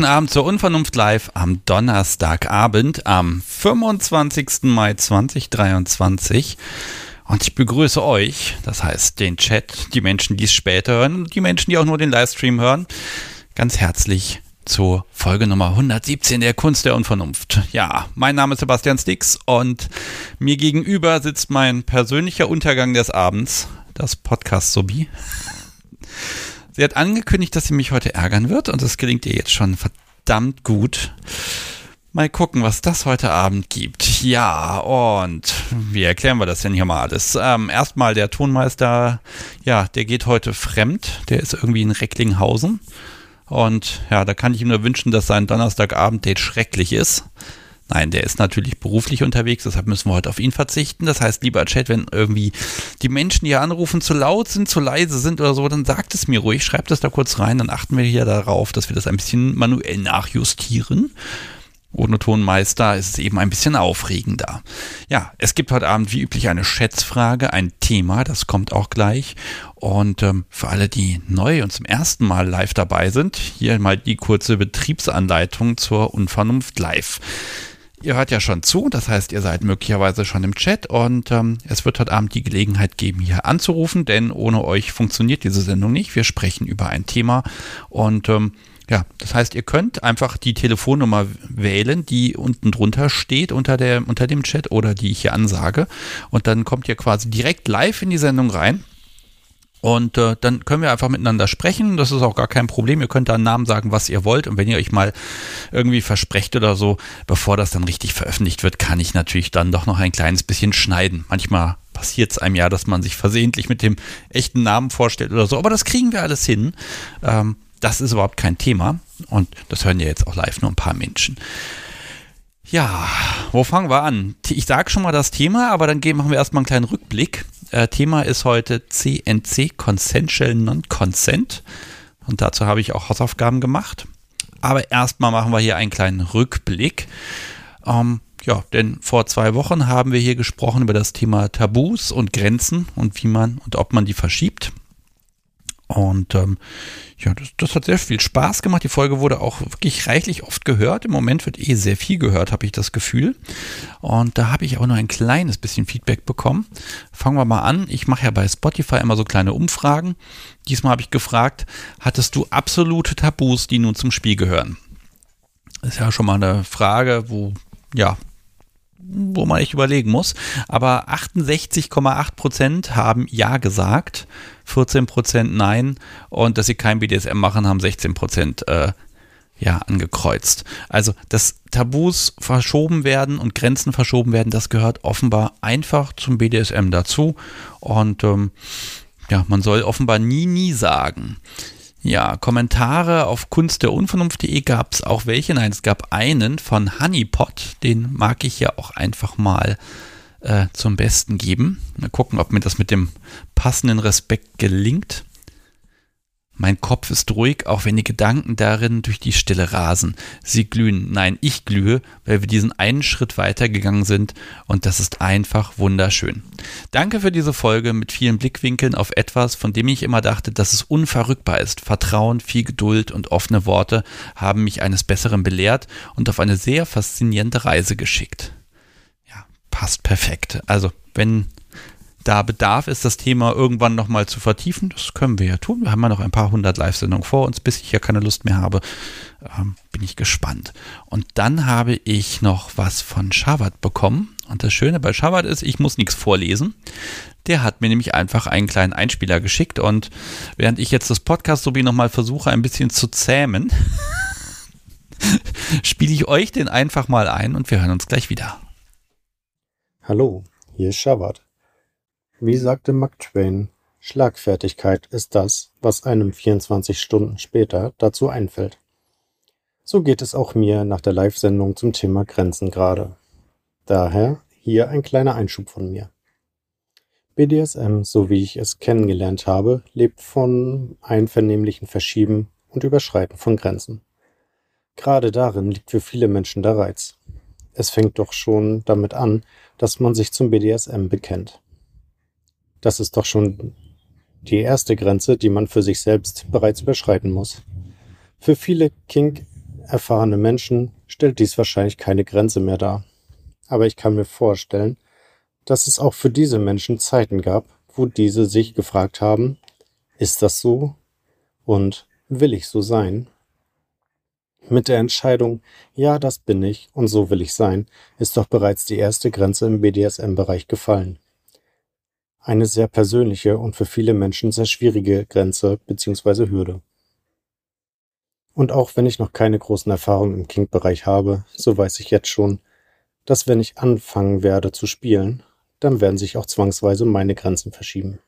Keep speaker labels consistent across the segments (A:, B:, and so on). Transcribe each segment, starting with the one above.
A: guten Abend zur Unvernunft Live am Donnerstagabend am 25. Mai 2023. Und ich begrüße euch, das heißt den Chat, die Menschen, die es später hören, die Menschen, die auch nur den Livestream hören, ganz herzlich zur Folge Nummer 117 der Kunst der Unvernunft. Ja, mein Name ist Sebastian Stix und mir gegenüber sitzt mein persönlicher Untergang des Abends, das Podcast Sobi. Sie hat angekündigt, dass sie mich heute ärgern wird und das gelingt ihr jetzt schon verdammt gut. Mal gucken, was das heute Abend gibt. Ja, und wie erklären wir das denn hier mal alles? Ähm, erstmal der Tonmeister, ja, der geht heute fremd. Der ist irgendwie in Recklinghausen. Und ja, da kann ich ihm nur wünschen, dass sein Donnerstagabend-Date schrecklich ist. Nein, der ist natürlich beruflich unterwegs, deshalb müssen wir heute auf ihn verzichten. Das heißt, lieber Chat, wenn irgendwie die Menschen, die hier anrufen, zu laut sind, zu leise sind oder so, dann sagt es mir ruhig, schreibt es da kurz rein, dann achten wir hier darauf, dass wir das ein bisschen manuell nachjustieren. Ohne Tonmeister ist es eben ein bisschen aufregender. Ja, es gibt heute Abend wie üblich eine Schätzfrage, ein Thema, das kommt auch gleich. Und ähm, für alle, die neu und zum ersten Mal live dabei sind, hier mal die kurze Betriebsanleitung zur Unvernunft live. Ihr hört ja schon zu, das heißt, ihr seid möglicherweise schon im Chat und ähm, es wird heute Abend die Gelegenheit geben, hier anzurufen, denn ohne euch funktioniert diese Sendung nicht. Wir sprechen über ein Thema und ähm, ja, das heißt, ihr könnt einfach die Telefonnummer wählen, die unten drunter steht unter, der, unter dem Chat oder die ich hier ansage und dann kommt ihr quasi direkt live in die Sendung rein und äh, dann können wir einfach miteinander sprechen. Das ist auch gar kein Problem. Ihr könnt da einen Namen sagen, was ihr wollt. Und wenn ihr euch mal irgendwie versprecht oder so, bevor das dann richtig veröffentlicht wird, kann ich natürlich dann doch noch ein kleines bisschen schneiden. Manchmal passiert es einem ja, dass man sich versehentlich mit dem echten Namen vorstellt oder so. Aber das kriegen wir alles hin. Ähm, das ist überhaupt kein Thema. Und das hören ja jetzt auch live nur ein paar Menschen. Ja, wo fangen wir an? Ich sage schon mal das Thema, aber dann machen wir erstmal einen kleinen Rückblick. Äh, Thema ist heute CNC, Consensual Non-Consent. Und dazu habe ich auch Hausaufgaben gemacht. Aber erstmal machen wir hier einen kleinen Rückblick. Ähm, ja, denn vor zwei Wochen haben wir hier gesprochen über das Thema Tabus und Grenzen und wie man und ob man die verschiebt. Und ähm, ja, das, das, hat sehr viel Spaß gemacht. Die Folge wurde auch wirklich reichlich oft gehört. Im Moment wird eh sehr viel gehört, habe ich das Gefühl. Und da habe ich auch nur ein kleines bisschen Feedback bekommen. Fangen wir mal an. Ich mache ja bei Spotify immer so kleine Umfragen. Diesmal habe ich gefragt, hattest du absolute Tabus, die nun zum Spiel gehören? Das ist ja schon mal eine Frage, wo ja wo man echt überlegen muss. Aber 68,8 Prozent haben Ja gesagt, 14 Prozent Nein und dass sie kein BDSM machen, haben 16 Prozent äh, ja, angekreuzt. Also, dass Tabus verschoben werden und Grenzen verschoben werden, das gehört offenbar einfach zum BDSM dazu. Und ähm, ja, man soll offenbar nie, nie sagen. Ja, Kommentare auf kunstderunvernunft.de gab es auch welche. Nein, es gab einen von Honeypot, den mag ich ja auch einfach mal äh, zum Besten geben. Mal gucken, ob mir das mit dem passenden Respekt gelingt. Mein Kopf ist ruhig, auch wenn die Gedanken darin durch die Stille rasen. Sie glühen. Nein, ich glühe, weil wir diesen einen Schritt weitergegangen sind und das ist einfach wunderschön. Danke für diese Folge mit vielen Blickwinkeln auf etwas, von dem ich immer dachte, dass es unverrückbar ist. Vertrauen, viel Geduld und offene Worte haben mich eines Besseren belehrt und auf eine sehr faszinierende Reise geschickt. Passt perfekt. Also, wenn da Bedarf ist, das Thema irgendwann nochmal zu vertiefen. Das können wir ja tun. Wir haben ja noch ein paar hundert Live-Sendungen vor uns, bis ich ja keine Lust mehr habe. Ähm, bin ich gespannt. Und dann habe ich noch was von Shavat bekommen. Und das Schöne bei Shavat ist, ich muss nichts vorlesen. Der hat mir nämlich einfach einen kleinen Einspieler geschickt. Und während ich jetzt das Podcast sowie nochmal versuche, ein bisschen zu zähmen, spiele ich euch den einfach mal ein und wir hören uns gleich wieder.
B: Hallo, hier ist Shavat. Wie sagte Mark Twain, Schlagfertigkeit ist das, was einem 24 Stunden später dazu einfällt. So geht es auch mir nach der Live-Sendung zum Thema Grenzen gerade. Daher hier ein kleiner Einschub von mir. BDSM, so wie ich es kennengelernt habe, lebt von einvernehmlichen Verschieben und Überschreiten von Grenzen. Gerade darin liegt für viele Menschen der Reiz. Es fängt doch schon damit an, dass man sich zum BDSM bekennt. Das ist doch schon die erste Grenze, die man für sich selbst bereits überschreiten muss. Für viele Kink erfahrene Menschen stellt dies wahrscheinlich keine Grenze mehr dar. Aber ich kann mir vorstellen, dass es auch für diese Menschen Zeiten gab, wo diese sich gefragt haben, ist das so? Und will ich so sein? Mit der Entscheidung, ja, das bin ich und so will ich sein, ist doch bereits die erste Grenze im BDSM-Bereich gefallen. Eine sehr persönliche und für viele Menschen sehr schwierige Grenze bzw. Hürde. Und auch wenn ich noch keine großen Erfahrungen im Kink-Bereich habe, so weiß ich jetzt schon, dass wenn ich anfangen werde zu spielen, dann werden sich auch zwangsweise meine Grenzen verschieben.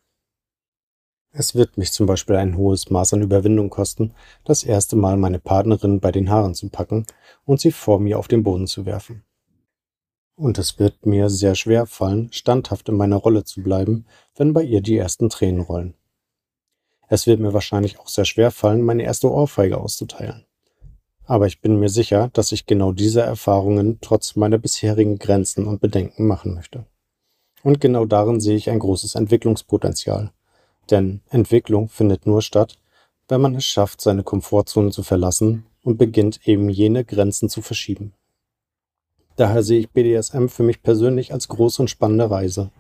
B: Es wird mich zum Beispiel ein hohes Maß an Überwindung kosten, das erste Mal meine Partnerin bei den Haaren zu packen und sie vor mir auf den Boden zu werfen. Und es wird mir sehr schwer fallen, standhaft in meiner Rolle zu bleiben, wenn bei ihr die ersten Tränen rollen. Es wird mir wahrscheinlich auch sehr schwer fallen, meine erste Ohrfeige auszuteilen. Aber ich bin mir sicher, dass ich genau diese Erfahrungen trotz meiner bisherigen Grenzen und Bedenken machen möchte. Und genau darin sehe ich ein großes Entwicklungspotenzial. Denn Entwicklung findet nur statt, wenn man es schafft, seine Komfortzone zu verlassen und beginnt eben jene Grenzen zu verschieben. Daher sehe ich BDSM für mich persönlich als große und spannende Reise.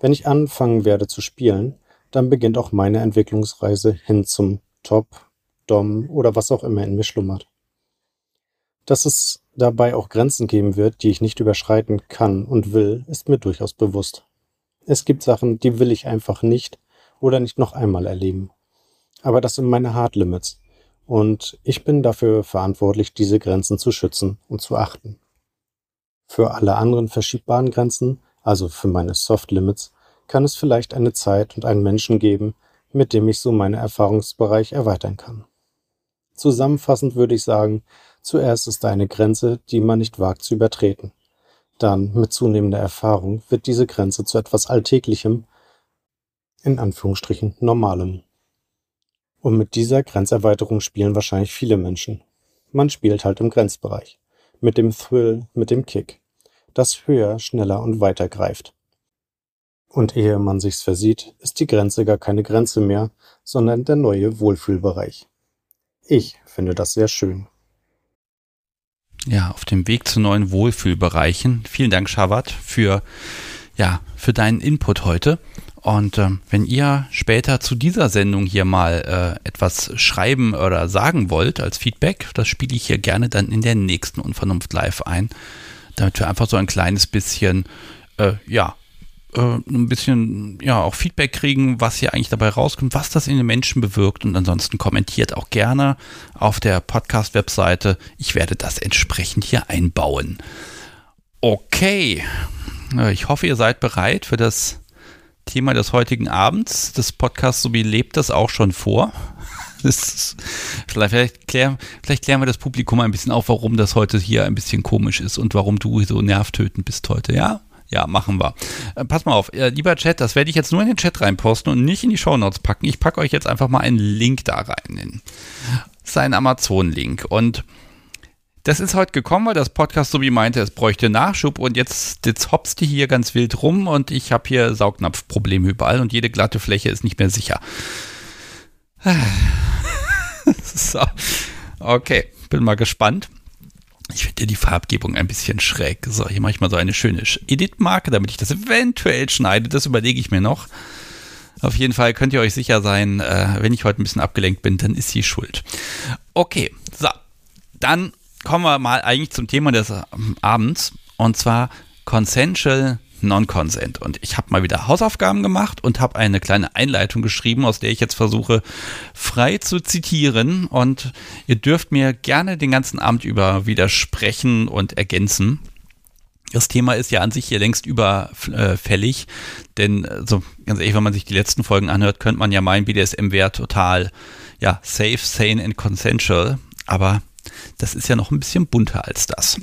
B: Wenn ich anfangen werde zu spielen, dann beginnt auch meine Entwicklungsreise hin zum Top, Dom oder was auch immer in mir schlummert. Dass es dabei auch Grenzen geben wird, die ich nicht überschreiten kann und will, ist mir durchaus bewusst. Es gibt Sachen, die will ich einfach nicht oder nicht noch einmal erleben. Aber das sind meine Hard Limits und ich bin dafür verantwortlich, diese Grenzen zu schützen und zu achten. Für alle anderen verschiebbaren Grenzen, also für meine Soft Limits, kann es vielleicht eine Zeit und einen Menschen geben, mit dem ich so meinen Erfahrungsbereich erweitern kann. Zusammenfassend würde ich sagen, zuerst ist da eine Grenze, die man nicht wagt zu übertreten. Dann, mit zunehmender Erfahrung, wird diese Grenze zu etwas Alltäglichem, in Anführungsstrichen Normalem. Und mit dieser Grenzerweiterung spielen wahrscheinlich viele Menschen. Man spielt halt im Grenzbereich. Mit dem Thrill, mit dem Kick. Das höher, schneller und weiter greift. Und ehe man sich's versieht, ist die Grenze gar keine Grenze mehr, sondern der neue Wohlfühlbereich. Ich finde das sehr schön.
A: Ja, auf dem Weg zu neuen Wohlfühlbereichen. Vielen Dank, Shavat, für, ja, für deinen Input heute. Und äh, wenn ihr später zu dieser Sendung hier mal äh, etwas schreiben oder sagen wollt als Feedback, das spiele ich hier gerne dann in der nächsten Unvernunft Live ein, damit wir einfach so ein kleines bisschen, äh, ja, äh, ein bisschen ja auch Feedback kriegen, was hier eigentlich dabei rauskommt, was das in den Menschen bewirkt und ansonsten kommentiert auch gerne auf der Podcast-Webseite. Ich werde das entsprechend hier einbauen. Okay, äh, ich hoffe, ihr seid bereit für das Thema des heutigen Abends. Das Podcast sowie lebt das auch schon vor. Ist, vielleicht, klären, vielleicht klären wir das Publikum ein bisschen auf, warum das heute hier ein bisschen komisch ist und warum du so nervtötend bist heute, ja? Ja, machen wir. Äh, pass mal auf, äh, lieber Chat, das werde ich jetzt nur in den Chat reinposten und nicht in die Shownotes packen. Ich packe euch jetzt einfach mal einen Link da rein. Das ist ein Amazon-Link. Und das ist heute gekommen, weil das Podcast so wie meinte, es bräuchte Nachschub und jetzt, jetzt hopst die hier ganz wild rum und ich habe hier Saugnapfprobleme überall und jede glatte Fläche ist nicht mehr sicher. so. Okay, bin mal gespannt. Ich finde die Farbgebung ein bisschen schräg. So, hier mache ich mal so eine schöne Edit-Marke, damit ich das eventuell schneide. Das überlege ich mir noch. Auf jeden Fall könnt ihr euch sicher sein, äh, wenn ich heute ein bisschen abgelenkt bin, dann ist sie schuld. Okay, so. Dann kommen wir mal eigentlich zum Thema des ähm, Abends. Und zwar Consensual Non-Consent. Und ich habe mal wieder Hausaufgaben gemacht und habe eine kleine Einleitung geschrieben, aus der ich jetzt versuche, frei zu zitieren. Und ihr dürft mir gerne den ganzen Abend über widersprechen und ergänzen. Das Thema ist ja an sich hier längst überfällig, denn so ganz ehrlich, wenn man sich die letzten Folgen anhört, könnte man ja meinen, BDSM wäre total ja safe, sane and consensual, aber das ist ja noch ein bisschen bunter als das.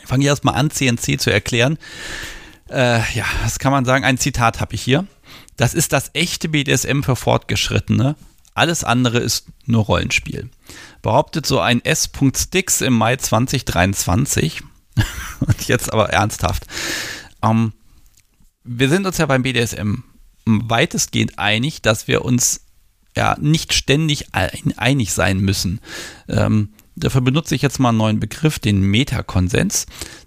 A: Ich fange erstmal an, CNC zu erklären. Äh, ja, was kann man sagen? Ein Zitat habe ich hier. Das ist das echte BDSM für Fortgeschrittene. Alles andere ist nur Rollenspiel. Behauptet so ein S.Sticks im Mai 2023. Und jetzt aber ernsthaft. Ähm, wir sind uns ja beim BDSM weitestgehend einig, dass wir uns ja nicht ständig einig sein müssen. Ähm, Dafür benutze ich jetzt mal einen neuen Begriff, den Metakonsens.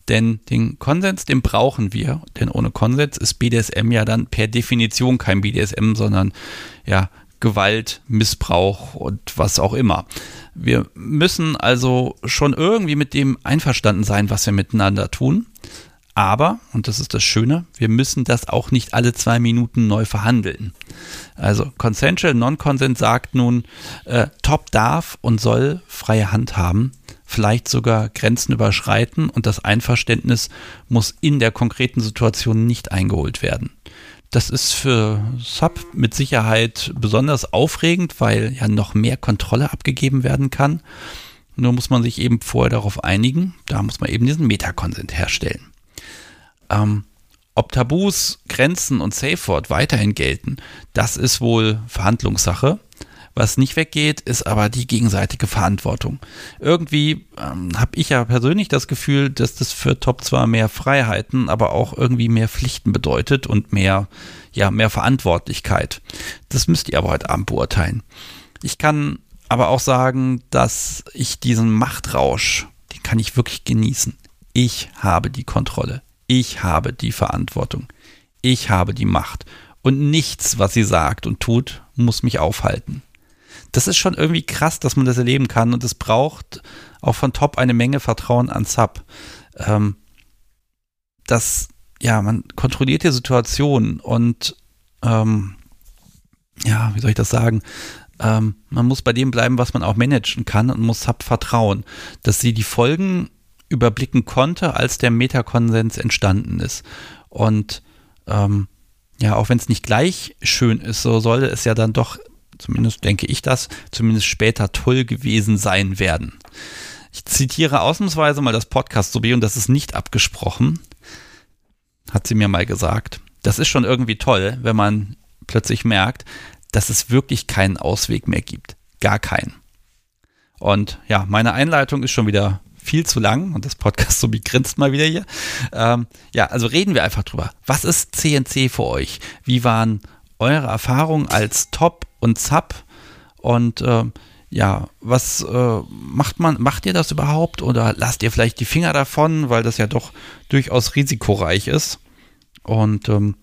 A: Denn den Konsens, den brauchen wir. Denn ohne Konsens ist BDSM ja dann per Definition kein BDSM, sondern ja, Gewalt, Missbrauch und was auch immer. Wir müssen also schon irgendwie mit dem einverstanden sein, was wir miteinander tun. Aber, und das ist das Schöne, wir müssen das auch nicht alle zwei Minuten neu verhandeln. Also Consensual Non-Consent sagt nun, äh, Top darf und soll freie Hand haben, vielleicht sogar Grenzen überschreiten und das Einverständnis muss in der konkreten Situation nicht eingeholt werden. Das ist für Sub mit Sicherheit besonders aufregend, weil ja noch mehr Kontrolle abgegeben werden kann. Nur muss man sich eben vorher darauf einigen. Da muss man eben diesen Metakonsent herstellen. Ähm, ob Tabus, Grenzen und Safe Word weiterhin gelten, das ist wohl Verhandlungssache. Was nicht weggeht, ist aber die gegenseitige Verantwortung. Irgendwie ähm, habe ich ja persönlich das Gefühl, dass das für Top zwar mehr Freiheiten, aber auch irgendwie mehr Pflichten bedeutet und mehr, ja, mehr Verantwortlichkeit. Das müsst ihr aber heute Abend beurteilen. Ich kann aber auch sagen, dass ich diesen Machtrausch, den kann ich wirklich genießen. Ich habe die Kontrolle. Ich habe die Verantwortung. Ich habe die Macht. Und nichts, was sie sagt und tut, muss mich aufhalten. Das ist schon irgendwie krass, dass man das erleben kann. Und es braucht auch von Top eine Menge Vertrauen an Sub. Ähm, dass, ja, man kontrolliert die Situation und, ähm, ja, wie soll ich das sagen? Ähm, man muss bei dem bleiben, was man auch managen kann und muss Sub vertrauen, dass sie die Folgen überblicken konnte, als der Metakonsens entstanden ist. Und ähm, ja, auch wenn es nicht gleich schön ist, so sollte es ja dann doch, zumindest denke ich das, zumindest später toll gewesen sein werden. Ich zitiere ausnahmsweise mal das Podcast sowie und das ist nicht abgesprochen, hat sie mir mal gesagt. Das ist schon irgendwie toll, wenn man plötzlich merkt, dass es wirklich keinen Ausweg mehr gibt. Gar keinen. Und ja, meine Einleitung ist schon wieder viel zu lang und das Podcast so grinst mal wieder hier. Ähm, ja, also reden wir einfach drüber. Was ist CNC für euch? Wie waren eure Erfahrungen als Top und Sub? Und äh, ja, was äh, macht man, macht ihr das überhaupt oder lasst ihr vielleicht die Finger davon, weil das ja doch durchaus risikoreich ist? Und ähm,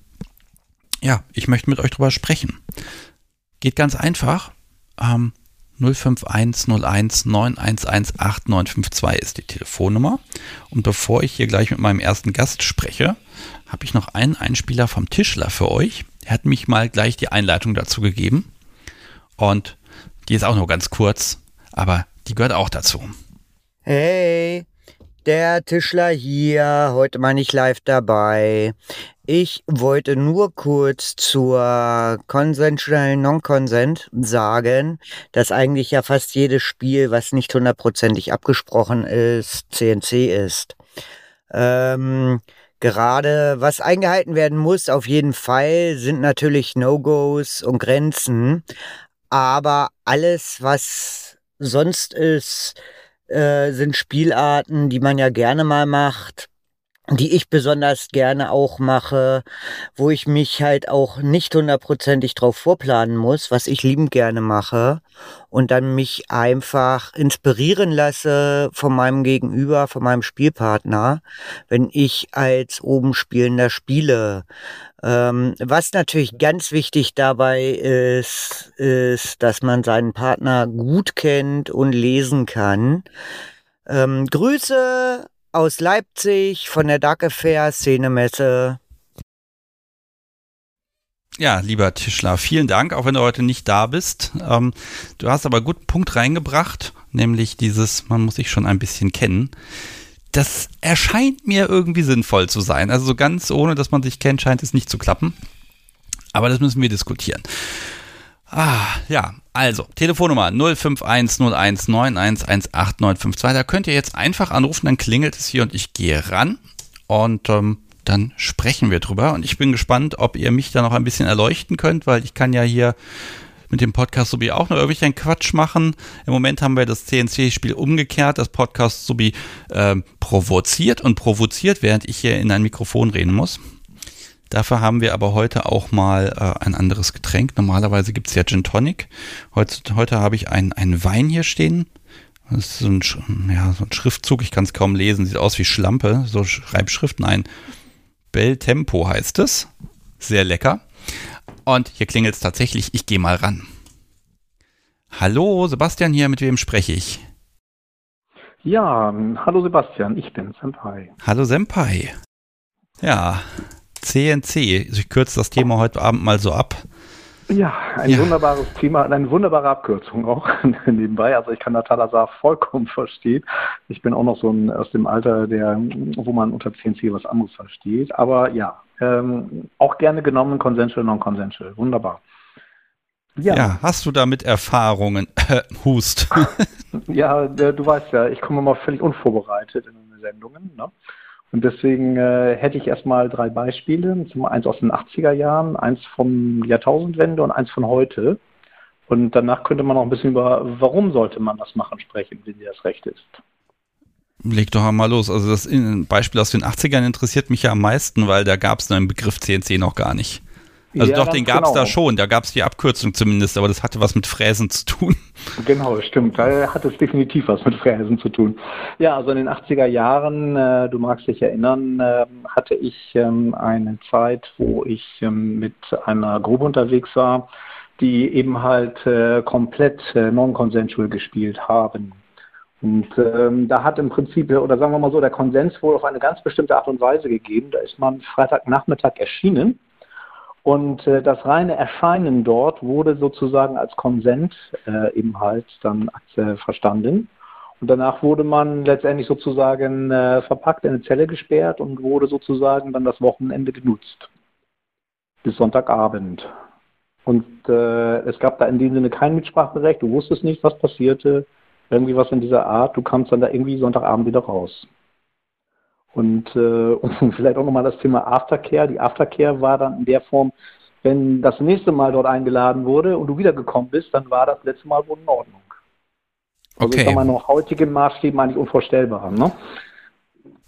A: ja, ich möchte mit euch drüber sprechen. Geht ganz einfach. Ähm, 05101 911 8952 ist die Telefonnummer. Und bevor ich hier gleich mit meinem ersten Gast spreche, habe ich noch einen Einspieler vom Tischler für euch. Er hat mich mal gleich die Einleitung dazu gegeben. Und die ist auch nur ganz kurz, aber die gehört auch dazu.
C: Hey, der Tischler hier, heute mal nicht live dabei. Ich wollte nur kurz zur Consensual Non-Consent sagen, dass eigentlich ja fast jedes Spiel, was nicht hundertprozentig abgesprochen ist, CNC ist. Ähm, gerade was eingehalten werden muss, auf jeden Fall, sind natürlich No-Gos und Grenzen. Aber alles, was sonst ist, äh, sind Spielarten, die man ja gerne mal macht, die ich besonders gerne auch mache, wo ich mich halt auch nicht hundertprozentig drauf vorplanen muss, was ich liebend gerne mache und dann mich einfach inspirieren lasse von meinem Gegenüber, von meinem Spielpartner, wenn ich als oben spielender spiele. Ähm, was natürlich ganz wichtig dabei ist, ist, dass man seinen Partner gut kennt und lesen kann. Ähm, Grüße aus Leipzig von der Dark Affair Szenemesse.
A: Ja, lieber Tischler, vielen Dank, auch wenn du heute nicht da bist. Ähm, du hast aber gut Punkt reingebracht, nämlich dieses, man muss sich schon ein bisschen kennen das erscheint mir irgendwie sinnvoll zu sein. Also so ganz ohne, dass man sich kennt, scheint es nicht zu klappen. Aber das müssen wir diskutieren. Ah, ja, also, Telefonnummer 051019118952. Da könnt ihr jetzt einfach anrufen, dann klingelt es hier und ich gehe ran. Und ähm, dann sprechen wir drüber. Und ich bin gespannt, ob ihr mich da noch ein bisschen erleuchten könnt, weil ich kann ja hier mit dem Podcast Subi auch noch irgendwelchen Quatsch machen. Im Moment haben wir das CNC-Spiel umgekehrt. Das Podcast Subi äh, provoziert und provoziert, während ich hier in ein Mikrofon reden muss. Dafür haben wir aber heute auch mal äh, ein anderes Getränk. Normalerweise gibt es ja Gin Tonic. Heute, heute habe ich einen Wein hier stehen. Das ist so ein, ja, so ein Schriftzug, ich kann es kaum lesen, sieht aus wie Schlampe, so Schreibschrift, nein. Bel Tempo heißt es. Sehr lecker. Und hier klingelt es tatsächlich, ich gehe mal ran. Hallo, Sebastian hier, mit wem spreche ich?
D: Ja, hallo Sebastian, ich bin Senpai.
A: Hallo Senpai. Ja, CNC. Ich kürze das Thema heute Abend mal so ab.
D: Ja, ein ja. wunderbares Thema, eine wunderbare Abkürzung auch nebenbei. Also ich kann da Talazar vollkommen verstehen. Ich bin auch noch so ein, aus dem Alter, der, wo man unter CNC was anderes versteht. Aber ja, ähm, auch gerne genommen, consensual, non-consensual. Wunderbar.
A: Ja. ja. hast du damit Erfahrungen? Hust.
D: ja, du weißt ja, ich komme mal völlig unvorbereitet in meine Sendungen. Ne? Und deswegen äh, hätte ich erstmal drei Beispiele. Zum eins aus den 80er Jahren, eins vom Jahrtausendwende und eins von heute. Und danach könnte man auch ein bisschen über, warum sollte man das machen, sprechen, wenn dir das recht ist.
A: Leg doch mal los. Also das Beispiel aus den 80ern interessiert mich ja am meisten, weil da gab es den Begriff CNC noch gar nicht. Also ja, doch, den gab es genau. da schon, da gab es die Abkürzung zumindest, aber das hatte was mit Fräsen zu tun.
D: Genau, stimmt, da hat es definitiv was mit Fräsen zu tun. Ja, also in den 80er Jahren, äh, du magst dich erinnern, äh, hatte ich ähm, eine Zeit, wo ich ähm, mit einer Gruppe unterwegs war, die eben halt äh, komplett äh, non-consensual gespielt haben. Und ähm, da hat im Prinzip, oder sagen wir mal so, der Konsens wohl auf eine ganz bestimmte Art und Weise gegeben. Da ist man Freitagnachmittag erschienen und äh, das reine Erscheinen dort wurde sozusagen als Konsent äh, eben halt dann äh, verstanden. Und danach wurde man letztendlich sozusagen äh, verpackt in eine Zelle gesperrt und wurde sozusagen dann das Wochenende genutzt. Bis Sonntagabend. Und äh, es gab da in dem Sinne kein Mitspracherecht. Du wusstest nicht, was passierte. Irgendwie was in dieser Art. Du kamst dann da irgendwie Sonntagabend wieder raus. Und, äh, und vielleicht auch nochmal das Thema Aftercare. Die Aftercare war dann in der Form, wenn das nächste Mal dort eingeladen wurde und du wiedergekommen bist, dann war das letzte Mal wohl in Ordnung. Also okay. kann man noch heutige Maßstäben eigentlich unvorstellbar Ne?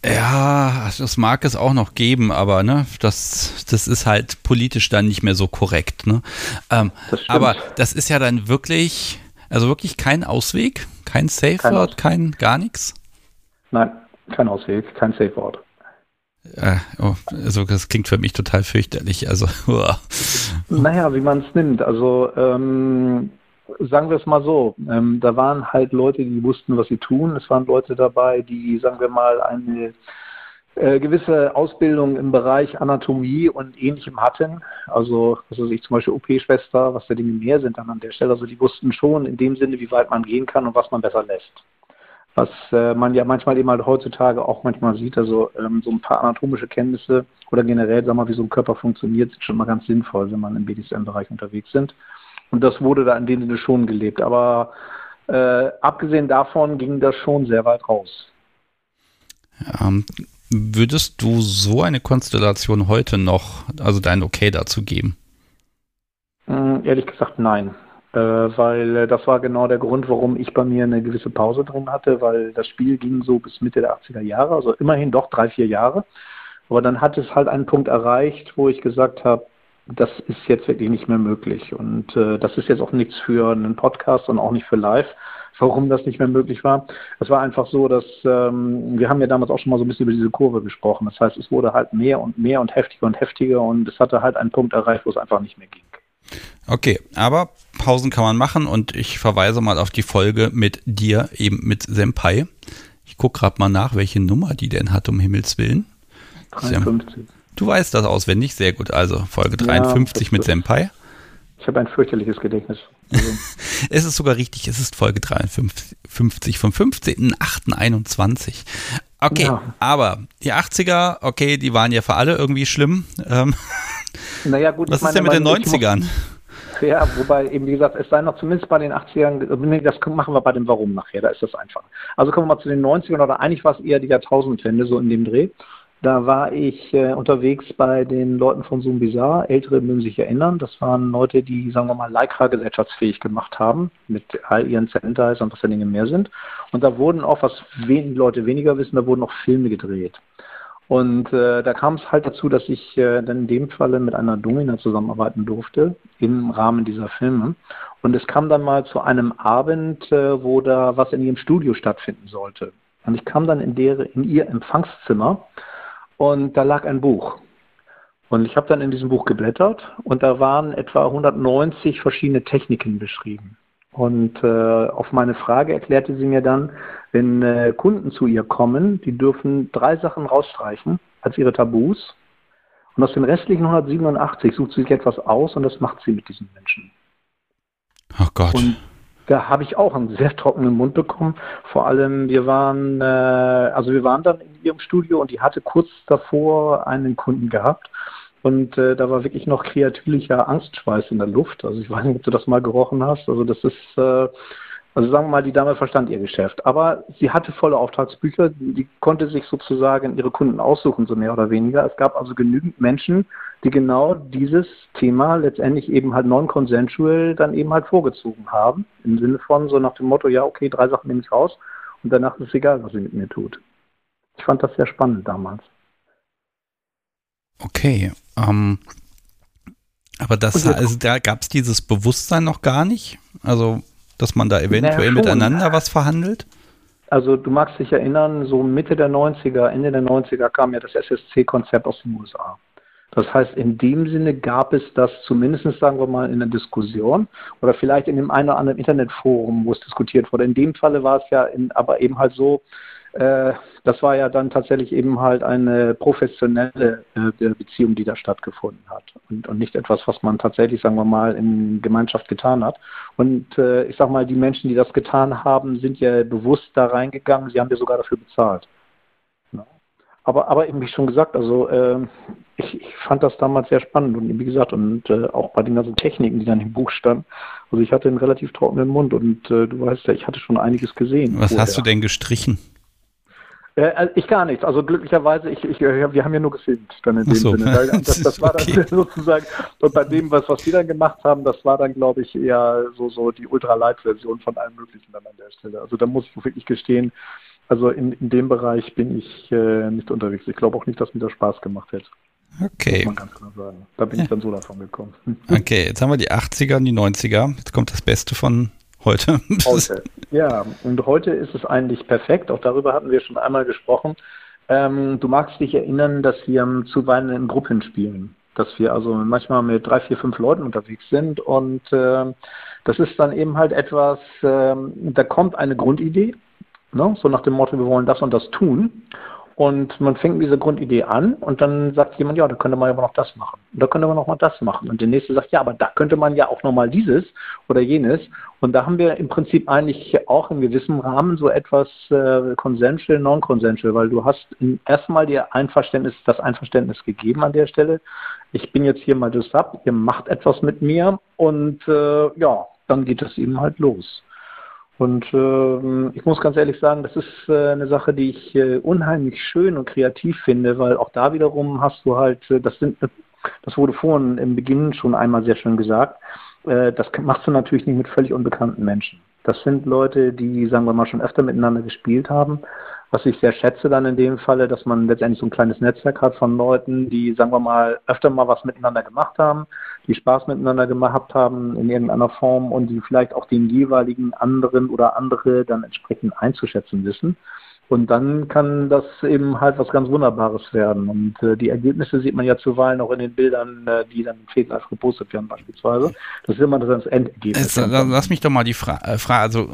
A: Ja, das mag es auch noch geben, aber ne, das, das ist halt politisch dann nicht mehr so korrekt. Ne? Ähm, das aber das ist ja dann wirklich, also wirklich kein Ausweg, kein Safe Word, kein, kein gar nichts.
D: Nein, kein Ausweg, kein Safe Wort.
A: Äh, oh, also das klingt für mich total fürchterlich. Also, uah.
D: naja, wie man es nimmt. Also ähm, sagen wir es mal so, ähm, da waren halt Leute, die wussten, was sie tun. Es waren Leute dabei, die, sagen wir mal, eine äh, gewisse Ausbildung im Bereich Anatomie und Ähnlichem hatten. Also, was weiß ich, zum Beispiel OP-Schwester, was da Dinge mehr sind dann an der Stelle. Also die wussten schon in dem Sinne, wie weit man gehen kann und was man besser lässt was äh, man ja manchmal eben halt heutzutage auch manchmal sieht. Also ähm, so ein paar anatomische Kenntnisse oder generell, sag mal, wie so ein Körper funktioniert, sind schon mal ganz sinnvoll, wenn man im BDSM-Bereich unterwegs sind. Und das wurde da in dem Sinne schon gelebt. Aber äh, abgesehen davon ging das schon sehr weit raus.
A: Ähm, würdest du so eine Konstellation heute noch, also dein Okay dazu geben?
D: Ähm, ehrlich gesagt, nein äh, weil äh, das war genau der Grund, warum ich bei mir eine gewisse Pause drin hatte, weil das Spiel ging so bis Mitte der 80er Jahre, also immerhin doch drei, vier Jahre. Aber dann hat es halt einen Punkt erreicht, wo ich gesagt habe, das ist jetzt wirklich nicht mehr möglich. Und äh, das ist jetzt auch nichts für einen Podcast und auch nicht für Live, warum das nicht mehr möglich war. Es war einfach so, dass ähm, wir haben ja damals auch schon mal so ein bisschen über diese Kurve gesprochen. Das heißt, es wurde halt mehr und mehr und heftiger und heftiger und es hatte halt einen Punkt erreicht, wo es einfach nicht mehr ging.
A: Okay, aber Pausen kann man machen und ich verweise mal auf die Folge mit dir, eben mit Senpai. Ich gucke gerade mal nach, welche Nummer die denn hat, um Himmels Willen. 53. Du weißt das auswendig, sehr gut. Also Folge 53 ja, mit Senpai.
D: Ich habe ein fürchterliches Gedächtnis.
A: es ist sogar richtig, es ist Folge 53 vom 15.08.21. Okay, ja. aber die 80er, okay, die waren ja für alle irgendwie schlimm. Ähm,
D: naja, gut,
A: Was ist denn mit den 90ern?
D: Ja, wobei eben, wie gesagt, es sei noch zumindest bei den 80ern, das machen wir bei dem Warum nachher, da ist das einfach. Also kommen wir mal zu den 90ern, oder eigentlich war es eher die Jahrtausendwende, so in dem Dreh. Da war ich äh, unterwegs bei den Leuten von Zoom Bizarre. Ältere mögen sich erinnern. Das waren Leute, die, sagen wir mal, Leica gesellschaftsfähig gemacht haben, mit all ihren Sanitizer und was da Dinge mehr sind. Und da wurden auch, was wen Leute weniger wissen, da wurden auch Filme gedreht. Und äh, da kam es halt dazu, dass ich äh, dann in dem Falle mit einer Domina zusammenarbeiten durfte im Rahmen dieser Filme. Und es kam dann mal zu einem Abend, äh, wo da was in ihrem Studio stattfinden sollte. Und ich kam dann in, der, in ihr Empfangszimmer und da lag ein Buch. Und ich habe dann in diesem Buch geblättert und da waren etwa 190 verschiedene Techniken beschrieben. Und äh, auf meine Frage erklärte sie mir dann, wenn äh, Kunden zu ihr kommen, die dürfen drei Sachen rausstreichen als ihre Tabus. Und aus den restlichen 187 sucht sie sich etwas aus und das macht sie mit diesen Menschen.
A: Ach Gott.
D: Und da habe ich auch einen sehr trockenen Mund bekommen. Vor allem, wir waren, äh, also wir waren dann in ihrem Studio und die hatte kurz davor einen Kunden gehabt und äh, da war wirklich noch kreatulicher Angstschweiß in der Luft. Also ich weiß nicht, ob du das mal gerochen hast. Also das ist, äh, also sagen wir mal, die Dame verstand ihr Geschäft. Aber sie hatte volle Auftragsbücher, die konnte sich sozusagen ihre Kunden aussuchen, so mehr oder weniger. Es gab also genügend Menschen, die genau dieses Thema letztendlich eben halt non-consensual dann eben halt vorgezogen haben. Im Sinne von so nach dem Motto, ja, okay, drei Sachen nehme ich raus und danach ist es egal, was sie mit mir tut. Ich fand das sehr spannend damals.
A: Okay. Ähm, aber das, also da gab es dieses Bewusstsein noch gar nicht? Also, dass man da eventuell miteinander was verhandelt?
D: Also du magst dich erinnern, so Mitte der 90er, Ende der 90er kam ja das SSC-Konzept aus den USA. Das heißt, in dem Sinne gab es das zumindest, sagen wir mal, in der Diskussion oder vielleicht in dem einen oder anderen Internetforum, wo es diskutiert wurde. In dem Falle war es ja in, aber eben halt so, äh, das war ja dann tatsächlich eben halt eine professionelle äh, Beziehung, die da stattgefunden hat und, und, nicht etwas, was man tatsächlich, sagen wir mal, in Gemeinschaft getan hat. Und äh, ich sag mal, die Menschen, die das getan haben, sind ja bewusst da reingegangen, sie haben ja sogar dafür bezahlt. Aber, aber eben wie schon gesagt, also äh, ich, ich, fand das damals sehr spannend und wie gesagt, und äh, auch bei den ganzen Techniken, die dann im Buch standen. Also ich hatte einen relativ trockenen Mund und äh, du weißt ja, ich hatte schon einiges gesehen.
A: Was vorher. hast du denn gestrichen?
D: Äh, also ich gar nichts. Also glücklicherweise, ich, ich, wir haben ja nur gefilmt dann in dem
A: so.
D: Sinne. Das, das war okay. dann sozusagen, und bei dem, was, was die dann gemacht haben, das war dann, glaube ich, eher so, so die Ultralight-Version von allem Möglichen dann an der Stelle. Also da muss ich wirklich gestehen, also in, in dem Bereich bin ich äh, nicht unterwegs. Ich glaube auch nicht, dass mir das Spaß gemacht hätte.
A: Okay.
D: Da bin ja. ich dann so davon gekommen.
A: Okay, jetzt haben wir die 80er und die 90er. Jetzt kommt das Beste von heute.
D: Heute. Ja, und heute ist es eigentlich perfekt. Auch darüber hatten wir schon einmal gesprochen. Ähm, du magst dich erinnern, dass wir zuweilen in Gruppen spielen. Dass wir also manchmal mit drei, vier, fünf Leuten unterwegs sind. Und äh, das ist dann eben halt etwas, äh, da kommt eine Grundidee. Ne? So nach dem Motto, wir wollen das und das tun. Und man fängt mit dieser Grundidee an und dann sagt jemand, ja, da könnte man aber noch das machen. Und da könnte man noch mal das machen. Und der nächste sagt, ja, aber da könnte man ja auch noch mal dieses oder jenes. Und da haben wir im Prinzip eigentlich auch in gewissem Rahmen so etwas äh, consensual, non-consensual, weil du hast erstmal dir Einverständnis, das Einverständnis gegeben an der Stelle. Ich bin jetzt hier mal das ab, ihr macht etwas mit mir und äh, ja, dann geht es eben halt los. Und äh, ich muss ganz ehrlich sagen, das ist äh, eine Sache, die ich äh, unheimlich schön und kreativ finde, weil auch da wiederum hast du halt, äh, das sind, das wurde vorhin im Beginn schon einmal sehr schön gesagt, äh, das machst du natürlich nicht mit völlig unbekannten Menschen. Das sind Leute, die, sagen wir mal, schon öfter miteinander gespielt haben was ich sehr schätze dann in dem Falle, dass man letztendlich so ein kleines Netzwerk hat von Leuten, die, sagen wir mal, öfter mal was miteinander gemacht haben, die Spaß miteinander gemacht haben in irgendeiner Form und die vielleicht auch den jeweiligen anderen oder andere dann entsprechend einzuschätzen wissen. Und dann kann das eben halt was ganz Wunderbares werden. Und äh, die Ergebnisse sieht man ja zuweilen auch in den Bildern, äh, die dann im Fegleif gepostet werden beispielsweise. Das ist immer das Endergebnis.
A: Jetzt, lass mich doch mal die Fra äh, Frage, also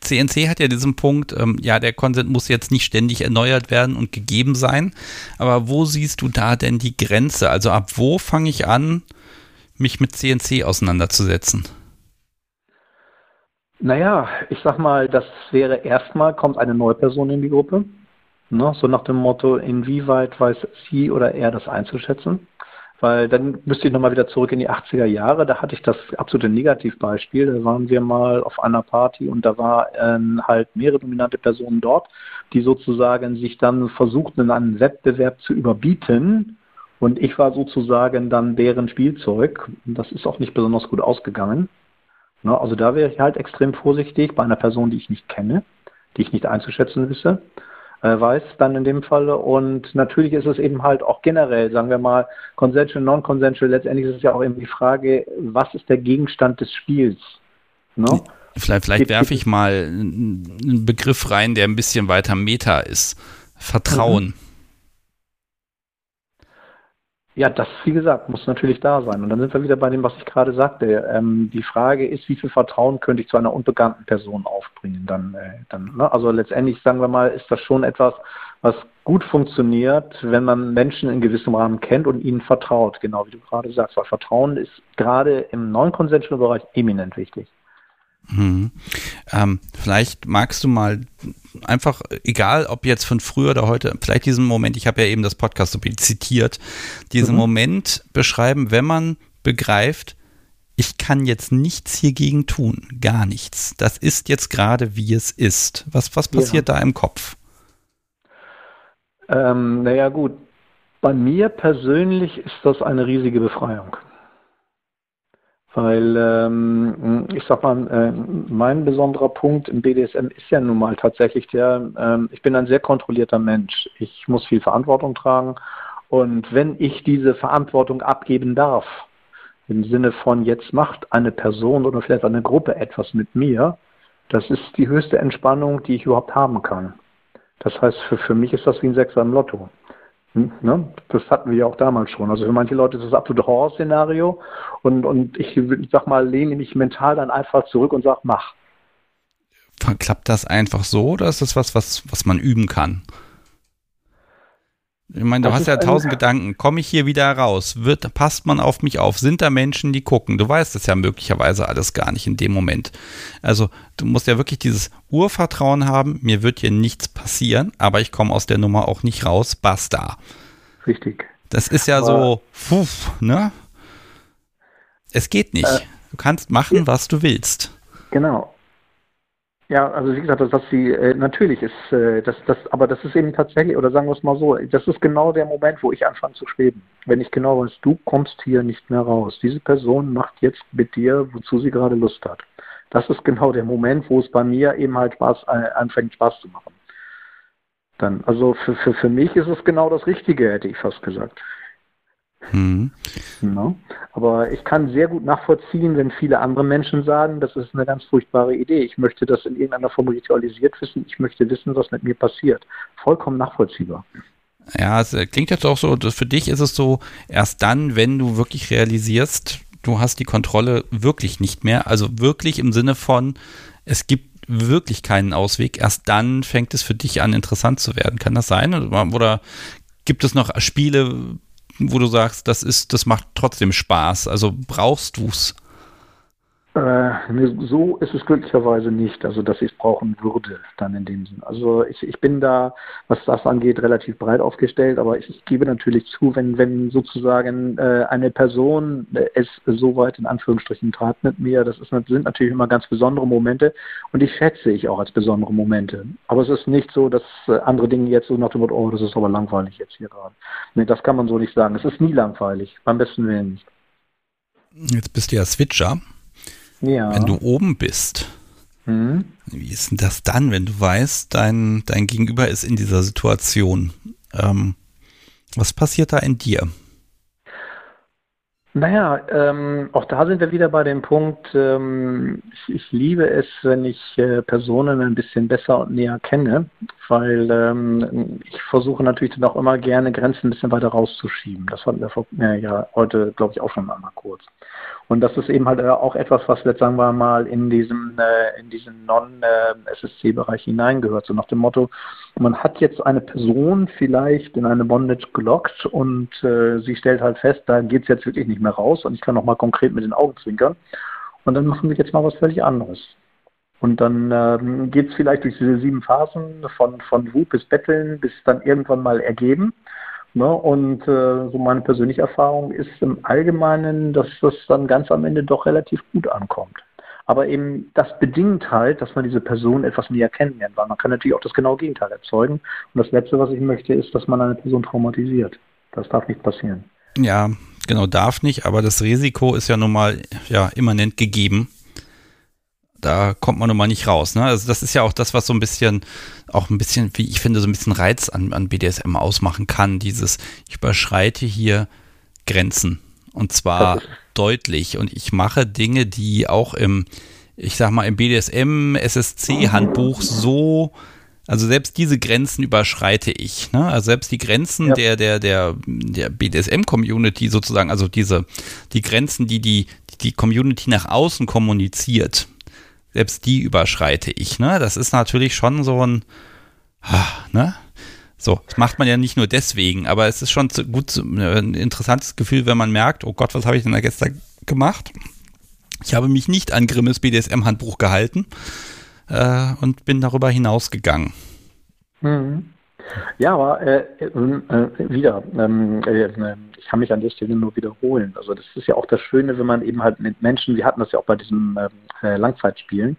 A: CNC hat ja diesen Punkt, ähm, ja, der Consent muss jetzt nicht ständig erneuert werden und gegeben sein. Aber wo siehst du da denn die Grenze? Also ab wo fange ich an, mich mit CNC auseinanderzusetzen?
D: Naja, ich sag mal, das wäre erstmal, kommt eine neue Person in die Gruppe. Ne? So nach dem Motto, inwieweit weiß sie oder er das einzuschätzen? Weil dann müsste ich nochmal wieder zurück in die 80er Jahre. Da hatte ich das absolute Negativbeispiel. Da waren wir mal auf einer Party und da waren halt mehrere dominante Personen dort, die sozusagen sich dann versuchten, in einem Wettbewerb zu überbieten. Und ich war sozusagen dann deren Spielzeug. Das ist auch nicht besonders gut ausgegangen. Ne, also da wäre ich halt extrem vorsichtig bei einer Person, die ich nicht kenne, die ich nicht einzuschätzen wisse. äh, weiß dann in dem Falle. Und natürlich ist es eben halt auch generell, sagen wir mal, consensual, non-consensual, letztendlich ist es ja auch eben die Frage, was ist der Gegenstand des Spiels?
A: Ne? Vielleicht, vielleicht werfe ich mal einen Begriff rein, der ein bisschen weiter Meta ist. Vertrauen. Mhm.
D: Ja, das, wie gesagt, muss natürlich da sein. Und dann sind wir wieder bei dem, was ich gerade sagte. Ähm, die Frage ist, wie viel Vertrauen könnte ich zu einer unbekannten Person aufbringen? Dann, äh, dann, ne? Also letztendlich, sagen wir mal, ist das schon etwas, was gut funktioniert, wenn man Menschen in gewissem Rahmen kennt und ihnen vertraut, genau wie du gerade sagst. Weil Vertrauen ist gerade im neuen Consensual-Bereich eminent wichtig.
A: Hm. Ähm, vielleicht magst du mal einfach, egal ob jetzt von früher oder heute, vielleicht diesen Moment, ich habe ja eben das Podcast so zitiert, diesen mhm. Moment beschreiben, wenn man begreift, ich kann jetzt nichts hiergegen tun, gar nichts. Das ist jetzt gerade, wie es ist. Was, was passiert ja. da im Kopf?
D: Ähm, naja gut, bei mir persönlich ist das eine riesige Befreiung. Weil ähm, ich sag mal, äh, mein besonderer Punkt im BDSM ist ja nun mal tatsächlich der, ähm, ich bin ein sehr kontrollierter Mensch. Ich muss viel Verantwortung tragen. Und wenn ich diese Verantwortung abgeben darf, im Sinne von jetzt macht eine Person oder vielleicht eine Gruppe etwas mit mir, das ist die höchste Entspannung, die ich überhaupt haben kann. Das heißt, für, für mich ist das wie ein Sechser im Lotto. Hm, ne? Das hatten wir ja auch damals schon. Also für manche Leute ist das absolute Horrorszenario und, und ich, sag mal, lehne mich mental dann einfach zurück und sag, mach.
A: Klappt das einfach so oder ist das was, was, was man üben kann? Ich meine, du das hast ja tausend Gedanken. Komme ich hier wieder raus? Wird, passt man auf mich auf? Sind da Menschen, die gucken? Du weißt es ja möglicherweise alles gar nicht in dem Moment. Also, du musst ja wirklich dieses Urvertrauen haben. Mir wird hier nichts passieren, aber ich komme aus der Nummer auch nicht raus. Basta.
D: Richtig.
A: Das ist ja aber so, puh, ne? Es geht nicht. Äh, du kannst machen, was du willst.
D: Genau. Ja, also wie gesagt, dass sie äh, natürlich ist, äh, das, das, aber das ist eben tatsächlich, oder sagen wir es mal so, das ist genau der Moment, wo ich anfange zu schweben. Wenn ich genau weiß, du kommst hier nicht mehr raus. Diese Person macht jetzt mit dir, wozu sie gerade Lust hat. Das ist genau der Moment, wo es bei mir eben halt Spaß, äh, anfängt Spaß zu machen. Dann, also für, für, für mich ist es genau das Richtige, hätte ich fast gesagt. Mhm. Ja, aber ich kann sehr gut nachvollziehen, wenn viele andere Menschen sagen, das ist eine ganz furchtbare Idee. Ich möchte das in irgendeiner Form ritualisiert wissen. Ich möchte wissen, was mit mir passiert. Vollkommen nachvollziehbar.
A: Ja, es klingt jetzt auch so, für dich ist es so, erst dann, wenn du wirklich realisierst, du hast die Kontrolle wirklich nicht mehr. Also wirklich im Sinne von, es gibt wirklich keinen Ausweg. Erst dann fängt es für dich an, interessant zu werden. Kann das sein? Oder gibt es noch Spiele, wo du sagst, das ist, das macht trotzdem Spaß? Also brauchst du es?
D: Äh, so ist es glücklicherweise nicht, also dass ich es brauchen würde, dann in dem Sinn. Also ich, ich bin da, was das angeht, relativ breit aufgestellt, aber ich, ich gebe natürlich zu, wenn, wenn sozusagen äh, eine Person äh, es so weit in Anführungsstrichen trat mit mir, das ist, sind natürlich immer ganz besondere Momente und die schätze ich auch als besondere Momente. Aber es ist nicht so, dass äh, andere Dinge jetzt so nach dem Motto, oh, das ist aber langweilig jetzt hier gerade. Nee, das kann man so nicht sagen. Es ist nie langweilig, beim besten Willen nicht.
A: Jetzt bist du ja Switcher. Ja. Wenn du oben bist, hm? wie ist denn das dann, wenn du weißt, dein, dein Gegenüber ist in dieser Situation? Ähm, was passiert da in dir?
D: Naja, ähm, auch da sind wir wieder bei dem Punkt, ähm, ich, ich, liebe es, wenn ich äh, Personen ein bisschen besser und näher kenne, weil ähm, ich versuche natürlich dann auch immer gerne Grenzen ein bisschen weiter rauszuschieben. Das hatten wir vor, ja, ja heute, glaube ich, auch schon einmal kurz. Und das ist eben halt äh, auch etwas, was jetzt, sagen wir mal, in diesem, äh, in diesen Non-SSC-Bereich hineingehört. So nach dem Motto, man hat jetzt eine Person vielleicht in eine Bondage gelockt und äh, sie stellt halt fest, da geht es jetzt wirklich nicht mehr raus und ich kann nochmal konkret mit den Augen zwinkern. Und dann machen wir jetzt mal was völlig anderes. Und dann ähm, geht es vielleicht durch diese sieben Phasen von, von Wut bis Betteln bis dann irgendwann mal ergeben. Ne? Und äh, so meine persönliche Erfahrung ist im Allgemeinen, dass das dann ganz am Ende doch relativ gut ankommt. Aber eben das bedingt halt, dass man diese Person etwas näher kennenlernt, weil man kann natürlich auch das genaue Gegenteil erzeugen. Und das Letzte, was ich möchte, ist, dass man eine Person traumatisiert. Das darf nicht passieren.
A: Ja, genau, darf nicht, aber das Risiko ist ja nun mal ja, immanent gegeben. Da kommt man nun mal nicht raus. Ne? Also das ist ja auch das, was so ein bisschen, auch ein bisschen, wie ich finde, so ein bisschen Reiz an, an BDSM ausmachen kann. Dieses, ich überschreite hier Grenzen. Und zwar deutlich. Und ich mache Dinge, die auch im, ich sag mal, im BDSM, SSC-Handbuch so also selbst diese Grenzen überschreite ich. Ne? Also selbst die Grenzen ja. der, der, der, der BDSM-Community sozusagen, also diese, die Grenzen, die, die die Community nach außen kommuniziert, selbst die überschreite ich. Ne? Das ist natürlich schon so ein, ne? So, das macht man ja nicht nur deswegen, aber es ist schon gut, ein interessantes Gefühl, wenn man merkt, oh Gott, was habe ich denn da gestern gemacht? Ich habe mich nicht an Grimmes BDSM-Handbuch gehalten äh, und bin darüber hinausgegangen.
D: Mhm. Ja, aber äh, äh, wieder, ähm, äh, ich kann mich an der Stelle nur wiederholen. Also das ist ja auch das Schöne, wenn man eben halt mit Menschen, wir hatten das ja auch bei diesen ähm, äh, Langzeitspielen,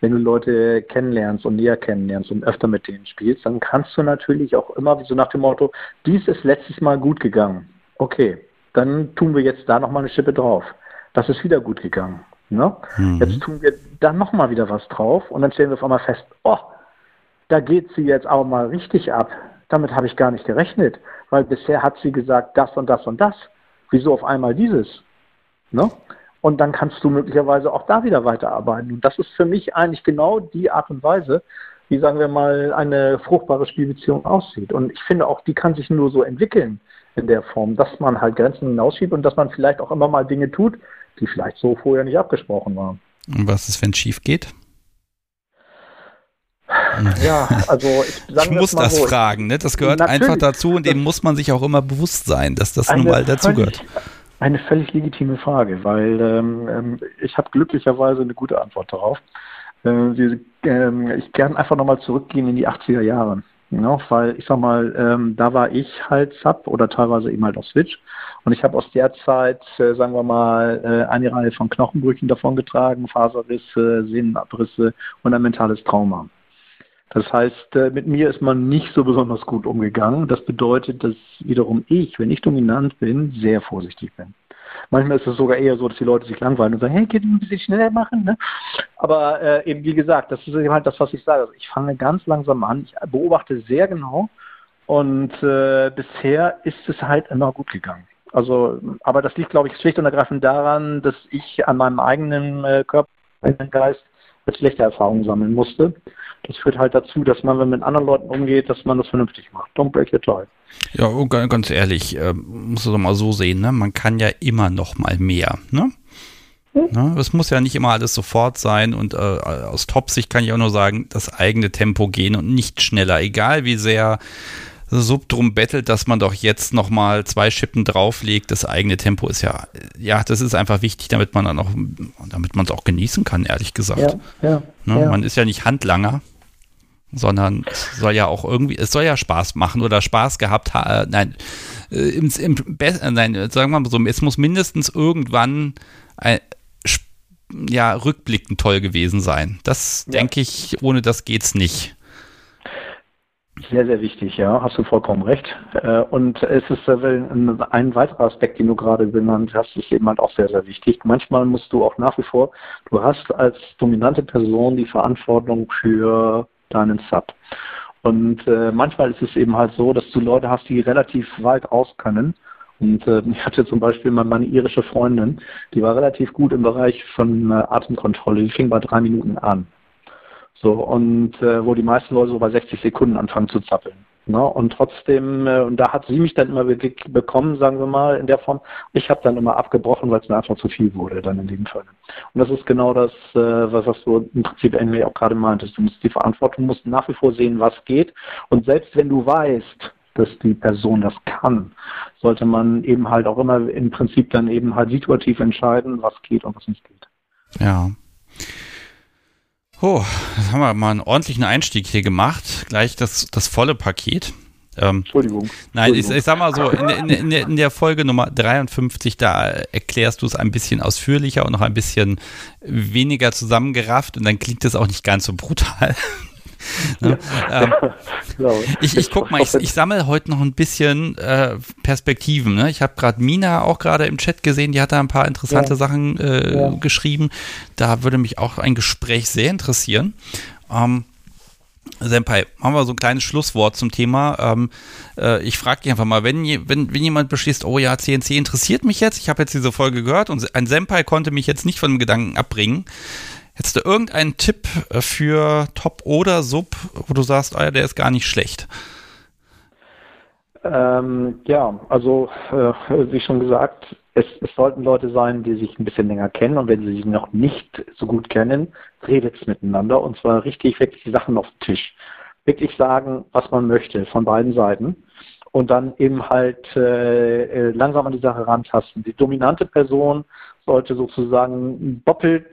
D: wenn du Leute kennenlernst und näher kennenlernst und öfter mit denen spielst, dann kannst du natürlich auch immer wie so nach dem Motto, dies ist letztes Mal gut gegangen. Okay, dann tun wir jetzt da nochmal eine Schippe drauf. Das ist wieder gut gegangen. Ne? Mhm. Jetzt tun wir dann nochmal wieder was drauf und dann stellen wir auf einmal fest, oh, da geht sie jetzt auch mal richtig ab. Damit habe ich gar nicht gerechnet, weil bisher hat sie gesagt, das und das und das. Wieso auf einmal dieses? Ne? Und dann kannst du möglicherweise auch da wieder weiterarbeiten. Und das ist für mich eigentlich genau die Art und Weise, wie sagen wir mal, eine fruchtbare Spielbeziehung aussieht. Und ich finde auch, die kann sich nur so entwickeln in der Form, dass man halt Grenzen hinausschiebt und dass man vielleicht auch immer mal Dinge tut, die vielleicht so vorher nicht abgesprochen waren.
A: Und was ist, wenn es schief geht?
D: Ja, also ich,
A: ich muss das so, fragen, ne? Das gehört einfach dazu und dem muss man sich auch immer bewusst sein, dass das nun mal dazugehört.
D: Eine völlig legitime Frage, weil ähm, ähm ich habe glücklicherweise eine gute Antwort darauf. Äh, wir, äh, ich kann einfach nochmal zurückgehen in die 80er Jahre. Ja, weil ich sag mal, ähm, da war ich halt Sub oder teilweise eben halt auf Switch. Und ich habe aus der Zeit, äh, sagen wir mal, äh, eine Reihe von Knochenbrüchen davongetragen, Faserrisse, Sehnenabrisse und ein mentales Trauma. Das heißt, äh, mit mir ist man nicht so besonders gut umgegangen. Das bedeutet, dass wiederum ich, wenn ich dominant bin, sehr vorsichtig bin. Manchmal ist es sogar eher so, dass die Leute sich langweilen und sagen, hey, geht ein bisschen schneller machen? Ne? Aber äh, eben wie gesagt, das ist eben halt das, was ich sage. Also ich fange ganz langsam an, ich beobachte sehr genau und äh, bisher ist es halt immer gut gegangen. Also, aber das liegt, glaube ich, schlicht und ergreifend daran, dass ich an meinem eigenen äh, Körper, Geist schlechte Erfahrungen sammeln musste. Das führt halt dazu, dass man, wenn man mit anderen Leuten umgeht, dass man das vernünftig macht. Don't break your tie.
A: Ja, ganz ehrlich, äh, muss du doch mal so sehen, ne? Man kann ja immer noch mal mehr, ne? Ne? Es muss ja nicht immer alles sofort sein und äh, aus Top-Sicht kann ich auch nur sagen, das eigene Tempo gehen und nicht schneller, egal wie sehr Sub drum bettelt, dass man doch jetzt nochmal zwei Schippen drauflegt. Das eigene Tempo ist ja, ja, das ist einfach wichtig, damit man dann auch, damit man es auch genießen kann, ehrlich gesagt. Ja, ja, ne? ja. Man ist ja nicht Handlanger, sondern es soll ja auch irgendwie, es soll ja Spaß machen oder Spaß gehabt haben. Äh, nein, äh, im, im, äh, nein, sagen wir mal so, es muss mindestens irgendwann ein, ja, rückblickend toll gewesen sein. Das ja. denke ich, ohne das geht's nicht.
D: Sehr, sehr wichtig, ja, hast du vollkommen recht. Äh, und es ist ein weiterer Aspekt, den du gerade benannt hast, ist eben halt auch sehr, sehr wichtig. Manchmal musst du auch nach wie vor, du hast als dominante Person die Verantwortung für deinen Sub. Und äh, manchmal ist es eben halt so, dass du Leute hast, die relativ weit raus können. Und äh, ich hatte zum Beispiel mal meine irische Freundin, die war relativ gut im Bereich von Atemkontrolle, die fing bei drei Minuten an. So, und äh, wo die meisten Leute so bei 60 Sekunden anfangen zu zappeln. Ne? Und trotzdem, äh, und da hat sie mich dann immer bekommen, sagen wir mal, in der Form. Ich habe dann immer abgebrochen, weil es mir einfach zu viel wurde, dann in dem Fall. Und das ist genau das, äh, was, was du im Prinzip irgendwie auch gerade meintest. Du musst die Verantwortung, musst nach wie vor sehen, was geht. Und selbst wenn du weißt, dass die Person das kann, sollte man eben halt auch immer im Prinzip dann eben halt situativ entscheiden, was geht und was nicht geht.
A: Ja. Oh, jetzt haben wir mal einen ordentlichen Einstieg hier gemacht. Gleich das, das volle Paket.
D: Ähm, Entschuldigung.
A: Nein, Ich, ich, sag mal so, in, in, in, in, der Folge Nummer 53, da erklärst du es ein bisschen ausführlicher und noch ein bisschen weniger zusammengerafft und dann klingt es auch nicht ganz so brutal. Ne? ähm, ich ich guck mal, ich, ich sammle heute noch ein bisschen äh, Perspektiven. Ne? Ich habe gerade Mina auch gerade im Chat gesehen, die hat da ein paar interessante ja. Sachen äh, geschrieben. Da würde mich auch ein Gespräch sehr interessieren. Ähm, Senpai, haben wir so ein kleines Schlusswort zum Thema. Ähm, äh, ich frage dich einfach mal, wenn, wenn, wenn jemand beschließt, oh ja, CNC interessiert mich jetzt, ich habe jetzt diese Folge gehört und ein Senpai konnte mich jetzt nicht von dem Gedanken abbringen. Hättest du irgendeinen Tipp äh, für Top oder Sub, wo du sagst, ah der ist gar nicht schlecht?
D: Ähm, ja, also äh, wie schon gesagt, es, es, sollten Leute sein, die sich ein bisschen länger kennen und wenn sie sich noch nicht so gut kennen, redet miteinander und zwar richtig wirklich die Sachen auf den Tisch. Wirklich sagen, was man möchte von beiden Seiten und dann eben halt äh, äh langsam an die Sache rantasten. Die dominante Person sollte sozusagen doppelt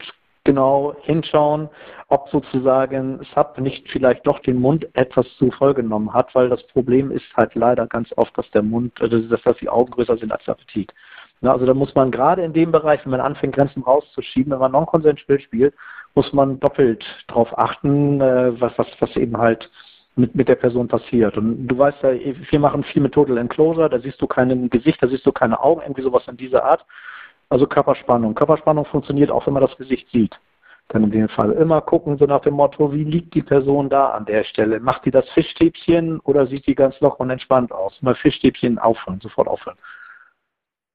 D: genau hinschauen, ob sozusagen Sub nicht vielleicht doch den Mund etwas zu voll genommen hat, weil das Problem ist halt leider ganz oft, dass der Mund, also dass, dass die Augen größer sind als der Appetit. Na, also da muss man gerade in dem Bereich, wenn man anfängt, Grenzen rauszuschieben, wenn man Non-Consent-Spiel spielt, muss man doppelt darauf achten, äh, was, was, was eben halt mit, mit der Person passiert. Und du weißt ja, wir machen viel mit Total Enclosure, da siehst du kein Gesicht, da siehst du keine Augen, irgendwie sowas in dieser Art. Also Körperspannung. Körperspannung funktioniert auch, wenn man das Gesicht sieht. Dann in dem Fall immer gucken, so nach dem Motto, wie liegt die Person da an der Stelle? Macht die das Fischstäbchen oder sieht die ganz locker und entspannt aus? Mal Fischstäbchen aufhören, sofort aufhören.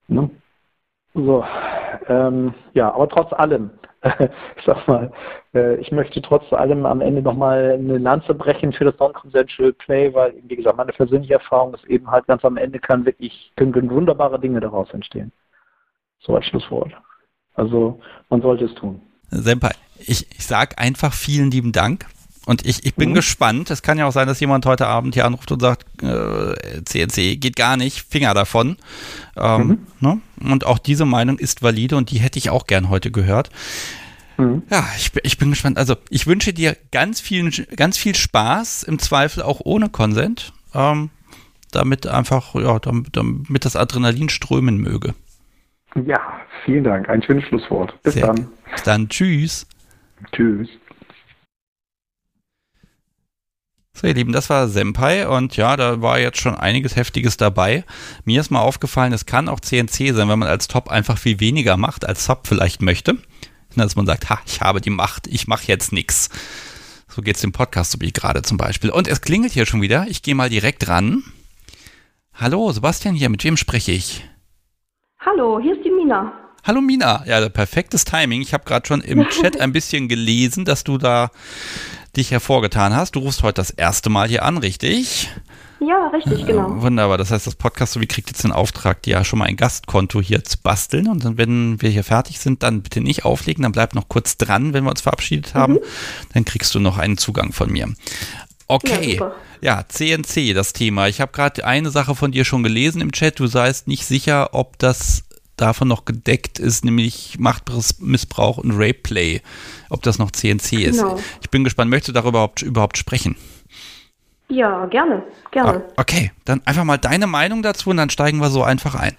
D: Ne? So, ähm, ja, aber trotz allem, ich sag mal, äh, ich möchte trotz allem am Ende nochmal eine Lanze brechen für das Non-Consensual Play, weil, wie gesagt, meine persönliche Erfahrung ist eben halt ganz am Ende kann wirklich, können wunderbare Dinge daraus entstehen. So als Schlusswort. Also man sollte es tun.
A: Senpai, ich, ich sag einfach vielen lieben Dank. Und ich, ich bin mhm. gespannt. Es kann ja auch sein, dass jemand heute Abend hier anruft und sagt, äh, CNC geht gar nicht, Finger davon. Ähm, mhm. ne? Und auch diese Meinung ist valide und die hätte ich auch gern heute gehört. Mhm. Ja, ich, ich bin gespannt. Also ich wünsche dir ganz viel, ganz viel Spaß, im Zweifel auch ohne Konsent, ähm, damit einfach, ja, damit, damit das Adrenalin strömen möge.
D: Ja, vielen Dank. Ein schönes Schlusswort. Bis Sehr dann.
A: Bis dann. Tschüss.
D: Tschüss.
A: So, ihr Lieben, das war Senpai und ja, da war jetzt schon einiges Heftiges dabei. Mir ist mal aufgefallen, es kann auch CNC sein, wenn man als Top einfach viel weniger macht, als Sub vielleicht möchte. Dass man sagt, ha, ich habe die Macht, ich mache jetzt nichts. So geht es dem Podcast, so wie gerade zum Beispiel. Und es klingelt hier schon wieder. Ich gehe mal direkt ran. Hallo, Sebastian hier, mit wem spreche ich?
E: Hallo, hier ist die Mina.
A: Hallo Mina, ja, perfektes Timing. Ich habe gerade schon im Chat ein bisschen gelesen, dass du da dich hervorgetan hast. Du rufst heute das erste Mal hier an, richtig?
E: Ja, richtig, genau.
A: Äh, wunderbar. Das heißt, das Podcast wie kriegt jetzt den Auftrag, dir ja schon mal ein Gastkonto hier zu basteln. Und dann, wenn wir hier fertig sind, dann bitte nicht auflegen. Dann bleib noch kurz dran, wenn wir uns verabschiedet haben. Mhm. Dann kriegst du noch einen Zugang von mir. Okay. Ja, ja CNC, das Thema. Ich habe gerade eine Sache von dir schon gelesen im Chat. Du seist nicht sicher, ob das davon noch gedeckt ist, nämlich Machtmissbrauch und Rape Play, ob das noch CNC genau. ist. Ich bin gespannt, möchtest du darüber überhaupt, überhaupt sprechen?
E: Ja, gerne, gerne.
A: Ah, okay, dann einfach mal deine Meinung dazu und dann steigen wir so einfach ein.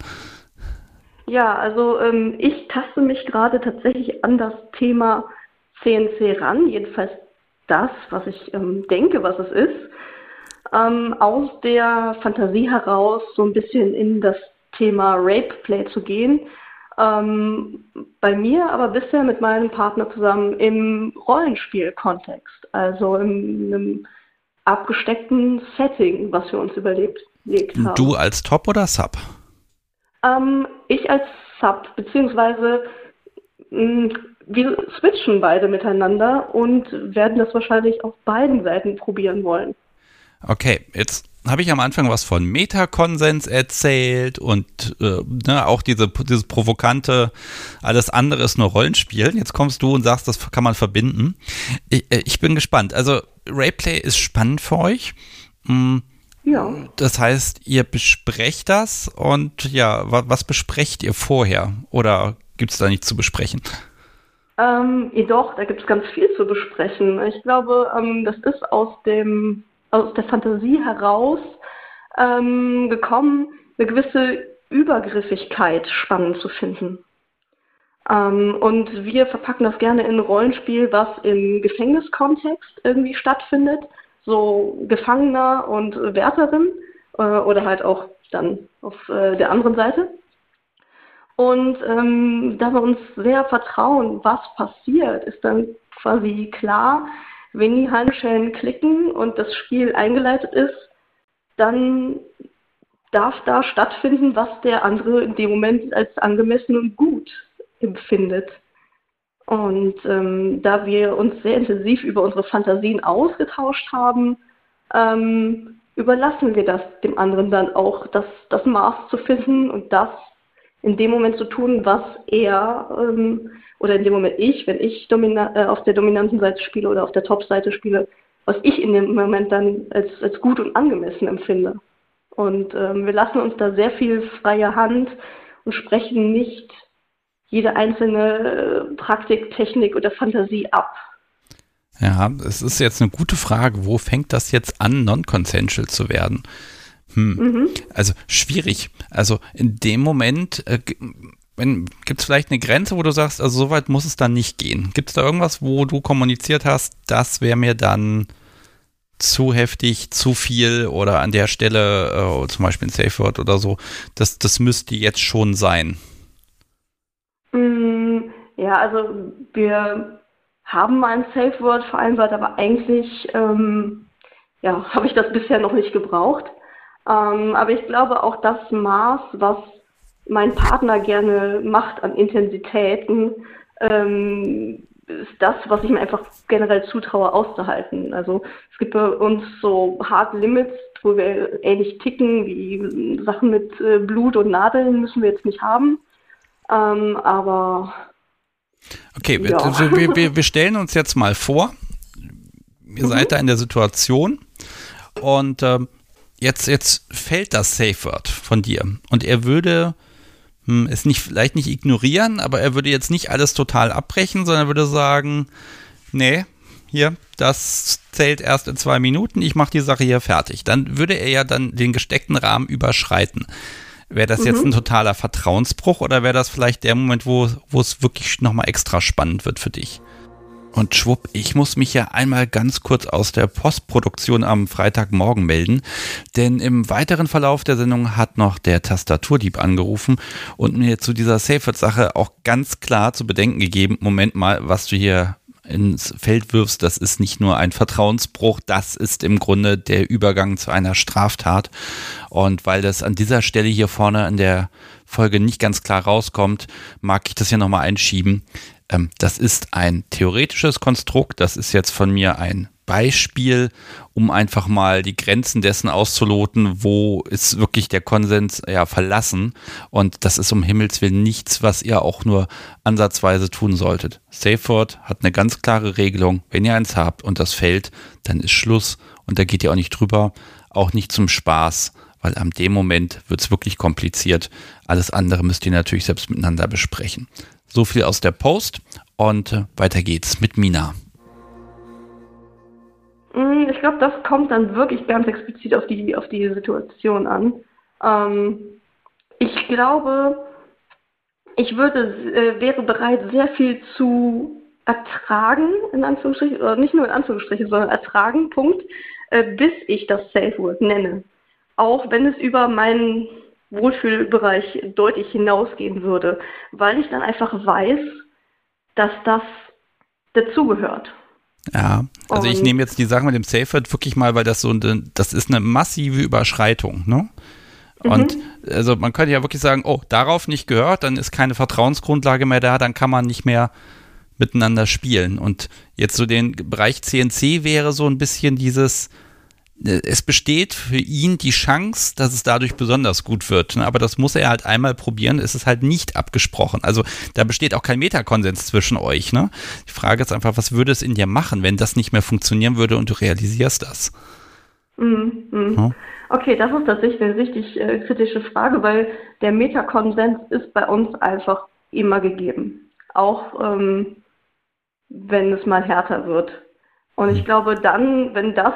E: Ja, also ähm, ich taste mich gerade tatsächlich an das Thema CNC ran, jedenfalls das, was ich ähm, denke, was es ist, ähm, aus der Fantasie heraus so ein bisschen in das Thema Rape Play zu gehen. Ähm, bei mir aber bisher mit meinem Partner zusammen im Rollenspiel-Kontext, also in einem abgesteckten Setting, was wir uns überlegt haben.
A: Du als Top oder Sub?
E: Ähm, ich als Sub, beziehungsweise mh, wir switchen beide miteinander und werden das wahrscheinlich auf beiden Seiten probieren wollen.
A: Okay, jetzt habe ich am Anfang was von Metakonsens erzählt und äh, ne, auch diese, dieses provokante, alles andere ist nur Rollenspiel. Jetzt kommst du und sagst, das kann man verbinden. Ich, äh, ich bin gespannt. Also Rayplay ist spannend für euch. Mhm. Ja. Das heißt, ihr besprecht das und ja, was, was besprecht ihr vorher? Oder gibt es da nichts zu besprechen?
E: Ähm, jedoch, da gibt es ganz viel zu besprechen. Ich glaube, ähm, das ist aus dem aus der Fantasie heraus ähm, gekommen, eine gewisse Übergriffigkeit spannend zu finden. Ähm, und wir verpacken das gerne in ein Rollenspiel, was im Gefängniskontext irgendwie stattfindet. So Gefangener und Wärterin äh, oder halt auch dann auf äh, der anderen Seite. Und ähm, da wir uns sehr vertrauen, was passiert, ist dann quasi klar, wenn die Handschellen klicken und das Spiel eingeleitet ist, dann darf da stattfinden, was der andere in dem Moment als angemessen und gut empfindet. Und ähm, da wir uns sehr intensiv über unsere Fantasien ausgetauscht haben, ähm, überlassen wir das dem anderen dann auch, das, das Maß zu finden und das in dem Moment zu tun, was er ähm, oder in dem Moment ich, wenn ich äh, auf der dominanten Seite spiele oder auf der Top-Seite spiele, was ich in dem Moment dann als, als gut und angemessen empfinde. Und ähm, wir lassen uns da sehr viel freie Hand und sprechen nicht jede einzelne äh, Praktik, Technik oder Fantasie ab.
A: Ja, es ist jetzt eine gute Frage. Wo fängt das jetzt an, non-consensual zu werden? Hm. Mhm. Also schwierig. Also in dem Moment äh, gibt es vielleicht eine Grenze, wo du sagst, also so weit muss es dann nicht gehen. Gibt es da irgendwas, wo du kommuniziert hast, das wäre mir dann zu heftig, zu viel oder an der Stelle äh, zum Beispiel ein Safe Word oder so, das, das müsste jetzt schon sein.
E: Mm, ja, also wir haben mal ein Safe Word vereinbart, aber eigentlich ähm, ja, habe ich das bisher noch nicht gebraucht. Ähm, aber ich glaube auch das Maß, was mein Partner gerne macht an Intensitäten, ähm, ist das, was ich mir einfach generell zutraue, auszuhalten. Also es gibt bei uns so Hard Limits, wo wir ähnlich ticken, wie Sachen mit äh, Blut und Nadeln müssen wir jetzt nicht haben. Ähm, aber
A: Okay, ja. wir, wir, wir, stellen uns jetzt mal vor, ihr mhm. seid da in der Situation und ähm, jetzt, jetzt fällt das Safe Word von dir und er würde hm, es nicht, vielleicht nicht ignorieren, aber er würde jetzt nicht alles total abbrechen, sondern würde sagen, nee, hier, das zählt erst in zwei Minuten, ich mache die Sache hier fertig. Dann würde er ja dann den gesteckten Rahmen überschreiten. Wäre das mhm. jetzt ein totaler Vertrauensbruch oder wäre das vielleicht der Moment, wo, wo es wirklich nochmal extra spannend wird für dich? Und schwupp, ich muss mich ja einmal ganz kurz aus der Postproduktion am Freitagmorgen melden, denn im weiteren Verlauf der Sendung hat noch der Tastaturdieb angerufen und mir zu dieser Safe-Sache auch ganz klar zu bedenken gegeben, Moment mal, was du hier ins Feld wirfst, das ist nicht nur ein Vertrauensbruch, das ist im Grunde der Übergang zu einer Straftat. Und weil das an dieser Stelle hier vorne in der Folge nicht ganz klar rauskommt, mag ich das hier nochmal einschieben. Ähm, das ist ein theoretisches Konstrukt, das ist jetzt von mir ein Beispiel, um einfach mal die Grenzen dessen auszuloten, wo ist wirklich der Konsens ja verlassen. Und das ist um Himmels Willen nichts, was ihr auch nur ansatzweise tun solltet. Safeword hat eine ganz klare Regelung. Wenn ihr eins habt und das fällt, dann ist Schluss und da geht ihr auch nicht drüber. Auch nicht zum Spaß, weil am dem Moment wird es wirklich kompliziert. Alles andere müsst ihr natürlich selbst miteinander besprechen. So viel aus der Post und äh, weiter geht's mit Mina.
E: Mm, ich glaube, das kommt dann wirklich ganz explizit auf die, auf die Situation an. Ähm, ich glaube, ich würde, äh, wäre bereit, sehr viel zu ertragen, in Anführungsstrichen, oder nicht nur in Anführungsstrichen, sondern ertragen, Punkt, äh, bis ich das Safe Word nenne. Auch wenn es über meinen Wohlfühlbereich deutlich hinausgehen würde, weil ich dann einfach weiß, dass das dazugehört.
A: Ja, also und ich nehme jetzt die Sache mit dem Safe Word wirklich mal, weil das so eine, das ist eine massive Überschreitung, ne? Und mhm. also man könnte ja wirklich sagen, oh, darauf nicht gehört, dann ist keine Vertrauensgrundlage mehr da, dann kann man nicht mehr miteinander spielen. Und jetzt so den Bereich CNC wäre so ein bisschen dieses, es besteht für ihn die Chance, dass es dadurch besonders gut wird. Ne? Aber das muss er halt einmal probieren. Es ist halt nicht abgesprochen. Also da besteht auch kein Metakonsens zwischen euch. Ne? Die Frage ist einfach, was würde es in dir machen, wenn das nicht mehr funktionieren würde und du realisierst das?
E: Mhm. Ja? Okay, das ist tatsächlich eine richtig äh, kritische Frage, weil der Metakonsens ist bei uns einfach immer gegeben. Auch ähm, wenn es mal härter wird. Und ich hm. glaube, dann, wenn das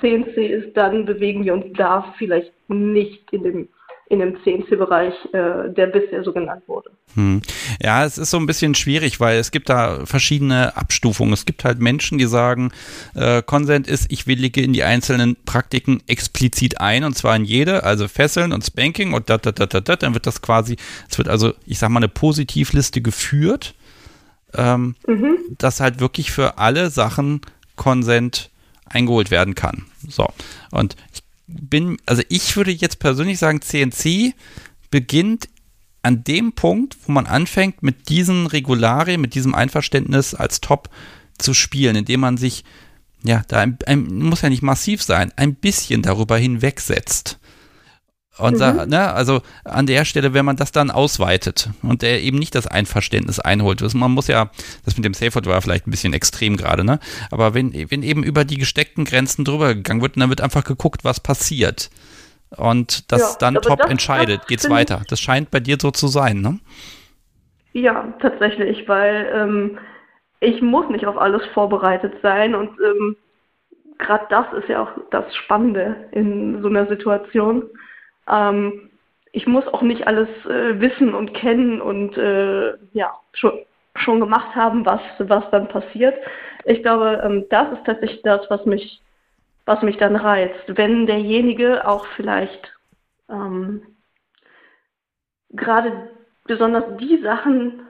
E: CNC ist, dann bewegen wir uns da vielleicht nicht in dem, in dem CNC-Bereich, äh, der bisher so genannt wurde.
A: Hm. Ja, es ist so ein bisschen schwierig, weil es gibt da verschiedene Abstufungen. Es gibt halt Menschen, die sagen, äh, Consent ist, ich willige in die einzelnen Praktiken explizit ein und zwar in jede, also Fesseln und Spanking und da, da, da, da, da, dann wird das quasi, es wird also, ich sag mal, eine Positivliste geführt, ähm, mhm. dass halt wirklich für alle Sachen Consent eingeholt werden kann. So. Und ich bin, also ich würde jetzt persönlich sagen, CNC beginnt an dem Punkt, wo man anfängt, mit diesen Regularien, mit diesem Einverständnis als Top zu spielen, indem man sich, ja, da ein, ein, muss ja nicht massiv sein, ein bisschen darüber hinwegsetzt. Und mhm. da, ne, also an der Stelle, wenn man das dann ausweitet und der eben nicht das Einverständnis einholt, also man muss ja, das mit dem Safe war vielleicht ein bisschen extrem gerade, ne? Aber wenn, wenn eben über die gesteckten Grenzen drüber gegangen wird, dann wird einfach geguckt, was passiert. Und das ja, dann top das, entscheidet, geht's weiter. Das scheint bei dir so zu sein, ne?
E: Ja, tatsächlich, weil ähm, ich muss nicht auf alles vorbereitet sein und ähm, gerade das ist ja auch das Spannende in so einer Situation ähm, ich muss auch nicht alles äh, wissen und kennen und äh, ja, schon, schon gemacht haben, was, was dann passiert. Ich glaube, ähm, das ist tatsächlich das, was mich, was mich dann reizt. Wenn derjenige auch vielleicht ähm, gerade besonders die Sachen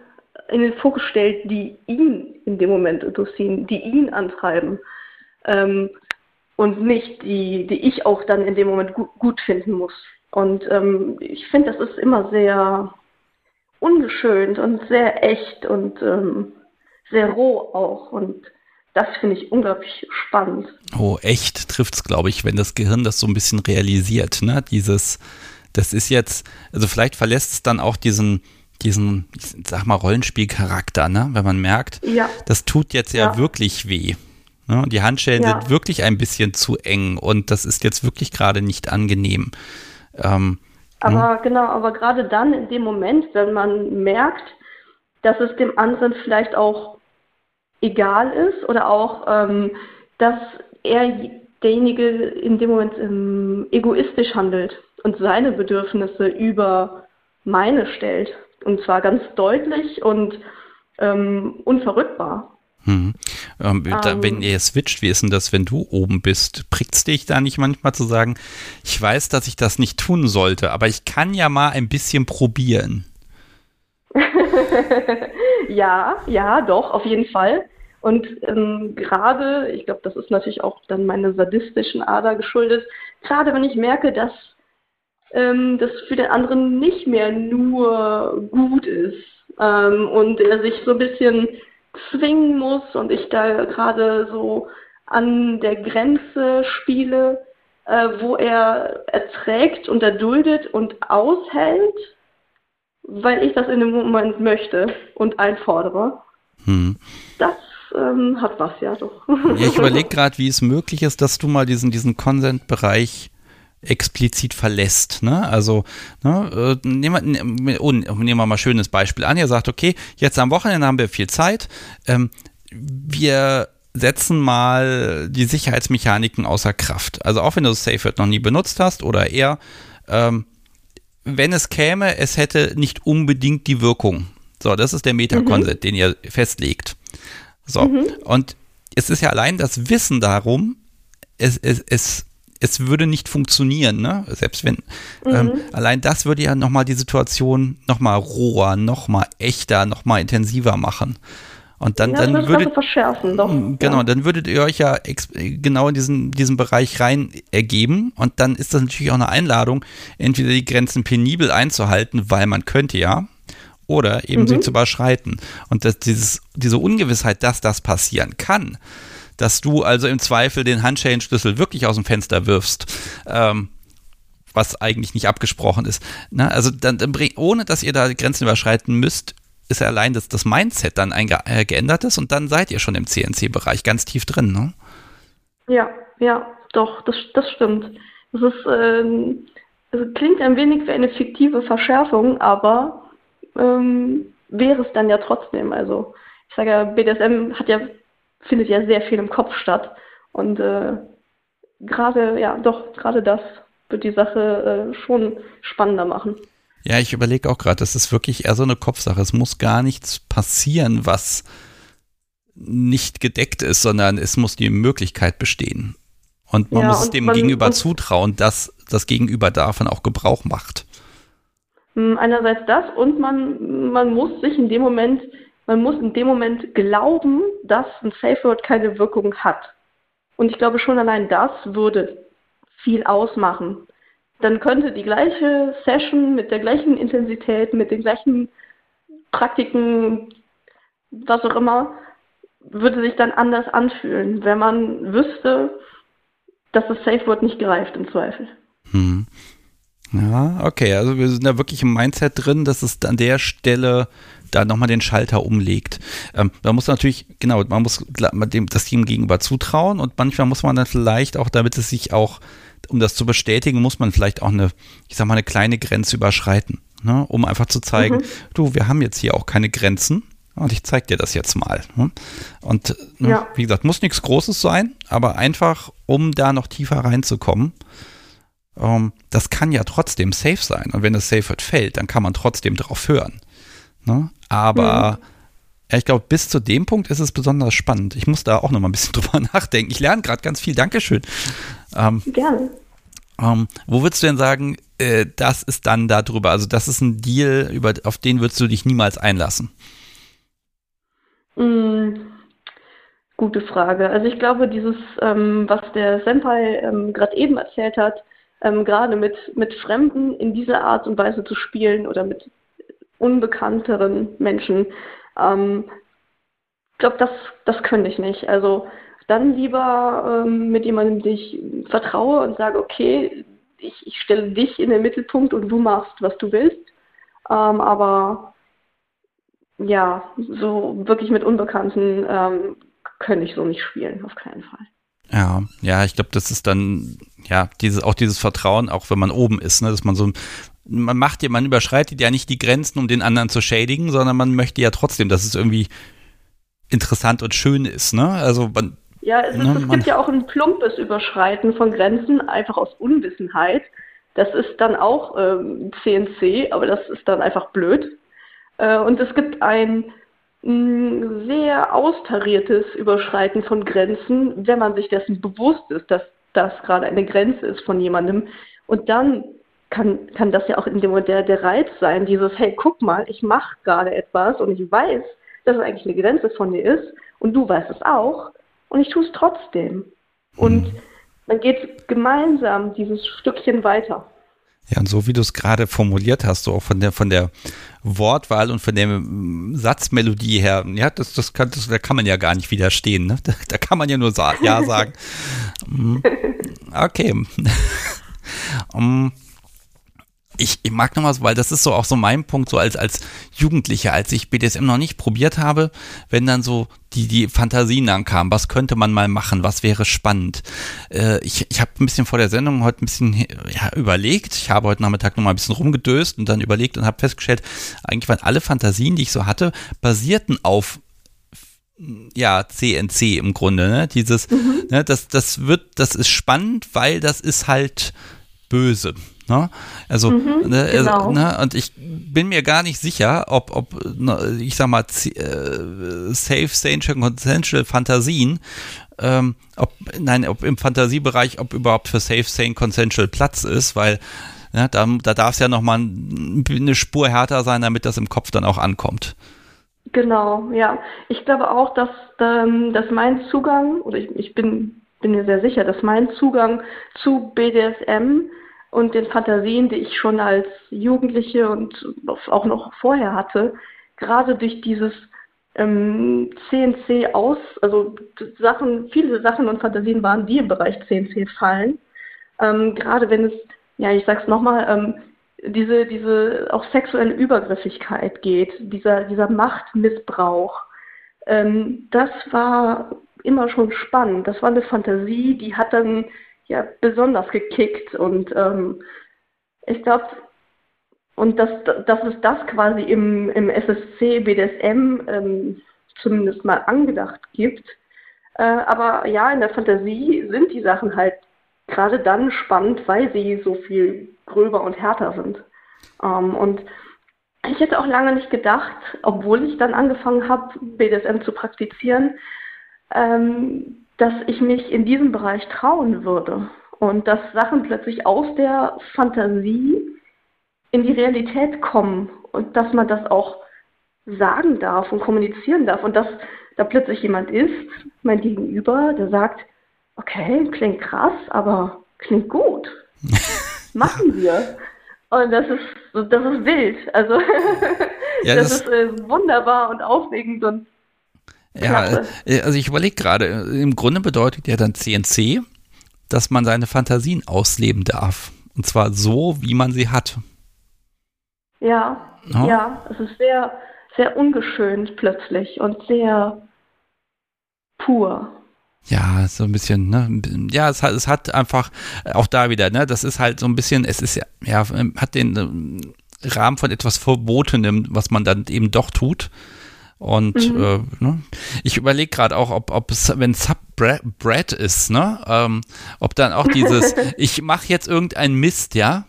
E: in den Fokus stellt, die ihn in dem Moment interessieren, die ihn antreiben. Ähm, und nicht die, die ich auch dann in dem Moment gut, gut finden muss. Und ähm, ich finde, das ist immer sehr ungeschönt und sehr echt und ähm, sehr roh auch. Und das finde ich unglaublich spannend.
A: Oh, echt trifft es, glaube ich, wenn das Gehirn das so ein bisschen realisiert. Ne? Dieses, das ist jetzt, also vielleicht verlässt es dann auch diesen, diesen, ich sag mal, Rollenspielcharakter, ne? wenn man merkt, ja. das tut jetzt ja, ja. wirklich weh. Ne? Die Handschellen ja. sind wirklich ein bisschen zu eng und das ist jetzt wirklich gerade nicht angenehm.
E: Ähm, aber genau, aber gerade dann in dem Moment, wenn man merkt, dass es dem anderen vielleicht auch egal ist oder auch, ähm, dass er derjenige in dem Moment ähm, egoistisch handelt und seine Bedürfnisse über meine stellt. Und zwar ganz deutlich und ähm, unverrückbar.
A: Hm. Ähm, da, ähm. wenn ihr switcht, wie ist denn das, wenn du oben bist? Prickt es dich da nicht manchmal zu sagen, ich weiß, dass ich das nicht tun sollte, aber ich kann ja mal ein bisschen probieren?
E: ja, ja, doch, auf jeden Fall. Und ähm, gerade, ich glaube, das ist natürlich auch dann meine sadistischen Ader geschuldet, gerade wenn ich merke, dass ähm, das für den anderen nicht mehr nur gut ist ähm, und er sich so ein bisschen zwingen muss und ich da gerade so an der Grenze spiele, äh, wo er erträgt und erduldet und aushält, weil ich das in dem Moment möchte und einfordere. Hm. Das ähm, hat was, ja doch.
A: Ja, ich überlege gerade, wie es möglich ist, dass du mal diesen, diesen Consent-Bereich explizit verlässt. Ne? Also ne, äh, nehmen, wir, oh, nehmen wir mal ein schönes Beispiel an. Ihr sagt, okay, jetzt am Wochenende haben wir viel Zeit. Ähm, wir setzen mal die Sicherheitsmechaniken außer Kraft. Also auch wenn du das SafeWord noch nie benutzt hast oder eher, ähm, wenn es käme, es hätte nicht unbedingt die Wirkung. So, das ist der Meta-Consent, mhm. den ihr festlegt. So, mhm. und es ist ja allein das Wissen darum, es, es, es es würde nicht funktionieren, ne? Selbst wenn, ähm, mhm. ähm, allein das würde ja nochmal die Situation nochmal roher, nochmal echter, nochmal intensiver machen. Und dann, ja, dann würdet,
E: verschärfen, doch.
A: Mm, genau, ja. dann würdet ihr euch ja genau in diesen, diesen Bereich rein ergeben und dann ist das natürlich auch eine Einladung, entweder die Grenzen penibel einzuhalten, weil man könnte ja, oder eben mhm. sie zu überschreiten. Und das, dieses, diese Ungewissheit, dass das passieren kann, dass du also im Zweifel den Handschellenschlüssel wirklich aus dem Fenster wirfst. Ähm, was eigentlich nicht abgesprochen ist. Na, also dann, dann ohne dass ihr da Grenzen überschreiten müsst, ist ja allein das, das Mindset dann ein äh, geändertes und dann seid ihr schon im CNC-Bereich ganz tief drin, ne?
E: Ja, ja, doch, das, das stimmt. Das ist, ähm, also klingt ein wenig wie eine fiktive Verschärfung, aber ähm, wäre es dann ja trotzdem. Also ich sage ja, BDSM hat ja findet ja sehr viel im Kopf statt. Und äh, gerade, ja, doch, gerade das wird die Sache äh, schon spannender machen.
A: Ja, ich überlege auch gerade, das ist wirklich eher so eine Kopfsache. Es muss gar nichts passieren, was nicht gedeckt ist, sondern es muss die Möglichkeit bestehen. Und man ja, muss und dem man, Gegenüber zutrauen, dass das Gegenüber davon auch Gebrauch macht.
E: Hm, einerseits das und man, man muss sich in dem Moment, man muss in dem Moment glauben, dass ein Safe Word keine Wirkung hat. Und ich glaube schon allein das würde viel ausmachen. Dann könnte die gleiche Session mit der gleichen Intensität, mit den gleichen Praktiken, was auch immer, würde sich dann anders anfühlen, wenn man wüsste, dass das Safe Word nicht greift im Zweifel. Hm.
A: Ja, okay, also wir sind da wirklich im Mindset drin, dass es an der Stelle da nochmal den Schalter umlegt. Ähm, man muss natürlich, genau, man muss dem, das Team gegenüber zutrauen und manchmal muss man dann vielleicht auch, damit es sich auch, um das zu bestätigen, muss man vielleicht auch eine, ich sag mal, eine kleine Grenze überschreiten, ne, um einfach zu zeigen, mhm. du, wir haben jetzt hier auch keine Grenzen. Und ich zeige dir das jetzt mal. Ne? Und ne, ja. wie gesagt, muss nichts Großes sein, aber einfach, um da noch tiefer reinzukommen, ähm, das kann ja trotzdem safe sein. Und wenn das Safe Word fällt, dann kann man trotzdem drauf hören. Ne? Aber mhm. ich glaube, bis zu dem Punkt ist es besonders spannend. Ich muss da auch noch mal ein bisschen drüber nachdenken. Ich lerne gerade ganz viel. Dankeschön. Ähm, Gerne. Ähm, wo würdest du denn sagen, äh, das ist dann darüber? Also, das ist ein Deal, über, auf den würdest du dich niemals einlassen?
E: Mhm. Gute Frage. Also ich glaube, dieses, ähm, was der Senpai ähm, gerade eben erzählt hat, ähm, gerade mit, mit Fremden in dieser Art und Weise zu spielen oder mit unbekannteren Menschen. Ähm, ich glaube, das, das könnte ich nicht. Also dann lieber ähm, mit jemandem, dem ich vertraue und sage, okay, ich, ich stelle dich in den Mittelpunkt und du machst, was du willst. Ähm, aber ja, so wirklich mit Unbekannten ähm, könnte ich so nicht spielen, auf keinen Fall.
A: Ja, ja, ich glaube, das ist dann, ja, dieses, auch dieses Vertrauen, auch wenn man oben ist, ne, dass man so, man macht ja, man überschreitet ja nicht die Grenzen, um den anderen zu schädigen, sondern man möchte ja trotzdem, dass es irgendwie interessant und schön ist, ne? Also man,
E: ja, es, ist, ne, es gibt ja auch ein plumpes Überschreiten von Grenzen, einfach aus Unwissenheit. Das ist dann auch ähm, CNC, aber das ist dann einfach blöd. Äh, und es gibt ein sehr austariertes Überschreiten von Grenzen, wenn man sich dessen bewusst ist, dass das gerade eine Grenze ist von jemandem. Und dann kann, kann das ja auch in dem der, der Reiz sein, dieses, hey, guck mal, ich mache gerade etwas und ich weiß, dass es eigentlich eine Grenze von dir ist und du weißt es auch und ich tue es trotzdem. Und dann geht gemeinsam dieses Stückchen weiter.
A: Ja, und so wie du es gerade formuliert hast, so auch von der, von der Wortwahl und von der mm, Satzmelodie her, ja, das, das kann, das, da kann man ja gar nicht widerstehen, ne? Da, da kann man ja nur sa Ja sagen. Mm. okay. um, ich, ich mag nochmal, weil das ist so auch so mein Punkt, so als, als Jugendlicher, als ich BDSM noch nicht probiert habe, wenn dann so die, die Fantasien ankamen, was könnte man mal machen, was wäre spannend. Äh, ich ich habe ein bisschen vor der Sendung heute ein bisschen ja, überlegt, ich habe heute Nachmittag nochmal ein bisschen rumgedöst und dann überlegt und habe festgestellt, eigentlich waren alle Fantasien, die ich so hatte, basierten auf ja, CNC im Grunde, ne? Dieses, mhm. ne, das, das wird, das ist spannend, weil das ist halt böse. Ne? Also, mhm, ne, also, genau. ne, und ich bin mir gar nicht sicher, ob, ob ne, ich sag mal, äh, Safe, Sane, Consensual Fantasien, ähm, ob, nein, ob im Fantasiebereich, ob überhaupt für Safe, Sane, Consensual Platz ist, weil ja, da, da darf es ja nochmal eine Spur härter sein, damit das im Kopf dann auch ankommt.
E: Genau, ja. Ich glaube auch, dass, ähm, dass mein Zugang, oder ich, ich bin, bin mir sehr sicher, dass mein Zugang zu BDSM und den Fantasien, die ich schon als Jugendliche und auch noch vorher hatte, gerade durch dieses ähm, CNC aus, also Sachen, viele Sachen und Fantasien waren, die im Bereich CNC fallen. Ähm, gerade wenn es, ja, ich sag's nochmal, ähm, diese, diese auch sexuelle Übergriffigkeit geht, dieser, dieser Machtmissbrauch. Ähm, das war immer schon spannend. Das war eine Fantasie, die hat dann ja besonders gekickt und ähm, ich glaube, und dass, dass es das quasi im, im SSC BDSM ähm, zumindest mal angedacht gibt. Äh, aber ja, in der Fantasie sind die Sachen halt gerade dann spannend, weil sie so viel gröber und härter sind. Ähm, und ich hätte auch lange nicht gedacht, obwohl ich dann angefangen habe, BDSM zu praktizieren, ähm, dass ich mich in diesem Bereich trauen würde und dass Sachen plötzlich aus der Fantasie in die Realität kommen und dass man das auch sagen darf und kommunizieren darf und dass da plötzlich jemand ist, mein Gegenüber, der sagt, okay, klingt krass, aber klingt gut. Machen wir. Und das ist, das ist wild. Also ja, das, das, ist äh, wunderbar und aufregend und
A: ja, äh, also ich überlege gerade, im Grunde bedeutet ja dann CNC, dass man seine Fantasien ausleben darf. Und zwar so, wie man sie hat.
E: Ja, ja, ja es ist sehr, sehr ungeschönt plötzlich und sehr pur.
A: Ja, so ein bisschen, ne? Ja, es hat, es hat einfach, auch da wieder, ne? Das ist halt so ein bisschen, es ist ja, ja, hat den Rahmen von etwas Verbotenem, was man dann eben doch tut. Und mhm. äh, ne? ich überlege gerade auch, ob, ob es, wenn Subbread ist, ne? Ähm, ob dann auch dieses, ich mache jetzt irgendeinen Mist, ja?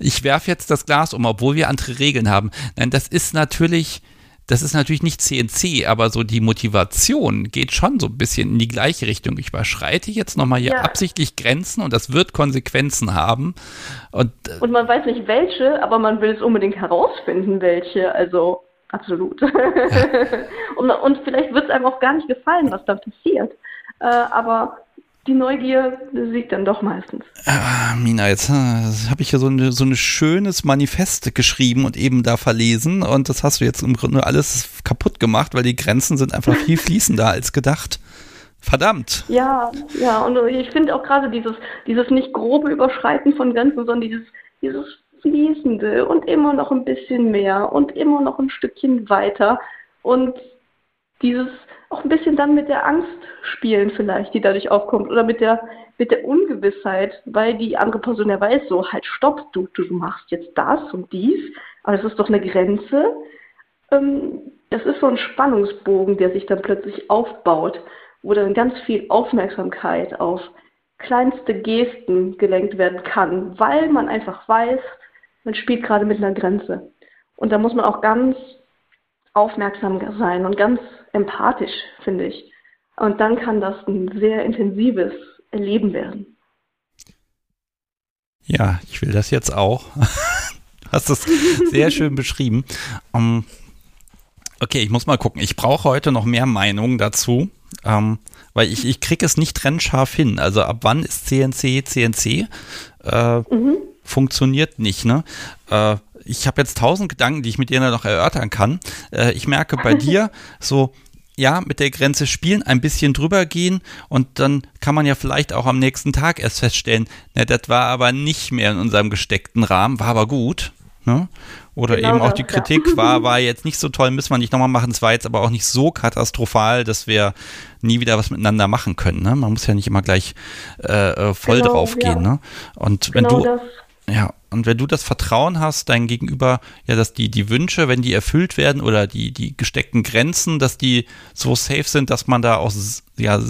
A: Ich werfe jetzt das Glas um, obwohl wir andere Regeln haben. Nein, das ist natürlich das ist natürlich nicht CNC, aber so die Motivation geht schon so ein bisschen in die gleiche Richtung. Ich überschreite jetzt nochmal hier ja. absichtlich Grenzen und das wird Konsequenzen haben. Und,
E: äh, und man weiß nicht welche, aber man will es unbedingt herausfinden, welche. Also absolut. Ja. und, und, vielleicht wird es einem auch gar nicht gefallen, was da passiert. Äh, aber die Neugier siegt dann doch meistens.
A: Ah, Mina, jetzt äh, habe ich ja so ein so eine schönes Manifest geschrieben und eben da verlesen und das hast du jetzt im Grunde alles kaputt gemacht, weil die Grenzen sind einfach viel fließender als gedacht. Verdammt.
E: Ja, ja, und ich finde auch gerade dieses, dieses nicht grobe Überschreiten von Grenzen, sondern dieses, dieses Fließende und immer noch ein bisschen mehr und immer noch ein Stückchen weiter und dieses auch ein bisschen dann mit der Angst spielen vielleicht, die dadurch aufkommt oder mit der mit der Ungewissheit, weil die andere Person ja weiß, so halt stopp, du, du machst jetzt das und dies, aber es ist doch eine Grenze. Ähm, das ist so ein Spannungsbogen, der sich dann plötzlich aufbaut, wo dann ganz viel Aufmerksamkeit auf kleinste Gesten gelenkt werden kann, weil man einfach weiß, man spielt gerade mit einer Grenze. Und da muss man auch ganz aufmerksam sein und ganz empathisch, finde ich. Und dann kann das ein sehr intensives Erleben werden.
A: Ja, ich will das jetzt auch. du hast das sehr schön beschrieben. Um, ähm, okay, ich muss mal gucken. Ich brauche heute noch mehr Meinungen dazu, um, ähm, weil ich, ich kriege es nicht trennscharf hin. Also ab wann ist CNC CNC? Äh, mhm. Funktioniert nicht, ne? Äh, ich habe jetzt tausend Gedanken, die ich mit dir noch erörtern kann. Äh, ich merke bei dir so, ja, mit der Grenze spielen, ein bisschen drüber gehen und dann kann man ja vielleicht auch am nächsten Tag erst feststellen, na, das war aber nicht mehr in unserem gesteckten Rahmen, war aber gut. Ne? Oder genau eben auch das, die Kritik ja. war, war jetzt nicht so toll, müssen wir nicht nochmal machen. Es war jetzt aber auch nicht so katastrophal, dass wir nie wieder was miteinander machen können. Ne? Man muss ja nicht immer gleich äh, äh voll genau, drauf gehen. Ja. Ne? Und wenn genau du. Das. Ja, und wenn du das Vertrauen hast, dein Gegenüber, ja, dass die, die Wünsche, wenn die erfüllt werden oder die, die gesteckten Grenzen, dass die so safe sind, dass man da auch ja,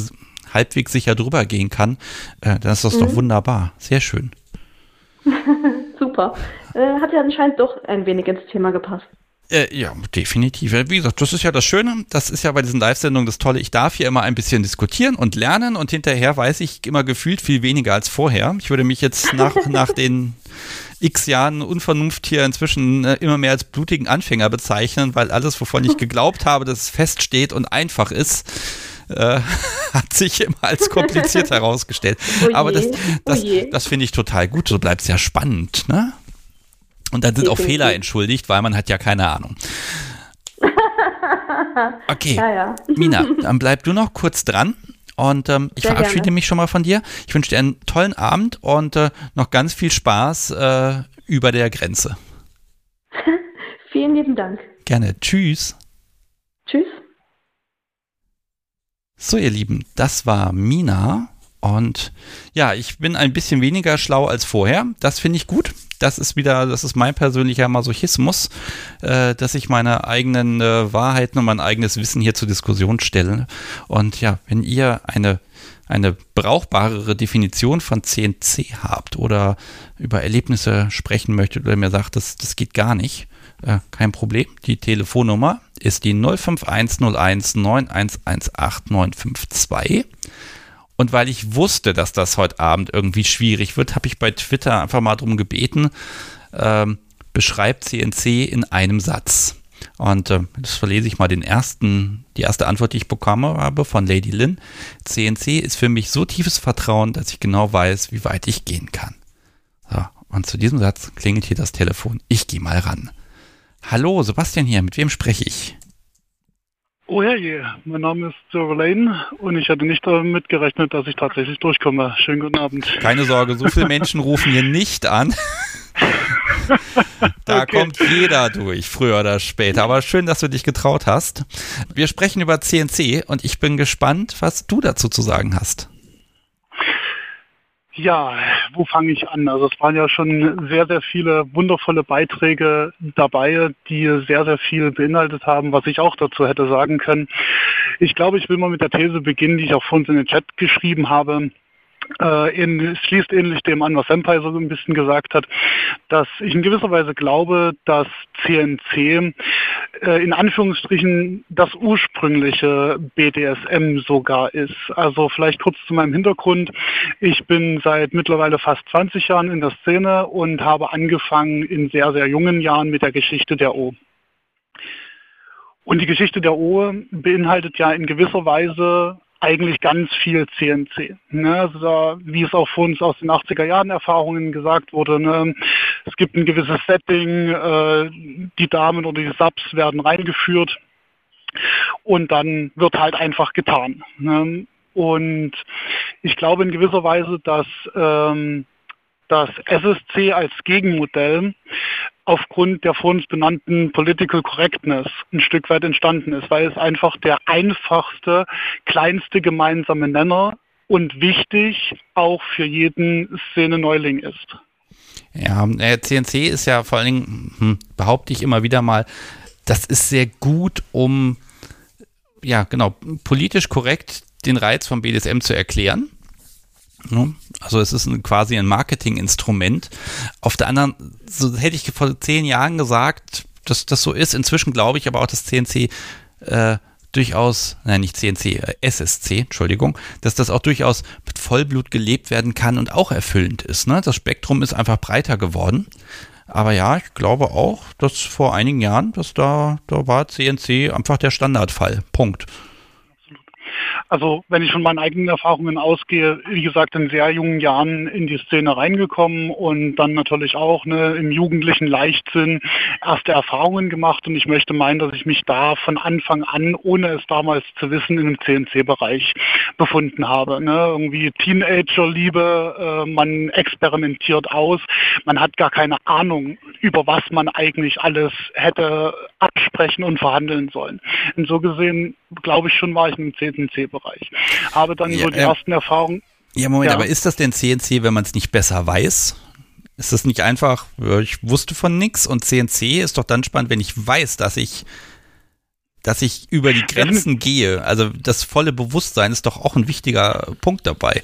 A: halbwegs sicher drüber gehen kann, äh, dann ist das mhm. doch wunderbar. Sehr schön.
E: Super. Äh, hat ja anscheinend doch ein wenig ins Thema gepasst.
A: Äh, ja, definitiv. Wie gesagt, das ist ja das Schöne. Das ist ja bei diesen Live-Sendungen das Tolle. Ich darf hier immer ein bisschen diskutieren und lernen und hinterher weiß ich immer gefühlt viel weniger als vorher. Ich würde mich jetzt nach, nach den x Jahren Unvernunft hier inzwischen äh, immer mehr als blutigen Anfänger bezeichnen, weil alles, wovon ich geglaubt habe, dass es feststeht und einfach ist, äh, hat sich immer als kompliziert herausgestellt. Oh Aber das, das, oh das finde ich total gut. So bleibt es ja spannend. Ne? Und dann sind auch Fehler entschuldigt, weil man hat ja keine Ahnung. Okay, ja, ja. Mina, dann bleib du noch kurz dran. Und ähm, ich Sehr verabschiede gerne. mich schon mal von dir. Ich wünsche dir einen tollen Abend und äh, noch ganz viel Spaß äh, über der Grenze.
E: Vielen lieben Dank.
A: Gerne. Tschüss.
E: Tschüss.
A: So, ihr Lieben, das war Mina. Und ja, ich bin ein bisschen weniger schlau als vorher. Das finde ich gut das ist wieder, das ist mein persönlicher Masochismus, äh, dass ich meine eigenen äh, Wahrheiten und mein eigenes Wissen hier zur Diskussion stelle. Und ja, wenn ihr eine eine brauchbarere Definition von CNC habt oder über Erlebnisse sprechen möchtet oder mir sagt, das, das geht gar nicht, äh, kein Problem. Die Telefonnummer ist die 05101 9118952. Und weil ich wusste, dass das heute Abend irgendwie schwierig wird, habe ich bei Twitter einfach mal darum gebeten, ähm, beschreibt CNC in einem Satz. Und äh, das verlese ich mal den ersten, die erste Antwort, die ich bekommen habe von Lady Lynn. CNC ist für mich so tiefes Vertrauen, dass ich genau weiß, wie weit ich gehen kann. So, und zu diesem Satz klingelt hier das Telefon. Ich gehe mal ran. Hallo, Sebastian hier, mit wem spreche ich?
F: Oh herrje, mein Name ist Sir Lane und ich hatte nicht damit gerechnet, dass ich tatsächlich durchkomme. Schönen guten Abend.
A: Keine Sorge, so viele Menschen rufen hier nicht an. da okay. kommt jeder durch, früher oder später. Aber schön, dass du dich getraut hast. Wir sprechen über CNC und ich bin gespannt, was du dazu zu sagen hast.
F: Ja, wo fange ich an? Also es waren ja schon sehr, sehr viele wundervolle Beiträge dabei, die sehr, sehr viel beinhaltet haben, was ich auch dazu hätte sagen können. Ich glaube, ich will mal mit der These beginnen, die ich auch vorhin in den Chat geschrieben habe in, schließt ähnlich dem an, was Senpai so ein bisschen gesagt hat, dass ich in gewisser Weise glaube, dass CNC äh, in Anführungsstrichen das ursprüngliche BDSM sogar ist. Also vielleicht kurz zu meinem Hintergrund. Ich bin seit mittlerweile fast 20 Jahren in der Szene und habe angefangen in sehr, sehr jungen Jahren mit der Geschichte der O. Und die Geschichte der O beinhaltet ja in gewisser Weise eigentlich ganz viel CNC. Ne? Also, wie es auch von uns aus den 80er Jahren Erfahrungen gesagt wurde, ne? es gibt ein gewisses Setting, äh, die Damen oder die Subs werden reingeführt und dann wird halt einfach getan. Ne? Und ich glaube in gewisser Weise, dass ähm, das SSC als Gegenmodell aufgrund der von uns benannten Political Correctness ein Stück weit entstanden ist, weil es einfach der einfachste, kleinste gemeinsame Nenner und wichtig auch für jeden Szene-Neuling ist.
A: Ja, CNC ist ja vor allen Dingen, hm, behaupte ich immer wieder mal, das ist sehr gut, um ja, genau, politisch korrekt den Reiz vom BDSM zu erklären. Ne? Also es ist ein, quasi ein Marketinginstrument. Auf der anderen, so hätte ich vor zehn Jahren gesagt, dass das so ist. Inzwischen glaube ich aber auch, dass CNC äh, durchaus, nein, nicht CNC, äh, SSC, Entschuldigung, dass das auch durchaus mit Vollblut gelebt werden kann und auch erfüllend ist. Ne? Das Spektrum ist einfach breiter geworden. Aber ja, ich glaube auch, dass vor einigen Jahren, dass da, da war CNC einfach der Standardfall. Punkt.
F: Also wenn ich von meinen eigenen Erfahrungen ausgehe, wie gesagt, in sehr jungen Jahren in die Szene reingekommen und dann natürlich auch ne, im jugendlichen Leichtsinn erste Erfahrungen gemacht und ich möchte meinen, dass ich mich da von Anfang an, ohne es damals zu wissen, dem CNC-Bereich befunden habe. Ne? Irgendwie Teenager-Liebe, äh, man experimentiert aus, man hat gar keine Ahnung, über was man eigentlich alles hätte absprechen und verhandeln sollen. Und so gesehen, glaube ich schon, war ich im CNC-Bereich. Habe dann ja, so die äh, ersten Erfahrungen.
A: Ja, Moment, ja. aber ist das denn CNC, wenn man es nicht besser weiß? Ist das nicht einfach, ich wusste von nichts und CNC ist doch dann spannend, wenn ich weiß, dass ich dass ich über die Grenzen gehe. Also das volle Bewusstsein ist doch auch ein wichtiger Punkt dabei.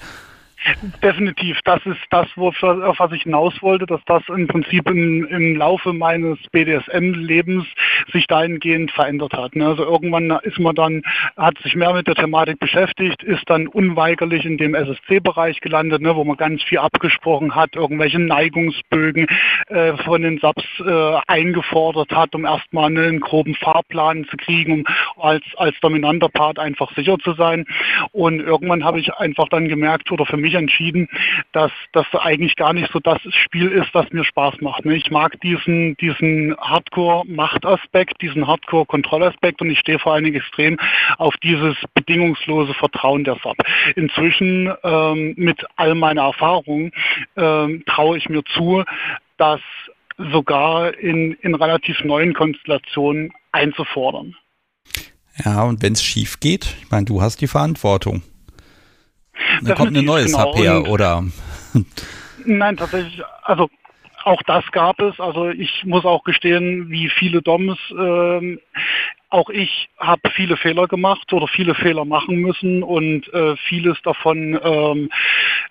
F: Definitiv, das ist das, auf was ich hinaus wollte, dass das im Prinzip im, im Laufe meines BDSM-Lebens sich dahingehend verändert hat. Ne? Also irgendwann ist man dann, hat sich mehr mit der Thematik beschäftigt, ist dann unweigerlich in dem SSC-Bereich gelandet, ne, wo man ganz viel abgesprochen hat, irgendwelche Neigungsbögen äh, von den Subs äh, eingefordert hat, um erstmal einen groben Fahrplan zu kriegen, um als, als dominanter Part einfach sicher zu sein. Und irgendwann habe ich einfach dann gemerkt, oder für mich entschieden, dass das eigentlich gar nicht so das Spiel ist, was mir Spaß macht. Ne? Ich mag diesen, diesen Hardcore-Machtaspekt, diesen Hardcore-Kontrollaspekt und ich stehe vor allen Dingen extrem auf dieses bedingungslose Vertrauen der Sub. Inzwischen ähm, mit all meiner Erfahrung ähm, traue ich mir zu, dass sogar in, in relativ neuen Konstellationen einzufordern.
A: Ja, und wenn es schief geht, ich meine, du hast die Verantwortung. Dann kommt ein neues genau. HP oder?
F: Nein, tatsächlich, also auch das gab es. Also ich muss auch gestehen, wie viele Doms, äh, auch ich habe viele Fehler gemacht oder viele Fehler machen müssen und äh, vieles davon ähm,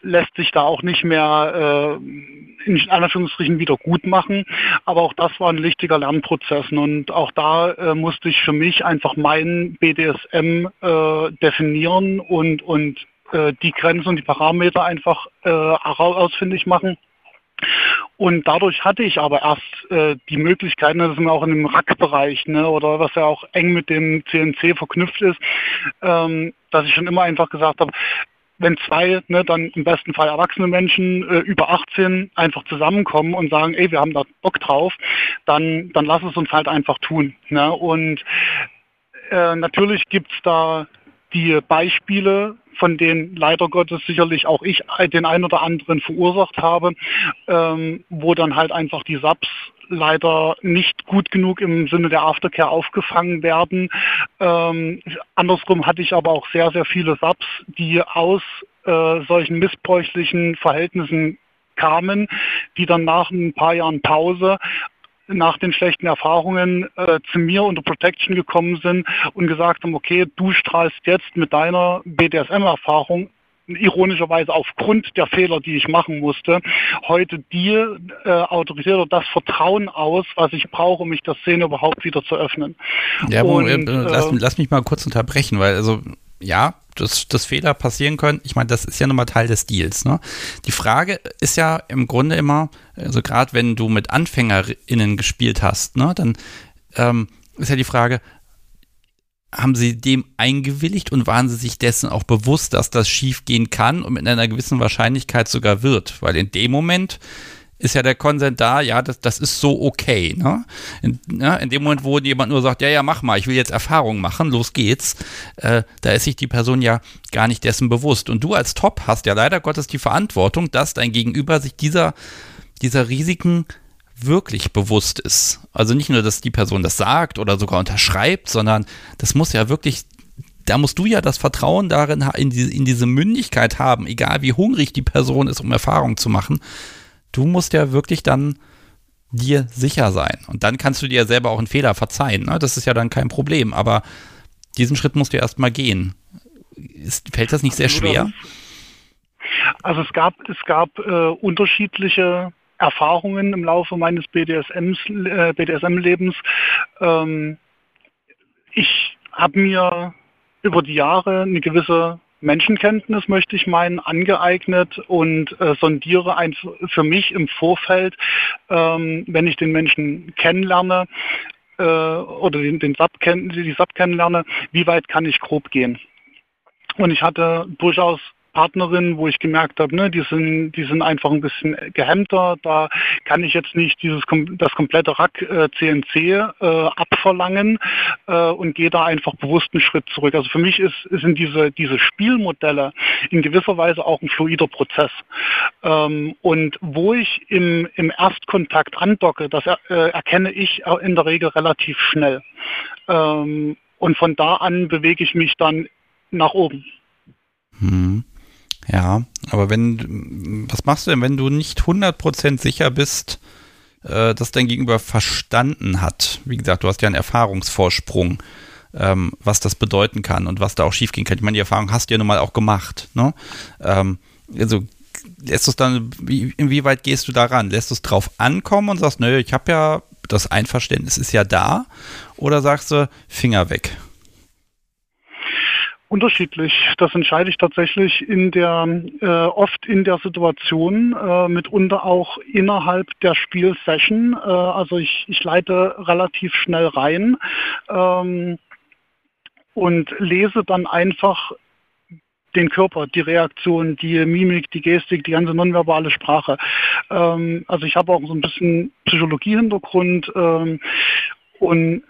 F: lässt sich da auch nicht mehr äh, in Anführungsstrichen wieder gut machen. Aber auch das war ein wichtiger Lernprozess und auch da äh, musste ich für mich einfach meinen BDSM äh, definieren und, und äh, die Grenzen und die Parameter einfach äh, ausfindig machen und dadurch hatte ich aber erst äh, die Möglichkeiten, das ist auch in dem Rack-Bereich, ne, oder was ja auch eng mit dem CNC verknüpft ist, ähm, dass ich schon immer einfach gesagt habe, wenn zwei, ne, dann im besten Fall erwachsene Menschen äh, über 18 einfach zusammenkommen und sagen, ey, wir haben da Bock drauf, dann, dann lass es uns halt einfach tun. Ne? Und äh, natürlich gibt's da die Beispiele, von denen leider Gottes sicherlich auch ich den ein oder anderen verursacht habe, ähm, wo dann halt einfach die Subs leider nicht gut genug im Sinne der Aftercare aufgefangen werden. Ähm, andersrum hatte ich aber auch sehr, sehr viele Subs, die aus äh, solchen missbräuchlichen Verhältnissen kamen, die dann nach ein paar Jahren Pause nach den schlechten Erfahrungen äh, zu mir unter Protection gekommen sind und gesagt haben, okay, du strahlst jetzt mit deiner BDSM-Erfahrung ironischerweise aufgrund der Fehler, die ich machen musste, heute dir äh, Autorität oder das Vertrauen aus, was ich brauche, um mich der Szene überhaupt wieder zu öffnen.
A: Ja, und, äh, lass, äh, lass mich mal kurz unterbrechen, weil also ja, dass, dass Fehler passieren können. Ich meine, das ist ja nun mal Teil des Deals. Ne? Die Frage ist ja im Grunde immer, also gerade wenn du mit AnfängerInnen gespielt hast, ne, dann ähm, ist ja die Frage, haben sie dem eingewilligt und waren sie sich dessen auch bewusst, dass das schief gehen kann und mit einer gewissen Wahrscheinlichkeit sogar wird? Weil in dem Moment ist ja der Konsent da, ja, das, das ist so okay. Ne? In, ja, in dem Moment, wo jemand nur sagt, ja, ja, mach mal, ich will jetzt Erfahrung machen, los geht's, äh, da ist sich die Person ja gar nicht dessen bewusst. Und du als Top hast ja leider Gottes die Verantwortung, dass dein Gegenüber sich dieser, dieser Risiken wirklich bewusst ist. Also nicht nur, dass die Person das sagt oder sogar unterschreibt, sondern das muss ja wirklich da musst du ja das Vertrauen darin in, die, in diese Mündigkeit haben, egal wie hungrig die Person ist, um Erfahrung zu machen, du musst ja wirklich dann dir sicher sein. Und dann kannst du dir selber auch einen Fehler verzeihen. Ne? Das ist ja dann kein Problem. Aber diesen Schritt musst du erst mal gehen. Ist, fällt das nicht sehr schwer?
F: Also es gab, es gab äh, unterschiedliche Erfahrungen im Laufe meines BDSM-Lebens. Äh, BDSM ähm, ich habe mir über die Jahre eine gewisse Menschenkenntnis, möchte ich meinen, angeeignet und äh, sondiere ein, für mich im Vorfeld, ähm, wenn ich den Menschen kennenlerne äh, oder den, den Sub kenn, die Sub kennenlerne, wie weit kann ich grob gehen. Und ich hatte durchaus Partnerinnen, wo ich gemerkt habe, ne, die sind, die sind einfach ein bisschen gehemmter. Da kann ich jetzt nicht dieses das komplette Rack äh, CNC äh, abverlangen äh, und gehe da einfach bewusst einen Schritt zurück. Also für mich ist, sind diese, diese Spielmodelle in gewisser Weise auch ein fluider Prozess. Ähm, und wo ich im, im Erstkontakt andocke, das er, äh, erkenne ich in der Regel relativ schnell. Ähm, und von da an bewege ich mich dann nach oben.
A: Hm. Ja, aber wenn, was machst du denn, wenn du nicht 100% sicher bist, äh, dass dein Gegenüber verstanden hat? Wie gesagt, du hast ja einen Erfahrungsvorsprung, ähm, was das bedeuten kann und was da auch schiefgehen kann. Ich meine, die Erfahrung hast du ja nun mal auch gemacht. Ne? Ähm, also lässt du es dann, wie, inwieweit gehst du daran? Lässt du es drauf ankommen und sagst, nö, ich habe ja, das Einverständnis ist ja da? Oder sagst du, Finger weg?
F: Unterschiedlich. Das entscheide ich tatsächlich in der äh, oft in der Situation, äh, mitunter auch innerhalb der Spielsession. Äh, also ich, ich leite relativ schnell rein ähm, und lese dann einfach den Körper, die Reaktion, die Mimik, die Gestik, die ganze nonverbale Sprache. Ähm, also ich habe auch so ein bisschen Psychologie-Hintergrund ähm, und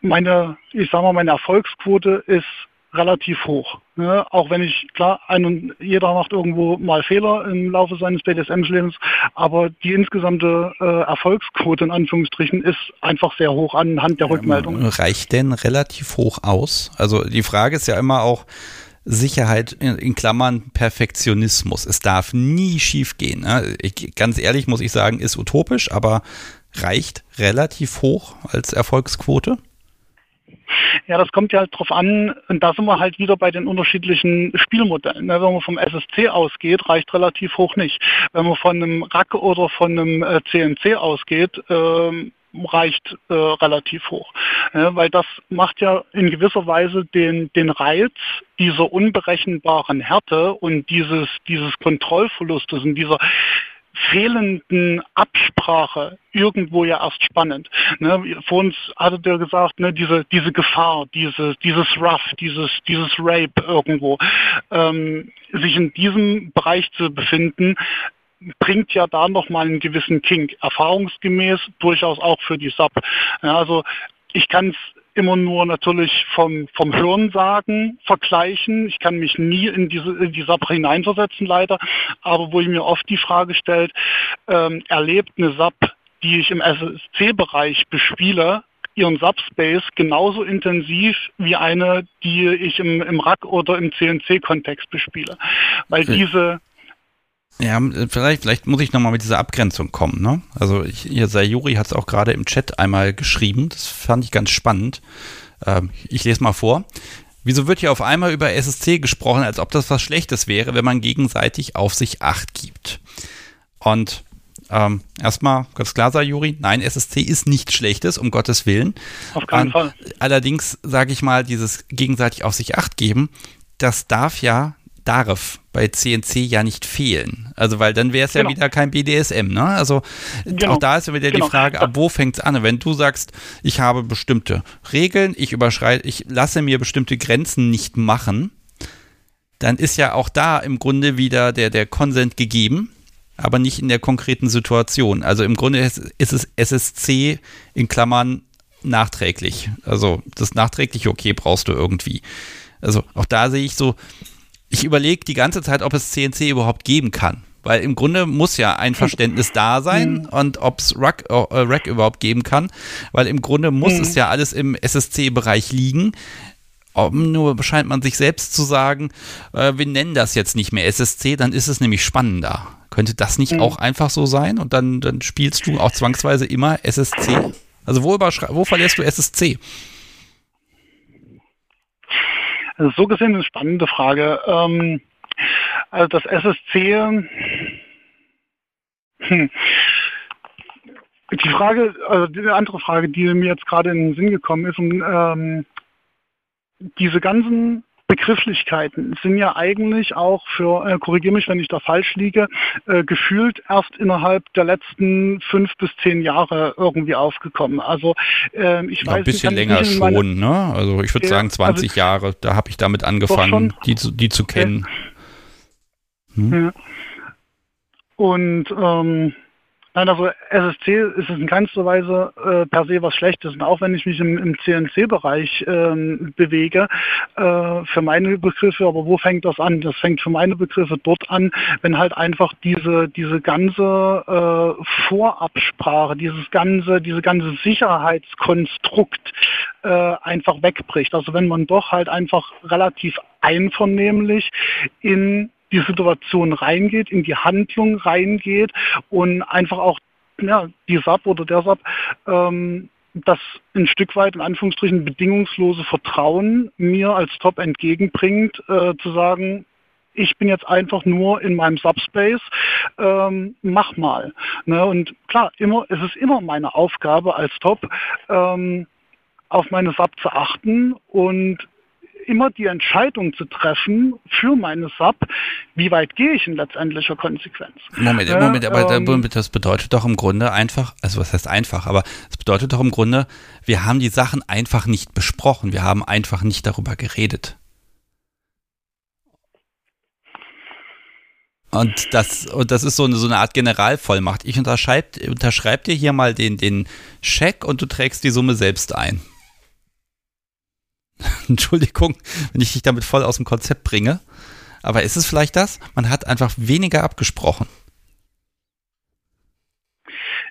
F: meine, ich sage mal, meine Erfolgsquote ist relativ hoch. Ne? Auch wenn ich, klar, ein und jeder macht irgendwo mal Fehler im Laufe seines BDSM-Lebens, aber die insgesamte äh, Erfolgsquote in Anführungsstrichen ist einfach sehr hoch anhand der Rückmeldung.
A: reicht denn relativ hoch aus? Also die Frage ist ja immer auch, Sicherheit in, in Klammern Perfektionismus. Es darf nie schief gehen. Ne? Ich, ganz ehrlich muss ich sagen, ist utopisch, aber reicht relativ hoch als Erfolgsquote.
F: Ja, das kommt ja halt drauf an, und da sind wir halt wieder bei den unterschiedlichen Spielmodellen. Ne? Wenn man vom SSC ausgeht, reicht relativ hoch nicht. Wenn man von einem Rack oder von einem CNC äh, ausgeht, ähm, reicht äh, relativ hoch. Ja, weil das macht ja in gewisser Weise den, den Reiz dieser unberechenbaren Härte und dieses, dieses Kontrollverlustes und dieser fehlenden Absprache irgendwo ja erst spannend. Ne, vor uns hattet ihr gesagt, ne, diese, diese Gefahr, diese, dieses Rough, dieses, dieses Rape irgendwo, ähm, sich in diesem Bereich zu befinden, bringt ja da nochmal einen gewissen Kink, erfahrungsgemäß durchaus auch für die Sub. Ja, also ich kann es immer nur natürlich vom, vom Hörensagen vergleichen. Ich kann mich nie in diese, in die Sache hineinversetzen, leider. Aber wo ich mir oft die Frage stellt, ähm, erlebt eine SAP, die ich im SSC-Bereich bespiele, ihren Subspace genauso intensiv wie eine, die ich im, im Rack oder im CNC-Kontext bespiele. Weil diese
A: ja, vielleicht, vielleicht muss ich nochmal mit dieser Abgrenzung kommen. Ne? Also ich, hier Sayuri hat es auch gerade im Chat einmal geschrieben. Das fand ich ganz spannend. Ähm, ich lese mal vor. Wieso wird hier auf einmal über SSC gesprochen, als ob das was Schlechtes wäre, wenn man gegenseitig auf sich Acht gibt? Und ähm, erstmal ganz klar, Sayuri, nein, SSC ist nichts Schlechtes, um Gottes Willen.
F: Auf keinen Fall.
A: Allerdings sage ich mal, dieses gegenseitig auf sich Acht geben, das darf ja darf bei CNC ja nicht fehlen. Also, weil dann wäre es genau. ja wieder kein BDSM, ne? Also, genau. auch da ist ja wieder genau. die Frage, ab wo fängt es an? Wenn du sagst, ich habe bestimmte Regeln, ich überschreite, ich lasse mir bestimmte Grenzen nicht machen, dann ist ja auch da im Grunde wieder der, der Konsent gegeben, aber nicht in der konkreten Situation. Also im Grunde ist, ist es SSC in Klammern nachträglich. Also das nachträgliche Okay brauchst du irgendwie. Also auch da sehe ich so, ich überlege die ganze Zeit, ob es CNC überhaupt geben kann. Weil im Grunde muss ja ein Verständnis da sein mhm. und ob es Rack, äh, Rack überhaupt geben kann. Weil im Grunde muss mhm. es ja alles im SSC-Bereich liegen. Nur scheint man sich selbst zu sagen, äh, wir nennen das jetzt nicht mehr SSC, dann ist es nämlich spannender. Könnte das nicht mhm. auch einfach so sein? Und dann, dann spielst du auch zwangsweise immer SSC? Also wo, wo verlierst du SSC?
F: Also so gesehen eine spannende Frage. Ähm, also das SSC, hm, die Frage, also die andere Frage, die mir jetzt gerade in den Sinn gekommen ist, um, ähm, diese ganzen Begrifflichkeiten sind ja eigentlich auch für, äh, korrigiere mich, wenn ich da falsch liege, äh, gefühlt erst innerhalb der letzten fünf bis zehn Jahre irgendwie aufgekommen. Also äh, ich ja, weiß
A: ein bisschen nicht, länger schon, ne? Also ich würde sagen 20 also, Jahre, da habe ich damit angefangen, die, zu, die zu kennen.
F: Hm? Ja. Und ähm, Nein, also SSC ist in keinster Weise äh, per se was Schlechtes. Und auch wenn ich mich im, im CNC-Bereich ähm, bewege, äh, für meine Begriffe, aber wo fängt das an? Das fängt für meine Begriffe dort an, wenn halt einfach diese, diese ganze äh, Vorabsprache, dieses ganze, diese ganze Sicherheitskonstrukt äh, einfach wegbricht. Also wenn man doch halt einfach relativ einvernehmlich in die Situation reingeht, in die Handlung reingeht und einfach auch ja, die SAP oder der SAP ähm, das ein Stück weit in Anführungsstrichen bedingungslose Vertrauen mir als Top entgegenbringt, äh, zu sagen, ich bin jetzt einfach nur in meinem Subspace, ähm, mach mal. Ne? Und klar, immer, es ist immer meine Aufgabe als Top, ähm, auf meine Sub zu achten und immer die Entscheidung zu treffen für meine Sub, wie weit gehe ich in letztendlicher Konsequenz.
A: Moment, äh, Moment, aber ähm, das bedeutet doch im Grunde einfach, also was heißt einfach, aber es bedeutet doch im Grunde, wir haben die Sachen einfach nicht besprochen, wir haben einfach nicht darüber geredet. Und das, und das ist so eine, so eine Art Generalvollmacht. Ich unterschreibe unterschreib dir hier mal den, den Scheck und du trägst die Summe selbst ein. Entschuldigung, wenn ich dich damit voll aus dem Konzept bringe. Aber ist es vielleicht das? Man hat einfach weniger abgesprochen.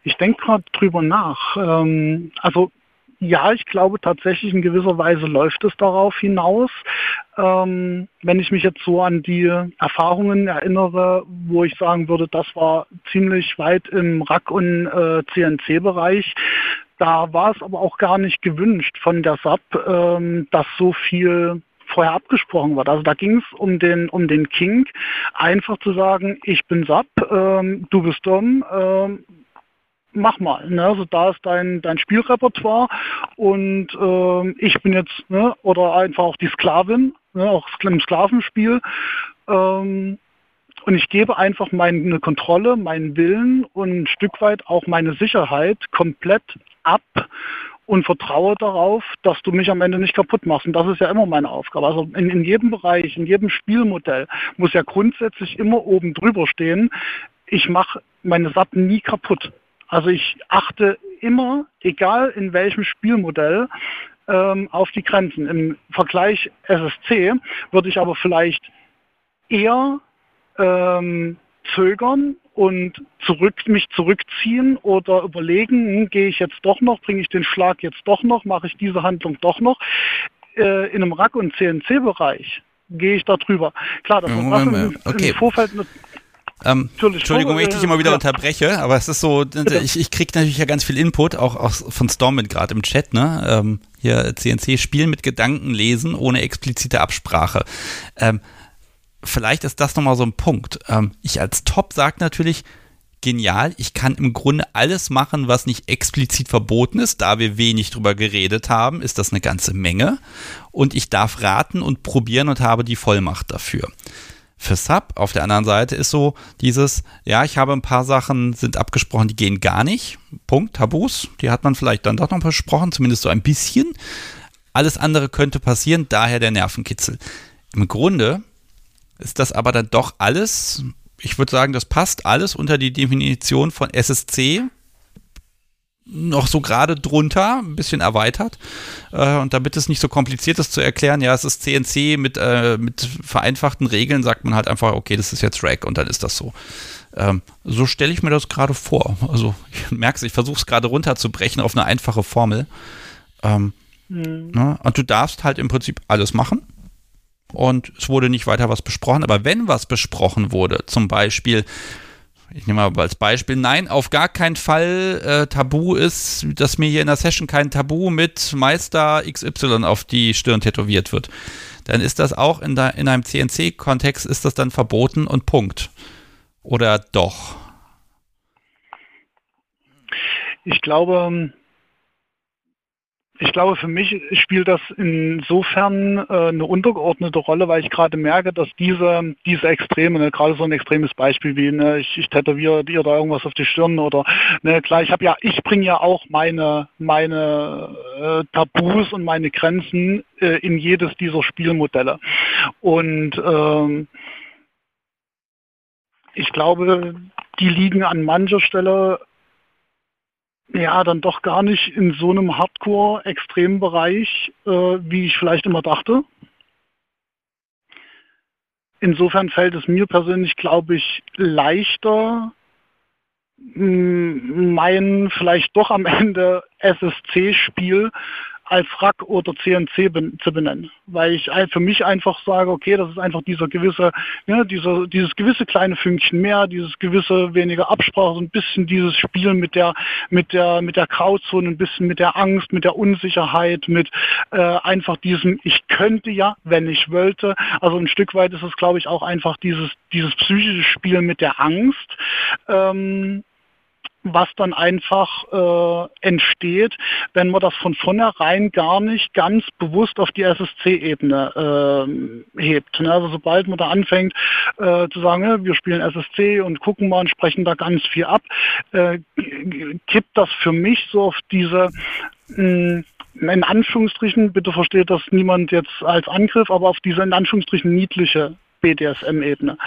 F: Ich denke gerade drüber nach. Ähm, also ja, ich glaube tatsächlich in gewisser Weise läuft es darauf hinaus. Ähm, wenn ich mich jetzt so an die Erfahrungen erinnere, wo ich sagen würde, das war ziemlich weit im Rack- und äh, CNC-Bereich, da war es aber auch gar nicht gewünscht von der SAP, ähm, dass so viel vorher abgesprochen wird. Also da ging es um den, um den King, einfach zu sagen, ich bin SAP, ähm, du bist Dom, ähm, mach mal. Ne? Also da ist dein, dein Spielrepertoire und ähm, ich bin jetzt, ne, oder einfach auch die Sklavin, ne, auch im Sklavenspiel. Ähm, und ich gebe einfach meine Kontrolle, meinen Willen und ein Stück weit auch meine Sicherheit komplett ab und vertraue darauf, dass du mich am Ende nicht kaputt machst. Und das ist ja immer meine Aufgabe. Also in, in jedem Bereich, in jedem Spielmodell muss ja grundsätzlich immer oben drüber stehen, ich mache meine Satten nie kaputt. Also ich achte immer, egal in welchem Spielmodell, ähm, auf die Grenzen. Im Vergleich SSC würde ich aber vielleicht eher ähm, zögern und zurück, mich zurückziehen oder überlegen, hm, gehe ich jetzt doch noch, bringe ich den Schlag jetzt doch noch, mache ich diese Handlung doch noch. Äh, in einem Rack- und CNC-Bereich gehe ich da drüber. Klar, das ist
A: okay.
F: im Vorfeld
A: ähm, Entschuldigung, wenn ich dich immer wieder ja. unterbreche, aber es ist so, ich, ich kriege natürlich ja ganz viel Input, auch, auch von Stormwind gerade im Chat, ne? Ähm, hier CNC Spielen mit Gedanken lesen, ohne explizite Absprache. Ähm, vielleicht ist das nochmal so ein Punkt. Ähm, ich als Top sage natürlich, genial, ich kann im Grunde alles machen, was nicht explizit verboten ist. Da wir wenig drüber geredet haben, ist das eine ganze Menge. Und ich darf raten und probieren und habe die Vollmacht dafür. Für Sub auf der anderen Seite ist so dieses, ja, ich habe ein paar Sachen, sind abgesprochen, die gehen gar nicht. Punkt, Tabus, die hat man vielleicht dann doch noch besprochen, zumindest so ein bisschen. Alles andere könnte passieren, daher der Nervenkitzel. Im Grunde ist das aber dann doch alles, ich würde sagen, das passt alles unter die Definition von SSC, noch so gerade drunter, ein bisschen erweitert. Äh, und damit es nicht so kompliziert ist zu erklären, ja, es ist CNC mit, äh, mit vereinfachten Regeln, sagt man halt einfach, okay, das ist jetzt Rack und dann ist das so. Ähm, so stelle ich mir das gerade vor. Also, ich merke es, ich versuche es gerade runterzubrechen auf eine einfache Formel. Ähm, mhm. ne? Und du darfst halt im Prinzip alles machen. Und es wurde nicht weiter was besprochen. Aber wenn was besprochen wurde, zum Beispiel, ich nehme mal als Beispiel, nein, auf gar keinen Fall äh, Tabu ist, dass mir hier in der Session kein Tabu mit Meister XY auf die Stirn tätowiert wird. Dann ist das auch in, der, in einem CNC-Kontext ist das dann verboten und Punkt. Oder doch?
F: Ich glaube, ich glaube, für mich spielt das insofern äh, eine untergeordnete Rolle, weil ich gerade merke, dass diese, diese Extreme, ne, gerade so ein extremes Beispiel wie, ne, ich, ich tätowiere dir da irgendwas auf die Stirn oder, ne, klar, ich habe ja, ich bringe ja auch meine, meine äh, Tabus und meine Grenzen äh, in jedes dieser Spielmodelle. Und ähm, ich glaube, die liegen an mancher Stelle ja, dann doch gar nicht in so einem Hardcore-Extrembereich, äh, wie ich vielleicht immer dachte. Insofern fällt es mir persönlich, glaube ich, leichter, mein vielleicht doch am Ende SSC-Spiel als Rack oder CNC ben, zu benennen, weil ich für mich einfach sage, okay, das ist einfach dieser gewisse, ja, dieser, dieses gewisse kleine Fünkchen mehr, dieses gewisse weniger Absprache, so ein bisschen dieses Spiel mit der, mit der, mit der Grauzone, ein bisschen mit der Angst, mit der Unsicherheit, mit äh, einfach diesem, ich könnte ja, wenn ich wollte. Also ein Stück weit ist es, glaube ich, auch einfach dieses, dieses psychische Spiel mit der Angst. Ähm, was dann einfach äh, entsteht, wenn man das von vornherein gar nicht ganz bewusst auf die SSC-Ebene äh, hebt. Ne? Also sobald man da anfängt äh, zu sagen, ja, wir spielen SSC und gucken mal und sprechen da ganz viel ab, äh, kippt das für mich so auf diese mh, in Anführungsstrichen, bitte versteht das niemand jetzt als Angriff, aber auf diese in Anführungsstrichen niedliche BDSM-Ebene.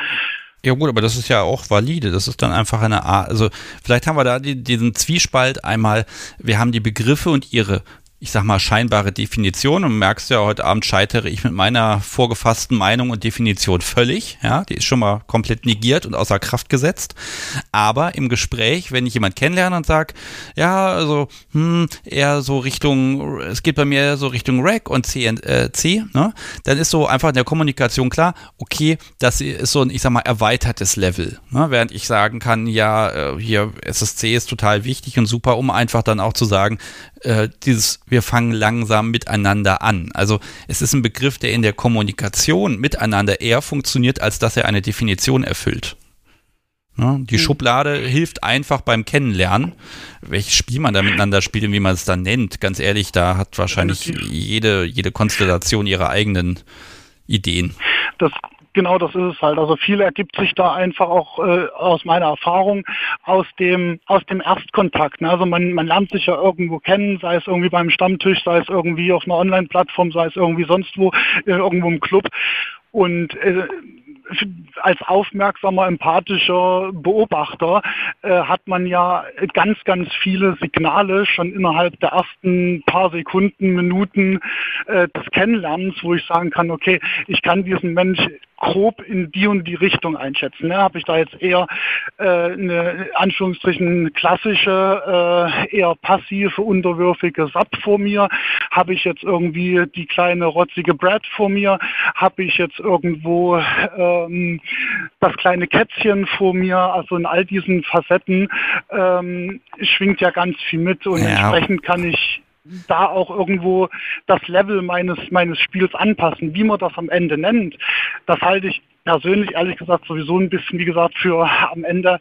A: Ja gut, aber das ist ja auch valide. Das ist dann einfach eine Art, also vielleicht haben wir da die, diesen Zwiespalt einmal, wir haben die Begriffe und ihre ich sag mal, scheinbare Definition. Und merkst ja, heute Abend scheitere ich mit meiner vorgefassten Meinung und Definition völlig. Ja, die ist schon mal komplett negiert und außer Kraft gesetzt. Aber im Gespräch, wenn ich jemand kennenlerne und sage, ja, also, hm, eher so Richtung, es geht bei mir so Richtung Rack und C, äh, ne? dann ist so einfach in der Kommunikation klar, okay, das ist so ein, ich sag mal, erweitertes Level. Ne? Während ich sagen kann, ja, äh, hier SSC ist total wichtig und super, um einfach dann auch zu sagen, äh, dieses, wir fangen langsam miteinander an. Also es ist ein Begriff, der in der Kommunikation miteinander eher funktioniert, als dass er eine Definition erfüllt. Ja, die mhm. Schublade hilft einfach beim Kennenlernen. Welches Spiel man da miteinander spielt und wie man es dann nennt, ganz ehrlich, da hat wahrscheinlich jede, jede Konstellation ihre eigenen Ideen.
F: Das Genau, das ist es halt. Also viel ergibt sich da einfach auch äh, aus meiner Erfahrung aus dem aus dem Erstkontakt. Ne? Also man, man lernt sich ja irgendwo kennen, sei es irgendwie beim Stammtisch, sei es irgendwie auf einer Online-Plattform, sei es irgendwie sonst wo, äh, irgendwo im Club. Und äh, als aufmerksamer, empathischer Beobachter äh, hat man ja ganz, ganz viele Signale schon innerhalb der ersten paar Sekunden, Minuten äh, des Kennenlernens, wo ich sagen kann, okay, ich kann diesen Mensch grob in die und die Richtung einschätzen. Ne? Habe ich da jetzt eher äh, eine Anführungsstrichen klassische, äh, eher passive, unterwürfige SAP vor mir? Habe ich jetzt irgendwie die kleine rotzige Brad vor mir? Habe ich jetzt irgendwo ähm, das kleine Kätzchen vor mir? Also in all diesen Facetten ähm, schwingt ja ganz viel mit und ja. entsprechend kann ich da auch irgendwo das Level meines, meines Spiels anpassen. Wie man das am Ende nennt, das halte ich persönlich ehrlich gesagt sowieso ein bisschen, wie gesagt, für am Ende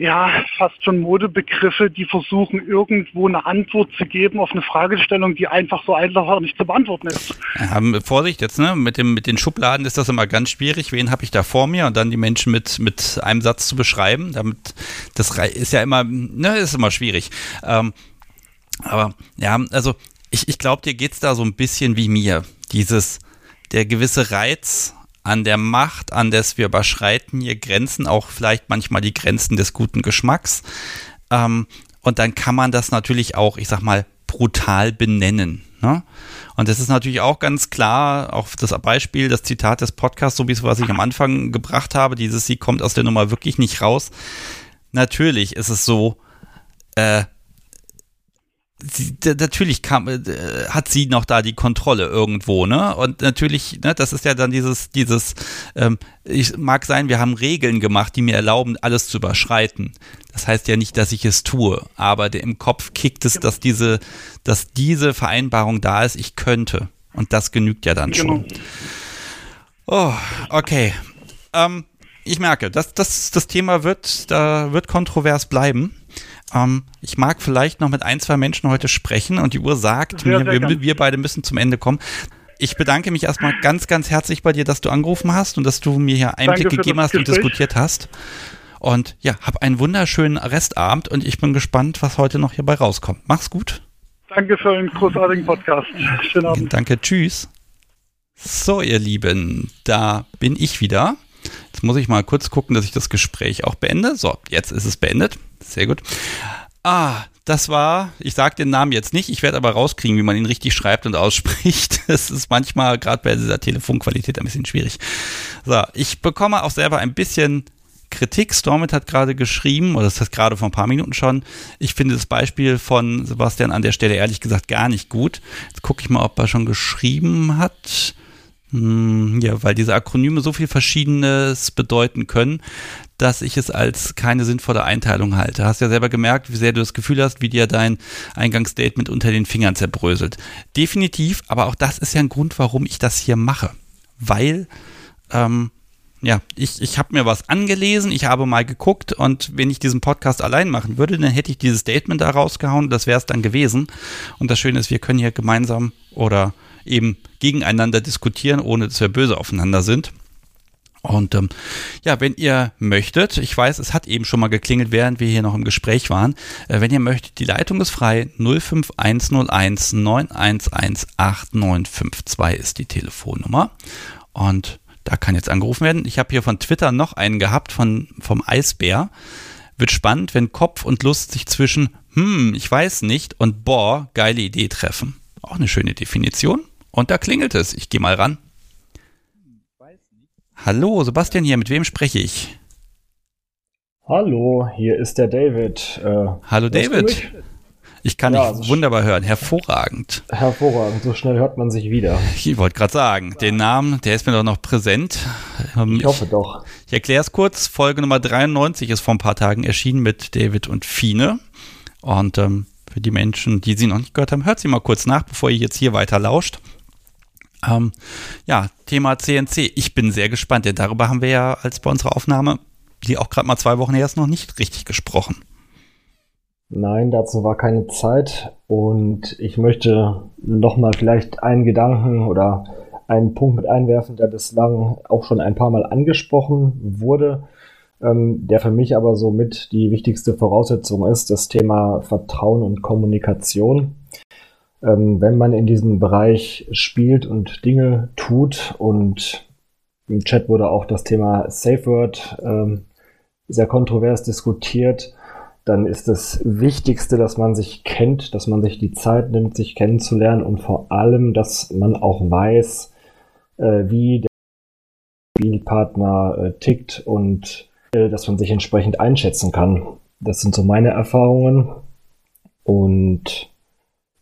F: ja, fast schon Modebegriffe, die versuchen, irgendwo eine Antwort zu geben auf eine Fragestellung, die einfach so einfach nicht zu beantworten ist.
A: Ja, Vorsicht jetzt, ne? Mit, dem, mit den Schubladen ist das immer ganz schwierig. Wen habe ich da vor mir? Und dann die Menschen mit, mit einem Satz zu beschreiben. Damit, das ist ja immer, ne, ist immer schwierig. Ähm, aber ja, also ich, ich glaube, dir geht es da so ein bisschen wie mir. Dieses, der gewisse Reiz an der Macht, an das wir überschreiten hier Grenzen, auch vielleicht manchmal die Grenzen des guten Geschmacks. Ähm, und dann kann man das natürlich auch, ich sag mal, brutal benennen. Ne? Und das ist natürlich auch ganz klar, auch das Beispiel, das Zitat des Podcasts, so wie es, was ich am Anfang gebracht habe, dieses, sie kommt aus der Nummer wirklich nicht raus. Natürlich ist es so, äh, sie, natürlich kam, äh, hat sie noch da die Kontrolle irgendwo, ne? Und natürlich, ne, das ist ja dann dieses, dieses, ähm, ich mag sein, wir haben Regeln gemacht, die mir erlauben, alles zu überschreiten. Das heißt ja nicht, dass ich es tue, aber der, im Kopf kickt es, dass diese, dass diese Vereinbarung da ist, ich könnte. Und das genügt ja dann schon. Genau. Oh, okay. Ähm, ich merke, das, das, das Thema wird, da wird kontrovers bleiben. Ähm, ich mag vielleicht noch mit ein, zwei Menschen heute sprechen und die Uhr sagt sehr, mir, sehr wir, wir beide müssen zum Ende kommen. Ich bedanke mich erstmal ganz, ganz herzlich bei dir, dass du angerufen hast und dass du mir hier Einblick gegeben hast Gespräch. und diskutiert hast. Und ja, hab einen wunderschönen Restabend und ich bin gespannt, was heute noch hierbei rauskommt. Mach's gut.
F: Danke für den großartigen Podcast.
A: Schönen Abend. Danke, tschüss. So, ihr Lieben, da bin ich wieder. Jetzt muss ich mal kurz gucken, dass ich das Gespräch auch beende. So, jetzt ist es beendet. Sehr gut. Ah, das war, ich sage den Namen jetzt nicht, ich werde aber rauskriegen, wie man ihn richtig schreibt und ausspricht. Das ist manchmal gerade bei dieser Telefonqualität ein bisschen schwierig. So, ich bekomme auch selber ein bisschen Kritik. Stormit hat gerade geschrieben, oder das heißt gerade vor ein paar Minuten schon, ich finde das Beispiel von Sebastian an der Stelle ehrlich gesagt gar nicht gut. Jetzt gucke ich mal, ob er schon geschrieben hat. Hm, ja, weil diese Akronyme so viel Verschiedenes bedeuten können, dass ich es als keine sinnvolle Einteilung halte. Hast ja selber gemerkt, wie sehr du das Gefühl hast, wie dir dein Eingangsstatement unter den Fingern zerbröselt. Definitiv, aber auch das ist ja ein Grund, warum ich das hier mache. Weil, ähm, ja, ich, ich habe mir was angelesen, ich habe mal geguckt und wenn ich diesen Podcast allein machen würde, dann hätte ich dieses Statement da rausgehauen, das wäre es dann gewesen. Und das Schöne ist, wir können hier gemeinsam oder eben gegeneinander diskutieren, ohne dass wir böse aufeinander sind. Und ähm, ja, wenn ihr möchtet, ich weiß, es hat eben schon mal geklingelt, während wir hier noch im Gespräch waren. Äh, wenn ihr möchtet, die Leitung ist frei. 05101 911 8952 ist die Telefonnummer. Und da kann jetzt angerufen werden. Ich habe hier von Twitter noch einen gehabt von, vom Eisbär. Wird spannend, wenn Kopf und Lust sich zwischen hm, ich weiß nicht und boah, geile Idee treffen. Auch eine schöne Definition. Und da klingelt es. Ich gehe mal ran. Hallo, Sebastian hier. Mit wem spreche ich?
G: Hallo, hier ist der David.
A: Äh, Hallo David. Ich kann ja, dich wunderbar hören. Hervorragend.
G: Hervorragend. So schnell hört man sich wieder.
A: Ich wollte gerade sagen, den Namen, der ist mir doch noch präsent.
G: Ähm, ich hoffe doch.
A: Ich erkläre es kurz. Folge Nummer 93 ist vor ein paar Tagen erschienen mit David und Fine. Und ähm, für die Menschen, die sie noch nicht gehört haben, hört sie mal kurz nach, bevor ihr jetzt hier weiter lauscht. Ähm, ja, Thema CNC. Ich bin sehr gespannt, denn darüber haben wir ja als bei unserer Aufnahme, die auch gerade mal zwei Wochen her ist, noch nicht richtig gesprochen.
G: Nein, dazu war keine Zeit und ich möchte nochmal vielleicht einen Gedanken oder einen Punkt mit einwerfen, der bislang auch schon ein paar Mal angesprochen wurde, ähm, der für mich aber somit die wichtigste Voraussetzung ist, das Thema Vertrauen und Kommunikation. Ähm, wenn man in diesem Bereich spielt und Dinge tut und im Chat wurde auch das Thema Safe Word ähm, sehr kontrovers diskutiert, dann ist das Wichtigste, dass man sich kennt, dass man sich die Zeit nimmt, sich kennenzulernen und vor allem, dass man auch weiß, äh, wie der Spielpartner äh, tickt und äh, dass man sich entsprechend einschätzen kann. Das sind so meine Erfahrungen. Und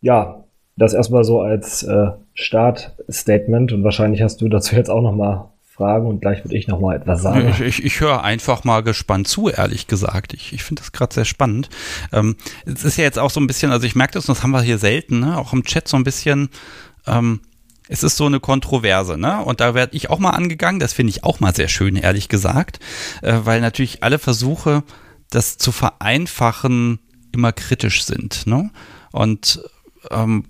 G: ja, das erstmal so als äh, Startstatement und wahrscheinlich hast du dazu jetzt auch noch mal Fragen und gleich würde ich noch mal etwas sagen.
A: Ich, ich, ich höre einfach mal gespannt zu, ehrlich gesagt. Ich, ich finde das gerade sehr spannend. Ähm, es ist ja jetzt auch so ein bisschen, also ich merke das, das haben wir hier selten, ne? auch im Chat so ein bisschen, ähm, es ist so eine Kontroverse, ne? Und da werde ich auch mal angegangen. Das finde ich auch mal sehr schön, ehrlich gesagt, äh, weil natürlich alle Versuche, das zu vereinfachen, immer kritisch sind, ne? Und ähm,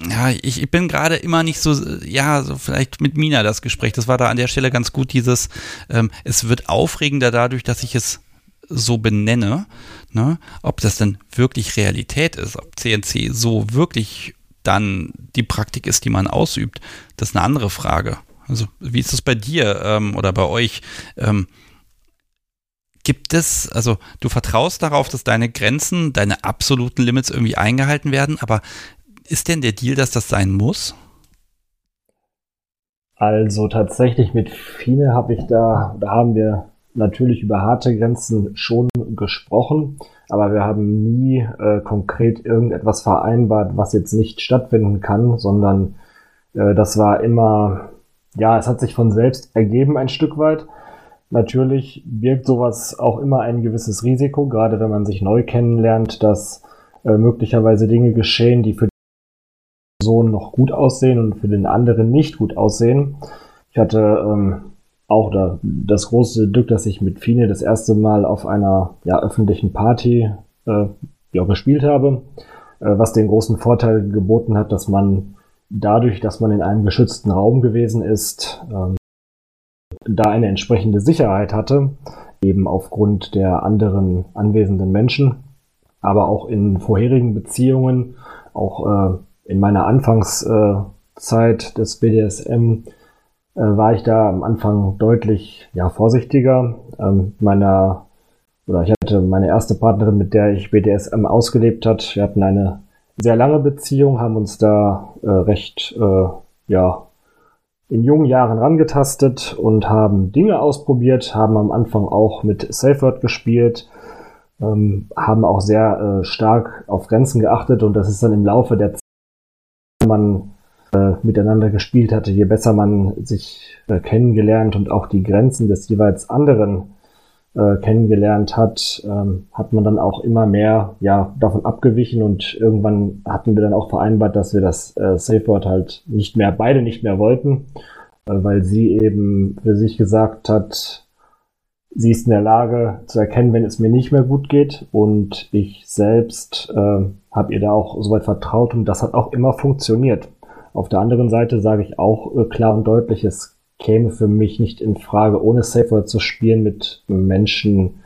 A: ja, ich, ich bin gerade immer nicht so, ja, so vielleicht mit Mina das Gespräch, das war da an der Stelle ganz gut, dieses, ähm, es wird aufregender dadurch, dass ich es so benenne, ne? ob das dann wirklich Realität ist, ob CNC so wirklich dann die Praktik ist, die man ausübt, das ist eine andere Frage. Also wie ist es bei dir ähm, oder bei euch? Ähm, gibt es, also du vertraust darauf, dass deine Grenzen, deine absoluten Limits irgendwie eingehalten werden, aber ist denn der Deal, dass das sein muss?
G: Also tatsächlich mit Fine habe ich da, da haben wir natürlich über harte Grenzen schon gesprochen, aber wir haben nie äh, konkret irgendetwas vereinbart, was jetzt nicht stattfinden kann, sondern äh, das war immer, ja, es hat sich von selbst ergeben ein Stück weit. Natürlich birgt sowas auch immer ein gewisses Risiko, gerade wenn man sich neu kennenlernt, dass äh, möglicherweise Dinge geschehen, die für Person noch gut aussehen und für den anderen nicht gut aussehen. Ich hatte ähm, auch da, das große Glück, dass ich mit Fine das erste Mal auf einer ja, öffentlichen Party äh, ja, gespielt habe, äh, was den großen Vorteil geboten hat, dass man dadurch, dass man in einem geschützten Raum gewesen ist, ähm, da eine entsprechende Sicherheit hatte, eben aufgrund der anderen anwesenden Menschen, aber auch in vorherigen Beziehungen, auch äh, in meiner Anfangszeit des BDSM äh, war ich da am Anfang deutlich ja, vorsichtiger. Ähm, meiner oder ich hatte meine erste Partnerin, mit der ich BDSM ausgelebt hat. Wir hatten eine sehr lange Beziehung, haben uns da äh, recht äh, ja in jungen Jahren rangetastet und haben Dinge ausprobiert, haben am Anfang auch mit Safe Word gespielt, ähm, haben auch sehr äh, stark auf Grenzen geachtet und das ist dann im Laufe der man äh, miteinander gespielt hatte, je besser man sich äh, kennengelernt und auch die Grenzen des jeweils anderen äh, kennengelernt hat, ähm, hat man dann auch immer mehr ja, davon abgewichen und irgendwann hatten wir dann auch vereinbart, dass wir das äh, Safeboard halt nicht mehr, beide nicht mehr wollten, weil sie eben für sich gesagt hat, sie ist in der Lage zu erkennen, wenn es mir nicht mehr gut geht und ich selbst äh, habe ihr da auch soweit vertraut und das hat auch immer funktioniert. Auf der anderen Seite sage ich auch äh, klar und deutlich, es käme für mich nicht in Frage, ohne Safe Word zu spielen mit Menschen,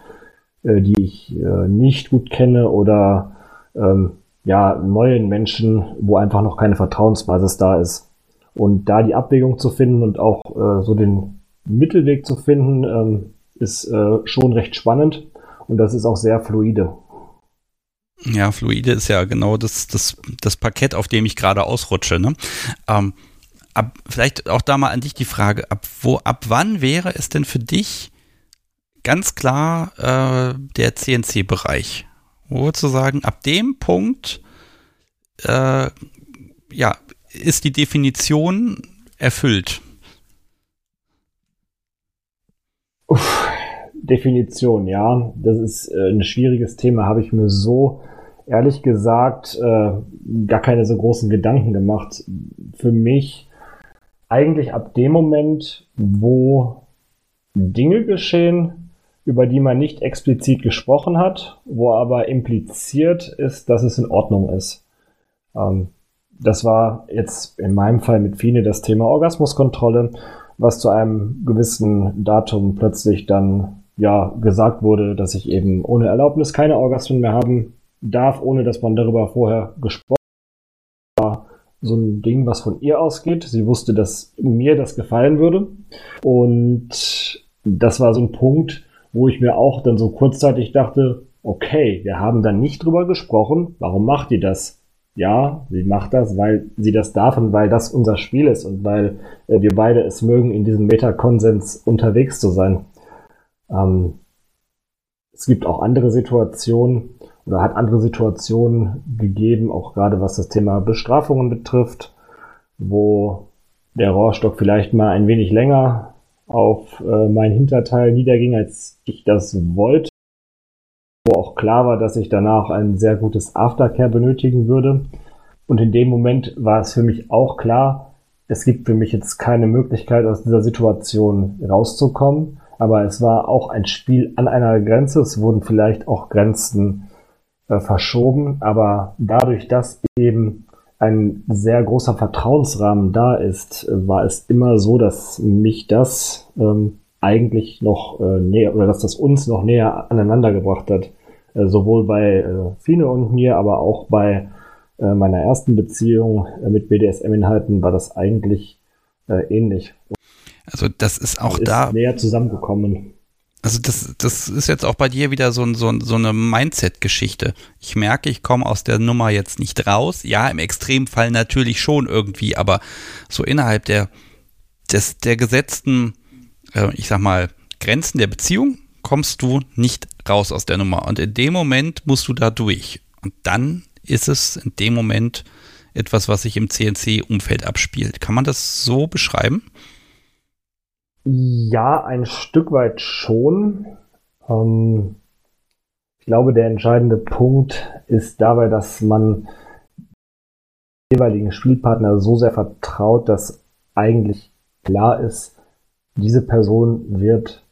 G: äh, die ich äh, nicht gut kenne oder ähm, ja, neuen Menschen, wo einfach noch keine Vertrauensbasis da ist. Und da die Abwägung zu finden und auch äh, so den Mittelweg zu finden, ähm, ist äh, schon recht spannend und das ist auch sehr fluide.
A: Ja, fluide ist ja genau das, das, das Parkett, auf dem ich gerade ausrutsche. Ne? Ähm, ab, vielleicht auch da mal an dich die Frage, ab, wo, ab wann wäre es denn für dich ganz klar äh, der CNC-Bereich? Wo zu sagen, ab dem Punkt äh, ja, ist die Definition erfüllt?
G: Uff, Definition, ja, das ist äh, ein schwieriges Thema, habe ich mir so ehrlich gesagt äh, gar keine so großen Gedanken gemacht. Für mich eigentlich ab dem Moment, wo Dinge geschehen, über die man nicht explizit gesprochen hat, wo aber impliziert ist, dass es in Ordnung ist. Ähm, das war jetzt in meinem Fall mit Fine das Thema Orgasmuskontrolle, was zu einem gewissen Datum plötzlich dann ja gesagt wurde, dass ich eben ohne Erlaubnis keine Orgasmen mehr haben darf, ohne dass man darüber vorher gesprochen hat. So ein Ding, was von ihr ausgeht. Sie wusste, dass mir das gefallen würde. Und das war so ein Punkt, wo ich mir auch dann so kurzzeitig dachte, okay, wir haben dann nicht drüber gesprochen. Warum macht die das? Ja, sie macht das, weil sie das darf und weil das unser Spiel ist und weil äh, wir beide es mögen, in diesem Metakonsens unterwegs zu sein. Ähm, es gibt auch andere Situationen, oder hat andere Situationen gegeben, auch gerade was das Thema Bestrafungen betrifft, wo der Rohrstock vielleicht mal ein wenig länger auf äh, mein Hinterteil niederging, als ich das wollte, wo auch klar war, dass ich danach ein sehr gutes Aftercare benötigen würde. Und in dem Moment war es für mich auch klar, es gibt für mich jetzt keine Möglichkeit, aus dieser Situation rauszukommen. Aber es war auch ein Spiel an einer Grenze. Es wurden vielleicht auch Grenzen äh, verschoben, aber dadurch, dass eben ein sehr großer Vertrauensrahmen da ist, war es immer so, dass mich das ähm, eigentlich noch äh, näher oder dass das uns noch näher aneinander gebracht hat. Äh, sowohl bei äh, Fine und mir, aber auch bei äh, meiner ersten Beziehung äh, mit BDSM-Inhalten war das eigentlich äh, ähnlich.
A: Also das ist auch ist da
G: näher zusammengekommen.
A: Also das, das ist jetzt auch bei dir wieder so, so, so eine Mindset-Geschichte. Ich merke, ich komme aus der Nummer jetzt nicht raus. Ja, im Extremfall natürlich schon irgendwie, aber so innerhalb der, des, der gesetzten, äh, ich sag mal, Grenzen der Beziehung kommst du nicht raus aus der Nummer. Und in dem Moment musst du da durch. Und dann ist es in dem Moment etwas, was sich im CNC-Umfeld abspielt. Kann man das so beschreiben?
G: Ja, ein Stück weit schon. Ähm, ich glaube, der entscheidende Punkt ist dabei, dass man jeweiligen Spielpartner so sehr vertraut, dass eigentlich klar ist, diese Person wird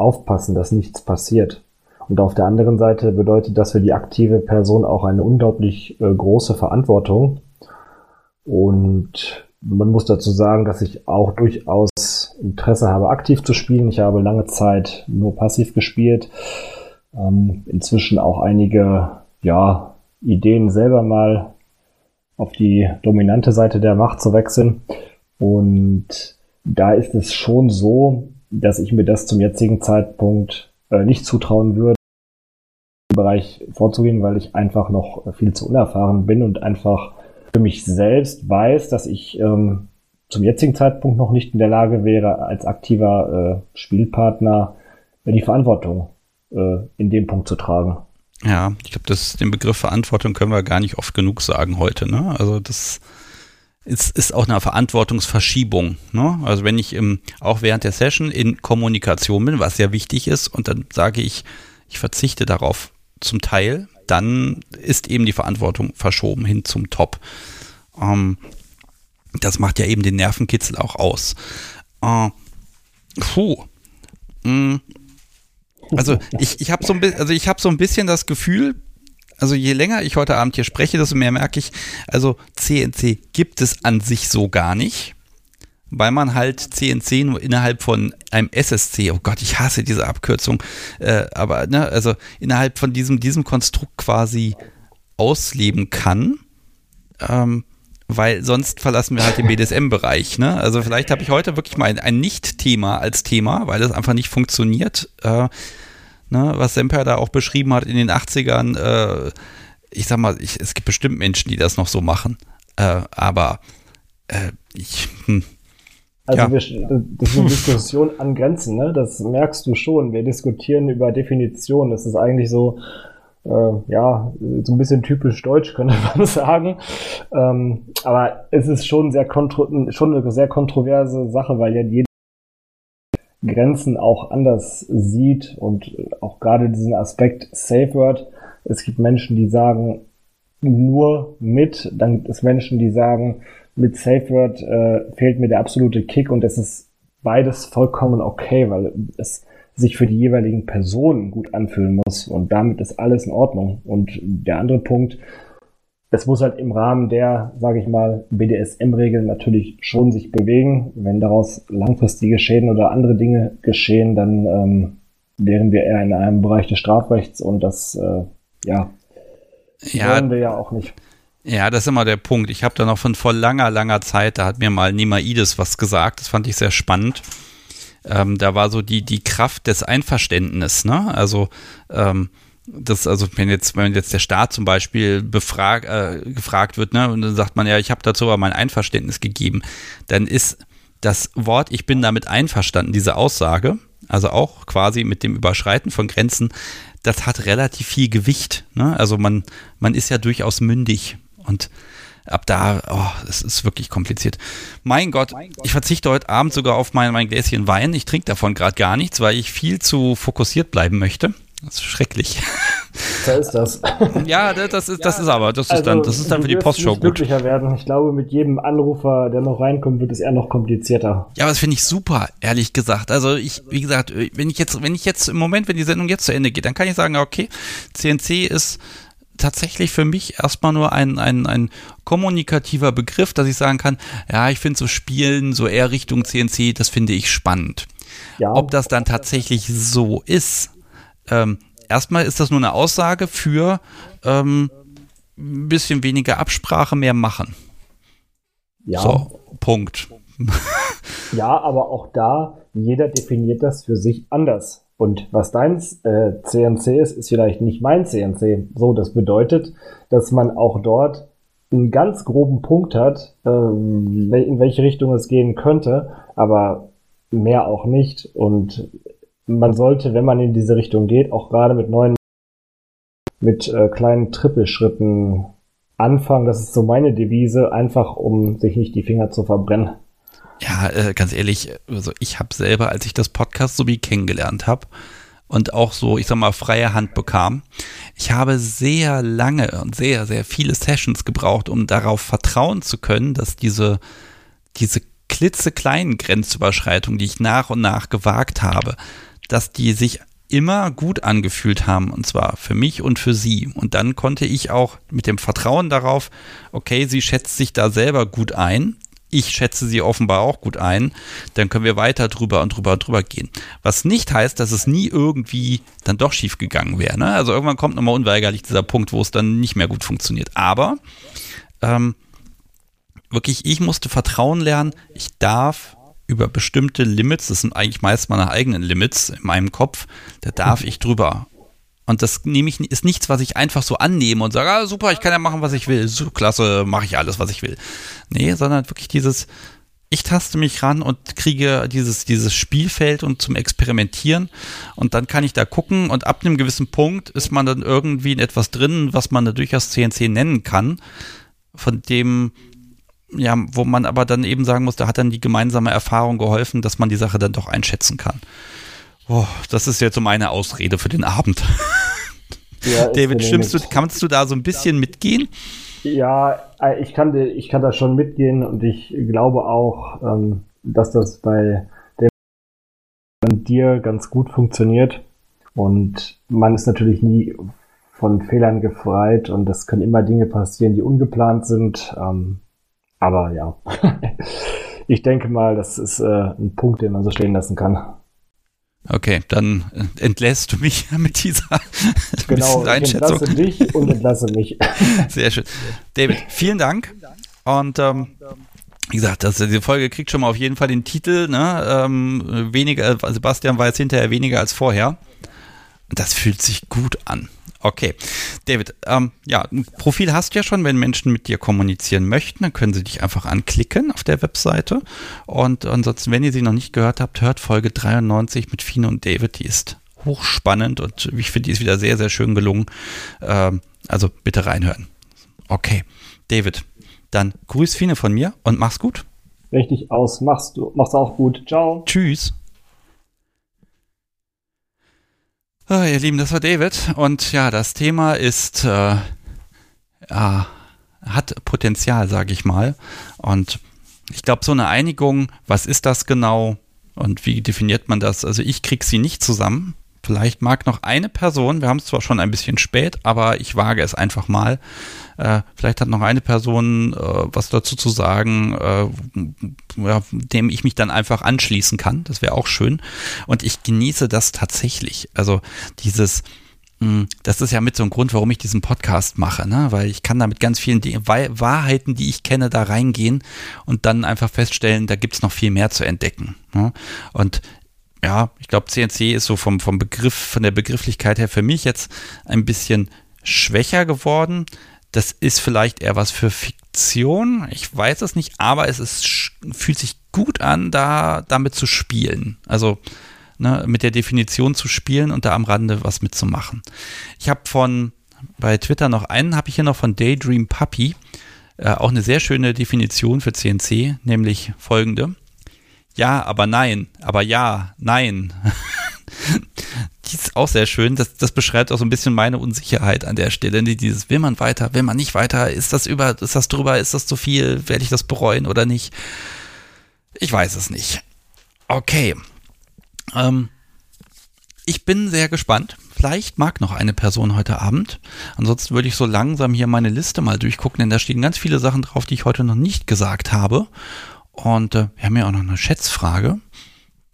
G: aufpassen, dass nichts passiert. Und auf der anderen Seite bedeutet das für die aktive Person auch eine unglaublich äh, große Verantwortung. Und man muss dazu sagen, dass ich auch durchaus Interesse habe, aktiv zu spielen. Ich habe lange Zeit nur passiv gespielt. Ähm, inzwischen auch einige ja, Ideen selber mal auf die dominante Seite der Macht zu wechseln. Und da ist es schon so, dass ich mir das zum jetzigen Zeitpunkt äh, nicht zutrauen würde, im Bereich vorzugehen, weil ich einfach noch viel zu unerfahren bin und einfach für mich selbst weiß, dass ich ähm, zum jetzigen Zeitpunkt noch nicht in der Lage wäre, als aktiver äh, Spielpartner die Verantwortung äh, in dem Punkt zu tragen.
A: Ja, ich glaube, den Begriff Verantwortung können wir gar nicht oft genug sagen heute. Ne? Also das ist, ist auch eine Verantwortungsverschiebung. Ne? Also wenn ich im, auch während der Session in Kommunikation bin, was ja wichtig ist, und dann sage ich, ich verzichte darauf zum Teil, dann ist eben die Verantwortung verschoben hin zum Top. Ähm, das macht ja eben den Nervenkitzel auch aus. Äh, puh. Mm. Also ich, ich habe so, also hab so ein bisschen das Gefühl, also je länger ich heute Abend hier spreche, desto mehr merke ich, also CNC gibt es an sich so gar nicht weil man halt CNC nur innerhalb von einem SSC, oh Gott, ich hasse diese Abkürzung, äh, aber ne, also innerhalb von diesem, diesem Konstrukt quasi ausleben kann. Ähm, weil sonst verlassen wir halt den BDSM-Bereich. Ne? Also vielleicht habe ich heute wirklich mal ein, Nicht-Thema als Thema, weil das einfach nicht funktioniert. Äh, ne? Was Semper da auch beschrieben hat in den 80ern, äh, ich sag mal, ich, es gibt bestimmt Menschen, die das noch so machen. Äh, aber äh, ich. Hm,
G: also ja. wir, das ist eine Diskussion an Grenzen, ne? Das merkst du schon. Wir diskutieren über Definition. Das ist eigentlich so, äh, ja, so ein bisschen typisch deutsch, könnte man sagen. Ähm, aber es ist schon, sehr kontro schon eine sehr kontroverse Sache, weil ja jeder Grenzen auch anders sieht und auch gerade diesen Aspekt Safe Word. Es gibt Menschen, die sagen nur mit, dann gibt es Menschen, die sagen, mit Safe Word äh, fehlt mir der absolute Kick und es ist beides vollkommen okay, weil es sich für die jeweiligen Personen gut anfühlen muss und damit ist alles in Ordnung. Und der andere Punkt, es muss halt im Rahmen der, sage ich mal, BDSM-Regeln natürlich schon sich bewegen. Wenn daraus langfristige Schäden oder andere Dinge geschehen, dann ähm, wären wir eher in einem Bereich des Strafrechts und das, äh, ja,
A: ja, wollen wir ja auch nicht. Ja, das ist immer der Punkt. Ich habe da noch von vor langer, langer Zeit, da hat mir mal Nimaides was gesagt, das fand ich sehr spannend. Ähm, da war so die, die Kraft des Einverständnisses, ne? Also, ähm, das, also wenn jetzt, wenn jetzt der Staat zum Beispiel befrag, äh, gefragt wird, ne, und dann sagt man, ja, ich habe dazu aber mein Einverständnis gegeben, dann ist das Wort, ich bin damit einverstanden, diese Aussage, also auch quasi mit dem Überschreiten von Grenzen, das hat relativ viel Gewicht. Ne? Also man, man ist ja durchaus mündig und ab da, oh, es ist wirklich kompliziert. Mein Gott, ich verzichte heute Abend sogar auf mein, mein Gläschen Wein. Ich trinke davon gerade gar nichts, weil ich viel zu fokussiert bleiben möchte. Das ist schrecklich.
G: Da ist das.
A: Ja, das ist, das ist aber, das ist also, dann, das ist dann für die Postshow gut.
G: glücklicher werden. Ich glaube, mit jedem Anrufer, der noch reinkommt, wird es eher noch komplizierter.
A: Ja, aber das finde ich super, ehrlich gesagt. Also ich, wie gesagt, wenn ich jetzt, wenn ich jetzt im Moment, wenn die Sendung jetzt zu Ende geht, dann kann ich sagen, okay, CNC ist tatsächlich für mich erstmal nur ein, ein, ein kommunikativer Begriff, dass ich sagen kann, ja, ich finde so Spielen, so eher Richtung CNC, das finde ich spannend. Ja. Ob das dann tatsächlich so ist, ähm, erstmal ist das nur eine Aussage für ähm, ein bisschen weniger Absprache, mehr machen. Ja. So, Punkt.
G: ja, aber auch da, jeder definiert das für sich anders. Und was dein äh, CNC ist, ist vielleicht nicht mein CNC. So, das bedeutet, dass man auch dort einen ganz groben Punkt hat, äh, in welche Richtung es gehen könnte, aber mehr auch nicht. Und man sollte, wenn man in diese Richtung geht, auch gerade mit neuen, mit äh, kleinen Trippelschritten anfangen. Das ist so meine Devise, einfach um sich nicht die Finger zu verbrennen.
A: Ja, äh, ganz ehrlich, also ich habe selber, als ich das Podcast so wie kennengelernt habe und auch so, ich sag mal, freie Hand bekam, ich habe sehr lange und sehr, sehr viele Sessions gebraucht, um darauf vertrauen zu können, dass diese, diese klitzekleinen Grenzüberschreitungen, die ich nach und nach gewagt habe, dass die sich immer gut angefühlt haben, und zwar für mich und für sie. Und dann konnte ich auch mit dem Vertrauen darauf, okay, sie schätzt sich da selber gut ein, ich schätze sie offenbar auch gut ein, dann können wir weiter drüber und drüber und drüber gehen. Was nicht heißt, dass es nie irgendwie dann doch schief gegangen wäre. Ne? Also irgendwann kommt nochmal unweigerlich dieser Punkt, wo es dann nicht mehr gut funktioniert. Aber ähm, wirklich, ich musste Vertrauen lernen, ich darf über bestimmte Limits, das sind eigentlich meist meine eigenen Limits in meinem Kopf, da darf ich drüber. Und das nehme ich, ist nichts, was ich einfach so annehme und sage, ah, super, ich kann ja machen, was ich will. So klasse, mache ich alles, was ich will. Nee, sondern wirklich dieses, ich taste mich ran und kriege dieses, dieses Spielfeld und zum Experimentieren und dann kann ich da gucken und ab einem gewissen Punkt ist man dann irgendwie in etwas drin, was man da durchaus CNC nennen kann, von dem ja, wo man aber dann eben sagen muss, da hat dann die gemeinsame Erfahrung geholfen, dass man die Sache dann doch einschätzen kann. Oh, das ist jetzt so meine Ausrede für den Abend. Ja, David, stimmst du, kannst du da so ein bisschen mitgehen?
G: Ja, äh, ich kann, ich kann da schon mitgehen und ich glaube auch, ähm, dass das bei dem dir ganz gut funktioniert. Und man ist natürlich nie von Fehlern gefreit und es können immer Dinge passieren, die ungeplant sind. Ähm, aber ja, ich denke mal, das ist äh, ein Punkt, den man so stehen lassen kann.
A: Okay, dann entlässt du mich mit dieser,
G: genau, Einschätzung. Entlasse dich und entlasse mich.
A: Sehr schön. David, vielen Dank. Und ähm, wie gesagt, das, diese Folge kriegt schon mal auf jeden Fall den Titel. Ne? Ähm, weniger, Sebastian war jetzt hinterher weniger als vorher. Das fühlt sich gut an. Okay. David, ähm, ja, ein Profil hast du ja schon. Wenn Menschen mit dir kommunizieren möchten, dann können sie dich einfach anklicken auf der Webseite. Und ansonsten, wenn ihr sie noch nicht gehört habt, hört Folge 93 mit Fine und David. Die ist hochspannend und ich finde, die ist wieder sehr, sehr schön gelungen. Ähm, also bitte reinhören. Okay. David, dann grüß Fine von mir und mach's gut.
G: Richtig aus. Mach's du. Mach's auch gut. Ciao.
A: Tschüss. Oh, ihr Lieben, das war David. Und ja, das Thema ist, äh, ja, hat Potenzial, sage ich mal. Und ich glaube, so eine Einigung, was ist das genau und wie definiert man das? Also ich kriege sie nicht zusammen. Vielleicht mag noch eine Person, wir haben es zwar schon ein bisschen spät, aber ich wage es einfach mal. Äh, vielleicht hat noch eine Person äh, was dazu zu sagen, äh, ja, dem ich mich dann einfach anschließen kann. Das wäre auch schön. Und ich genieße das tatsächlich. Also dieses, hm, das ist ja mit so einem Grund, warum ich diesen Podcast mache, ne? weil ich kann da mit ganz vielen Wahrheiten, die ich kenne, da reingehen und dann einfach feststellen, da gibt es noch viel mehr zu entdecken. Ne? Und ja, ich glaube, CNC ist so vom, vom Begriff, von der Begrifflichkeit her für mich jetzt ein bisschen schwächer geworden. Das ist vielleicht eher was für Fiktion. Ich weiß es nicht, aber es ist, fühlt sich gut an, da damit zu spielen. Also ne, mit der Definition zu spielen und da am Rande was mitzumachen. Ich habe von bei Twitter noch einen, habe ich hier noch von Daydream Puppy. Äh, auch eine sehr schöne Definition für CNC, nämlich folgende. Ja, aber nein, aber ja, nein. die ist auch sehr schön. Das, das beschreibt auch so ein bisschen meine Unsicherheit an der Stelle. Dieses, will man weiter, will man nicht weiter? Ist das über, ist das drüber, ist das zu viel? Werde ich das bereuen oder nicht? Ich weiß es nicht. Okay. Ähm, ich bin sehr gespannt. Vielleicht mag noch eine Person heute Abend. Ansonsten würde ich so langsam hier meine Liste mal durchgucken, denn da stehen ganz viele Sachen drauf, die ich heute noch nicht gesagt habe. Und äh, wir haben ja auch noch eine Schätzfrage.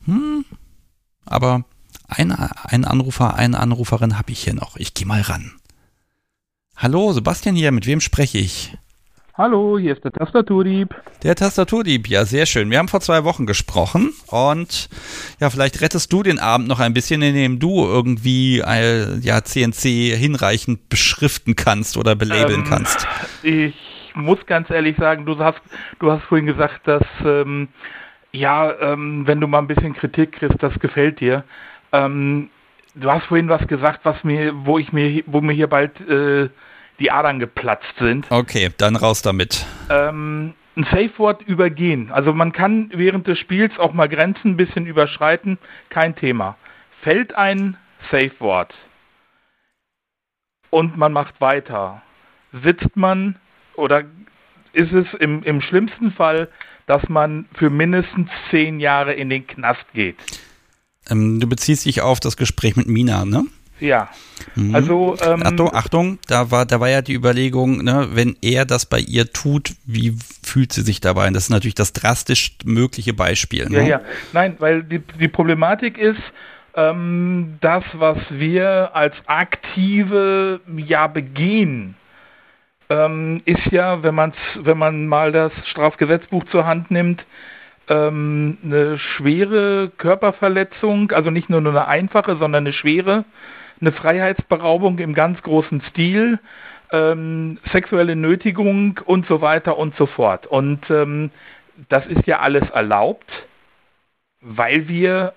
A: Hm, aber ein, ein Anrufer, eine Anruferin habe ich hier noch. Ich gehe mal ran. Hallo, Sebastian hier, mit wem spreche ich?
H: Hallo, hier ist der Tastaturdieb.
A: Der Tastaturdieb, ja, sehr schön. Wir haben vor zwei Wochen gesprochen und ja, vielleicht rettest du den Abend noch ein bisschen, indem du irgendwie äh, ja, CNC hinreichend beschriften kannst oder belabeln ähm, kannst.
H: Ich muss ganz ehrlich sagen, du hast, du hast vorhin gesagt, dass ähm, ja, ähm, wenn du mal ein bisschen Kritik kriegst, das gefällt dir. Ähm, du hast vorhin was gesagt, was mir, wo ich mir, wo mir hier bald äh, die Adern geplatzt sind.
A: Okay, dann raus damit.
H: Ähm, ein Safe Word übergehen. Also man kann während des Spiels auch mal Grenzen ein bisschen überschreiten, kein Thema. Fällt ein Safe Word und man macht weiter, sitzt man oder ist es im, im schlimmsten Fall, dass man für mindestens zehn Jahre in den Knast geht.
A: Ähm, du beziehst dich auf das Gespräch mit Mina, ne?
H: Ja.
A: Mhm. Also ähm, Achtung, Achtung, da war, da war ja die Überlegung, ne, wenn er das bei ihr tut, wie fühlt sie sich dabei? Und das ist natürlich das drastisch mögliche Beispiel.
H: Ne? Ja, ja. Nein, weil die, die Problematik ist, ähm, das, was wir als aktive ja begehen, ähm, ist ja, wenn, man's, wenn man mal das Strafgesetzbuch zur Hand nimmt, ähm, eine schwere Körperverletzung, also nicht nur eine einfache, sondern eine schwere, eine Freiheitsberaubung im ganz großen Stil, ähm, sexuelle Nötigung und so weiter und so fort. Und ähm, das ist ja alles erlaubt, weil wir,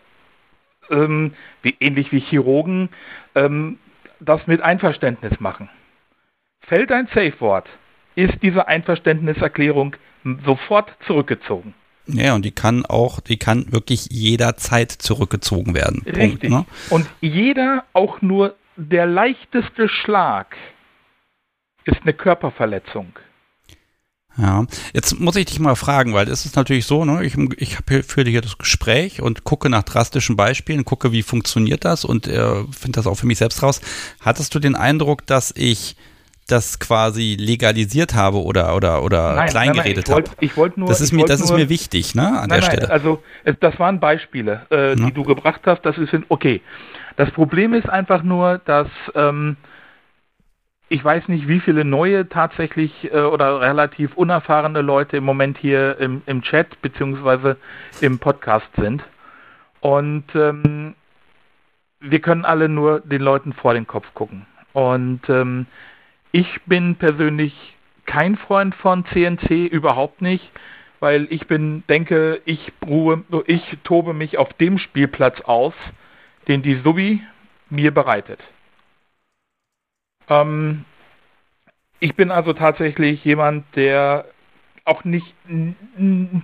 H: ähm, wie, ähnlich wie Chirurgen, ähm, das mit Einverständnis machen. Fällt ein Safe-Wort, ist diese Einverständniserklärung sofort zurückgezogen.
A: Ja, und die kann auch, die kann wirklich jederzeit zurückgezogen werden.
H: Richtig. Punkt, ne? Und jeder, auch nur der leichteste Schlag, ist eine Körperverletzung.
A: Ja, jetzt muss ich dich mal fragen, weil es ist natürlich so, ne, ich, ich habe für dich das Gespräch und gucke nach drastischen Beispielen, gucke, wie funktioniert das und äh, finde das auch für mich selbst raus. Hattest du den Eindruck, dass ich das quasi legalisiert habe oder oder oder nein, kleingeredet habe.
H: Ich wollte nur.
A: Das ist mir das ist mir wichtig, ne? An
H: nein,
A: der Stelle.
H: Also das waren Beispiele, äh, die du gebracht hast. Das ist okay. Das Problem ist einfach nur, dass ähm, ich weiß nicht, wie viele neue tatsächlich äh, oder relativ unerfahrene Leute im Moment hier im, im Chat beziehungsweise im Podcast sind. Und ähm, wir können alle nur den Leuten vor den Kopf gucken. Und ähm, ich bin persönlich kein Freund von CNC, überhaupt nicht, weil ich bin, denke, ich ruhe, ich tobe mich auf dem Spielplatz aus, den die Subi mir bereitet. Ähm, ich bin also tatsächlich jemand, der auch nicht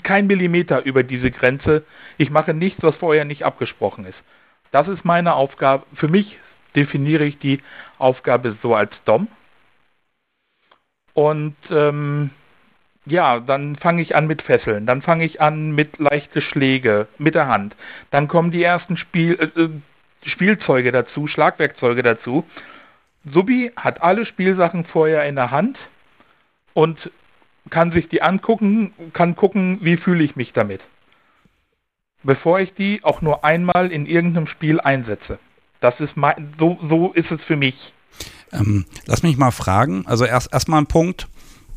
H: kein Millimeter über diese Grenze. Ich mache nichts, was vorher nicht abgesprochen ist. Das ist meine Aufgabe. Für mich definiere ich die Aufgabe so als Dom. Und ähm, ja, dann fange ich an mit Fesseln, dann fange ich an mit leichte Schläge mit der Hand. Dann kommen die ersten Spiel, äh, äh Spielzeuge dazu, Schlagwerkzeuge dazu. Subi hat alle Spielsachen vorher in der Hand und kann sich die angucken, kann gucken, wie fühle ich mich damit. Bevor ich die auch nur einmal in irgendeinem Spiel einsetze. Das ist mein, so, so ist es für mich.
A: Ähm, lass mich mal fragen. Also erst erstmal ein Punkt.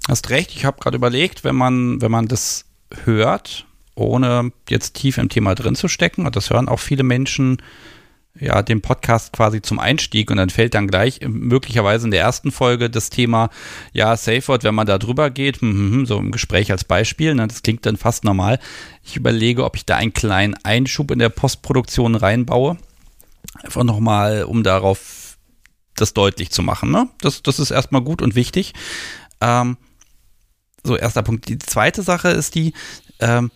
A: Hast recht. Ich habe gerade überlegt, wenn man wenn man das hört, ohne jetzt tief im Thema drin zu stecken, und das hören auch viele Menschen, ja, den Podcast quasi zum Einstieg und dann fällt dann gleich möglicherweise in der ersten Folge das Thema, ja, Safe Word, wenn man da drüber geht, hm, hm, hm, so im Gespräch als Beispiel, ne, das klingt dann fast normal. Ich überlege, ob ich da einen kleinen Einschub in der Postproduktion reinbaue. Einfach nochmal, um darauf das deutlich zu machen. Ne? Das, das ist erstmal gut und wichtig. Ähm, so, erster Punkt. Die zweite Sache ist die, ähm,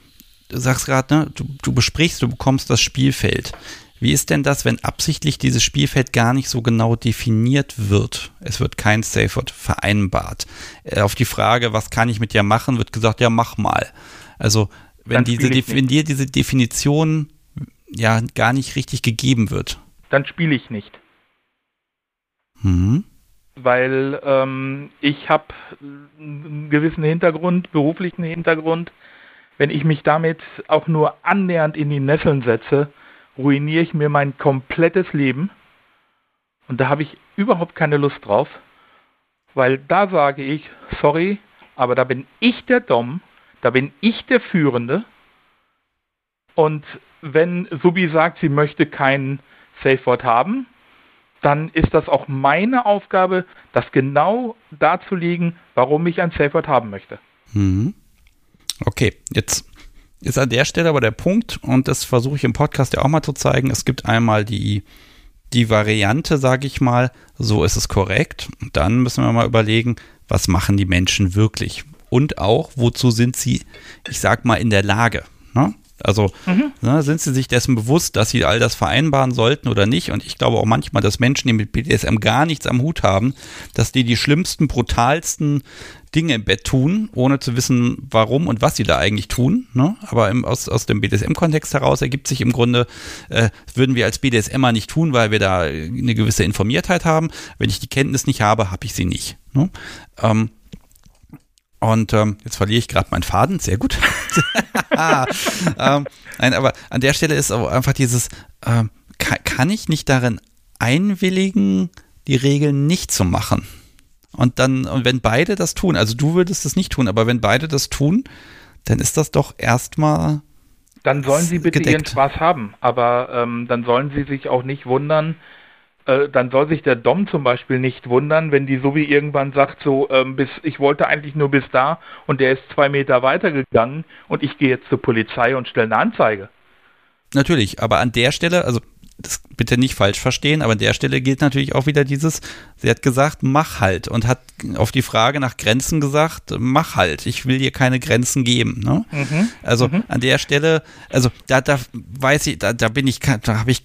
A: du sagst gerade, ne, du, du besprichst, du bekommst das Spielfeld. Wie ist denn das, wenn absichtlich dieses Spielfeld gar nicht so genau definiert wird? Es wird kein Safe Word vereinbart. Äh, auf die Frage, was kann ich mit dir machen, wird gesagt, ja, mach mal. Also, wenn, diese, wenn dir diese Definition ja gar nicht richtig gegeben wird.
H: Dann spiele ich nicht. Mhm. Weil ähm, ich habe einen gewissen Hintergrund, beruflichen Hintergrund. Wenn ich mich damit auch nur annähernd in die Nesseln setze, ruiniere ich mir mein komplettes Leben. Und da habe ich überhaupt keine Lust drauf, weil da sage ich, sorry, aber da bin ich der Dom, da bin ich der Führende. Und wenn Subi sagt, sie möchte kein Safe Word haben, dann ist das auch meine Aufgabe, das genau darzulegen, warum ich ein Safe Word haben möchte.
A: Mhm. Okay, jetzt ist an der Stelle aber der Punkt, und das versuche ich im Podcast ja auch mal zu zeigen, es gibt einmal die, die Variante, sage ich mal, so ist es korrekt. Und dann müssen wir mal überlegen, was machen die Menschen wirklich? Und auch, wozu sind sie, ich sag mal, in der Lage? Ne? Also mhm. ne, sind sie sich dessen bewusst, dass sie all das vereinbaren sollten oder nicht? Und ich glaube auch manchmal, dass Menschen, die mit BDSM gar nichts am Hut haben, dass die die schlimmsten, brutalsten Dinge im Bett tun, ohne zu wissen, warum und was sie da eigentlich tun. Ne? Aber im, aus, aus dem BDSM-Kontext heraus ergibt sich im Grunde, äh, würden wir als BDSMer nicht tun, weil wir da eine gewisse Informiertheit haben. Wenn ich die Kenntnis nicht habe, habe ich sie nicht. Ne? Ähm, und ähm, jetzt verliere ich gerade meinen Faden, sehr gut. ähm, nein, aber an der Stelle ist auch einfach dieses, ähm, kann, kann ich nicht darin einwilligen, die Regeln nicht zu machen? Und dann, und wenn beide das tun, also du würdest das nicht tun, aber wenn beide das tun, dann ist das doch erstmal.
H: Dann sollen sie bitte gedeckt. ihren Spaß haben, aber ähm, dann sollen sie sich auch nicht wundern, äh, dann soll sich der Dom zum Beispiel nicht wundern, wenn die so wie irgendwann sagt, so ähm, bis ich wollte eigentlich nur bis da und der ist zwei Meter weitergegangen und ich gehe jetzt zur Polizei und stelle eine Anzeige.
A: Natürlich, aber an der Stelle, also das bitte nicht falsch verstehen, aber an der Stelle gilt natürlich auch wieder dieses, sie hat gesagt, mach halt und hat auf die Frage nach Grenzen gesagt, mach halt, ich will dir keine Grenzen geben. Ne? Mhm. Also mhm. an der Stelle, also da, da weiß ich, da, da bin ich, da habe ich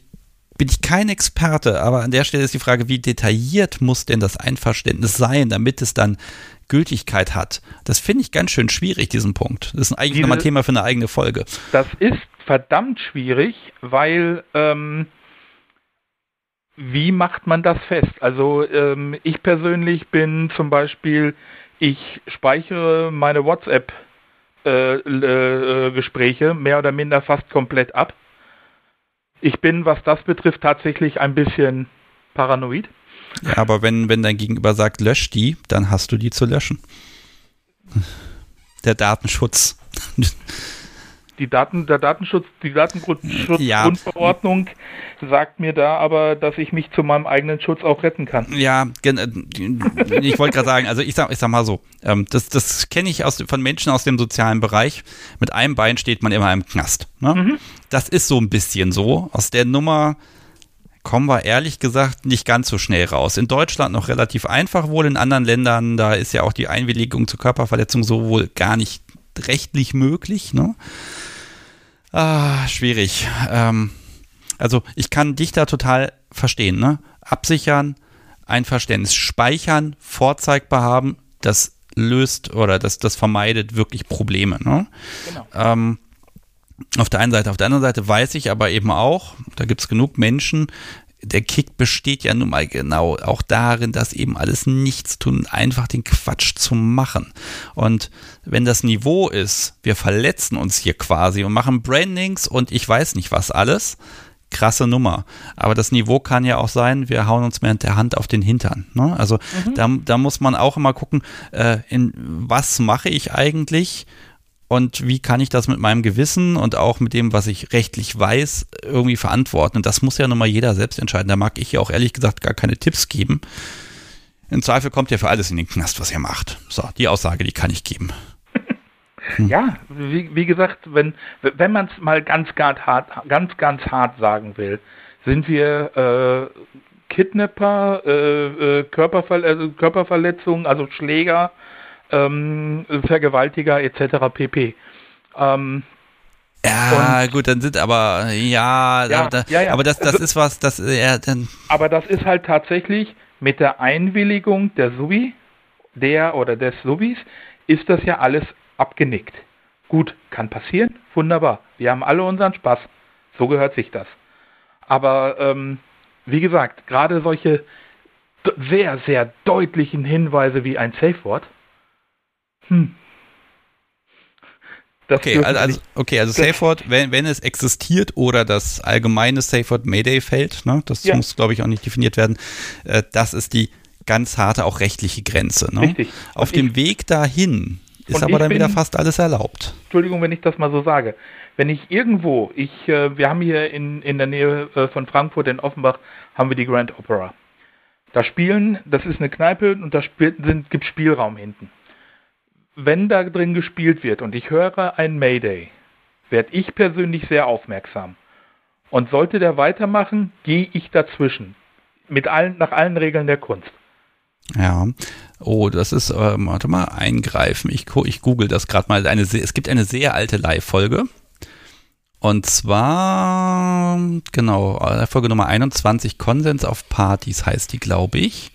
A: bin ich kein Experte, aber an der Stelle ist die Frage, wie detailliert muss denn das Einverständnis sein, damit es dann Gültigkeit hat? Das finde ich ganz schön schwierig, diesen Punkt. Das ist eigentlich nochmal ein Thema für eine eigene Folge.
H: Das ist verdammt schwierig, weil ähm, wie macht man das fest? Also ähm, ich persönlich bin zum Beispiel, ich speichere meine WhatsApp-Gespräche äh, äh, mehr oder minder fast komplett ab ich bin, was das betrifft, tatsächlich ein bisschen paranoid.
A: Aber wenn, wenn dein Gegenüber sagt, lösch die, dann hast du die zu löschen. Der Datenschutz.
H: Die Daten, der Datenschutz, die Datenschutzgrundverordnung ja. sagt mir da aber, dass ich mich zu meinem eigenen Schutz auch retten kann.
A: Ja, äh, ich wollte gerade sagen, also ich sag, ich sag mal so, ähm, das, das kenne ich aus, von Menschen aus dem sozialen Bereich. Mit einem Bein steht man immer im Knast. Ne? Mhm. Das ist so ein bisschen so. Aus der Nummer kommen wir ehrlich gesagt nicht ganz so schnell raus. In Deutschland noch relativ einfach wohl, in anderen Ländern, da ist ja auch die Einwilligung zur Körperverletzung so wohl gar nicht rechtlich möglich. Ne? Ah, schwierig. Ähm, also ich kann dich da total verstehen. Ne? Absichern, Einverständnis speichern, vorzeigbar haben, das löst oder das, das vermeidet wirklich Probleme. Ne? Genau. Ähm, auf der einen Seite. Auf der anderen Seite weiß ich aber eben auch, da gibt es genug Menschen, der Kick besteht ja nun mal genau auch darin, dass eben alles nichts tun, einfach den Quatsch zu machen. Und wenn das Niveau ist, wir verletzen uns hier quasi und machen Brandings und ich weiß nicht was alles, krasse Nummer. Aber das Niveau kann ja auch sein, wir hauen uns mit der Hand auf den Hintern. Ne? Also mhm. da, da muss man auch immer gucken, äh, in was mache ich eigentlich und wie kann ich das mit meinem Gewissen und auch mit dem, was ich rechtlich weiß, irgendwie verantworten. Und das muss ja nun mal jeder selbst entscheiden. Da mag ich ja auch ehrlich gesagt gar keine Tipps geben. Im Zweifel kommt ja für alles in den Knast, was ihr macht. So, die Aussage, die kann ich geben.
H: Hm. Ja, wie, wie, gesagt, wenn, wenn man es mal ganz, ganz hart, ganz, ganz hart sagen will, sind wir äh, Kidnapper, äh, äh, Körperver Körperverletzungen, also Schläger, ähm, Vergewaltiger etc. pp. Ähm,
A: ja, und, gut, dann sind aber, ja, ja, da, ja, ja. aber das, das also, ist was, das, ja, dann.
H: Aber das ist halt tatsächlich mit der Einwilligung der Subi, der oder des Subis, ist das ja alles abgenickt. Gut, kann passieren, wunderbar. Wir haben alle unseren Spaß. So gehört sich das. Aber ähm, wie gesagt, gerade solche sehr, sehr deutlichen Hinweise wie ein Safe Word, hm.
A: okay, also, also, okay, also SafeWord, wenn, wenn es existiert oder das allgemeine SafeWord Mayday-Feld, ne, das ja. muss, glaube ich, auch nicht definiert werden, äh, das ist die ganz harte, auch rechtliche Grenze. Ne? Richtig. Auf dem Weg dahin ist aber dann bin, wieder fast alles erlaubt.
H: Entschuldigung, wenn ich das mal so sage. Wenn ich irgendwo, ich, äh, wir haben hier in, in der Nähe äh, von Frankfurt in Offenbach, haben wir die Grand Opera. Da spielen, das ist eine Kneipe und da spielt, sind, gibt Spielraum hinten wenn da drin gespielt wird und ich höre ein Mayday, werde ich persönlich sehr aufmerksam. Und sollte der weitermachen, gehe ich dazwischen. Mit allen, nach allen Regeln der Kunst.
A: Ja. Oh, das ist, äh, warte mal, eingreifen. Ich, ich google das gerade mal. Eine, es gibt eine sehr alte Live-Folge. Und zwar, genau, Folge Nummer 21, Konsens auf Partys heißt die, glaube ich.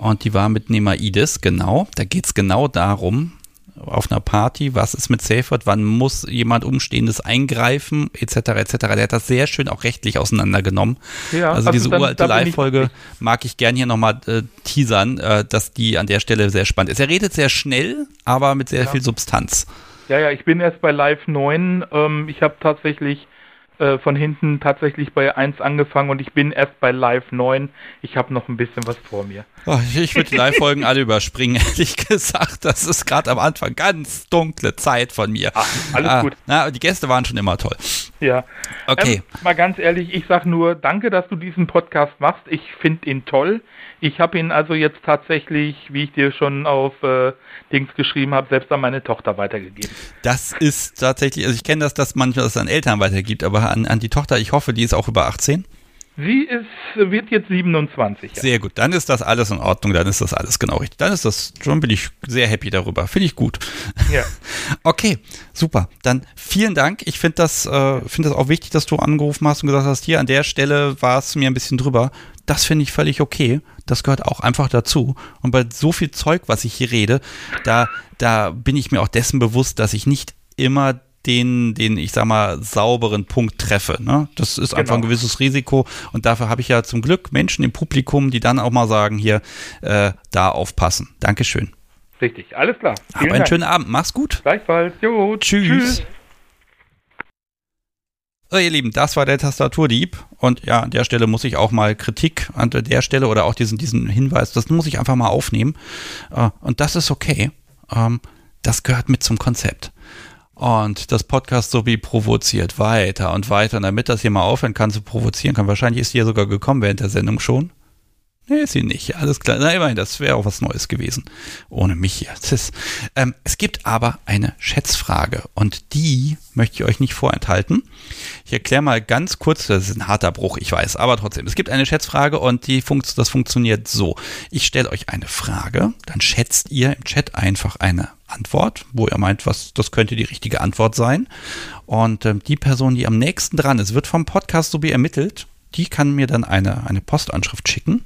A: Und die war mit Nemaides, genau. Da geht es genau darum, auf einer Party, was ist mit Safeword, wann muss jemand Umstehendes eingreifen, etc., etc. Der hat das sehr schön auch rechtlich auseinandergenommen. Ja, also diese dann, uralte Live-Folge mag ich gern hier nochmal äh, teasern, äh, dass die an der Stelle sehr spannend ist. Er redet sehr schnell, aber mit sehr ja. viel Substanz.
H: Ja, ja, ich bin erst bei Live 9. Ähm, ich habe tatsächlich äh, von hinten tatsächlich bei 1 angefangen und ich bin erst bei Live 9. Ich habe noch ein bisschen was vor mir.
A: Oh, ich würde die Live-Folgen alle überspringen, ehrlich gesagt. Das ist gerade am Anfang ganz dunkle Zeit von mir. Ach, alles ah, gut. Na, die Gäste waren schon immer toll.
H: Ja. Okay. Ähm, mal ganz ehrlich, ich sage nur, danke, dass du diesen Podcast machst. Ich finde ihn toll. Ich habe ihn also jetzt tatsächlich, wie ich dir schon auf äh, Dings geschrieben habe, selbst an meine Tochter weitergegeben.
A: Das ist tatsächlich, also ich kenne das, dass manchmal das an Eltern weitergibt, aber an, an die Tochter, ich hoffe, die ist auch über 18.
H: Sie ist, wird jetzt 27.
A: Ja. Sehr gut, dann ist das alles in Ordnung, dann ist das alles genau richtig. Dann ist das, schon bin ich sehr happy darüber. Finde ich gut. Ja. okay, super. Dann vielen Dank. Ich finde das, äh, find das auch wichtig, dass du angerufen hast und gesagt hast, hier an der Stelle war es mir ein bisschen drüber. Das finde ich völlig okay. Das gehört auch einfach dazu. Und bei so viel Zeug, was ich hier rede, da, da bin ich mir auch dessen bewusst, dass ich nicht immer den, den, ich sag mal, sauberen Punkt treffe. Ne? Das ist genau. einfach ein genau. gewisses Risiko und dafür habe ich ja zum Glück Menschen im Publikum, die dann auch mal sagen, hier, äh, da aufpassen. Dankeschön.
H: Richtig, alles klar.
A: Vielen Hab einen Dank. schönen Abend, mach's gut.
H: Gleichfalls, jo, tschüss. tschüss.
A: So, ihr Lieben, das war der Tastaturdieb. Und ja, an der Stelle muss ich auch mal Kritik an der Stelle oder auch diesen, diesen Hinweis, das muss ich einfach mal aufnehmen. Äh, und das ist okay. Ähm, das gehört mit zum Konzept. Und das Podcast so wie provoziert weiter und weiter. Und damit das hier mal aufhören kann zu provozieren kann, wahrscheinlich ist ja sogar gekommen während der Sendung schon. Nee, ist sie nicht. Alles klar. Na, immerhin, das wäre auch was Neues gewesen. Ohne mich hier. Ist, ähm, es gibt aber eine Schätzfrage und die möchte ich euch nicht vorenthalten. Ich erkläre mal ganz kurz, das ist ein harter Bruch, ich weiß, aber trotzdem. Es gibt eine Schätzfrage und die funkt, das funktioniert so. Ich stelle euch eine Frage, dann schätzt ihr im Chat einfach eine Antwort, wo ihr meint, was, das könnte die richtige Antwort sein. Und ähm, die Person, die am nächsten dran ist, wird vom Podcast so wie ermittelt. Die kann mir dann eine, eine Postanschrift schicken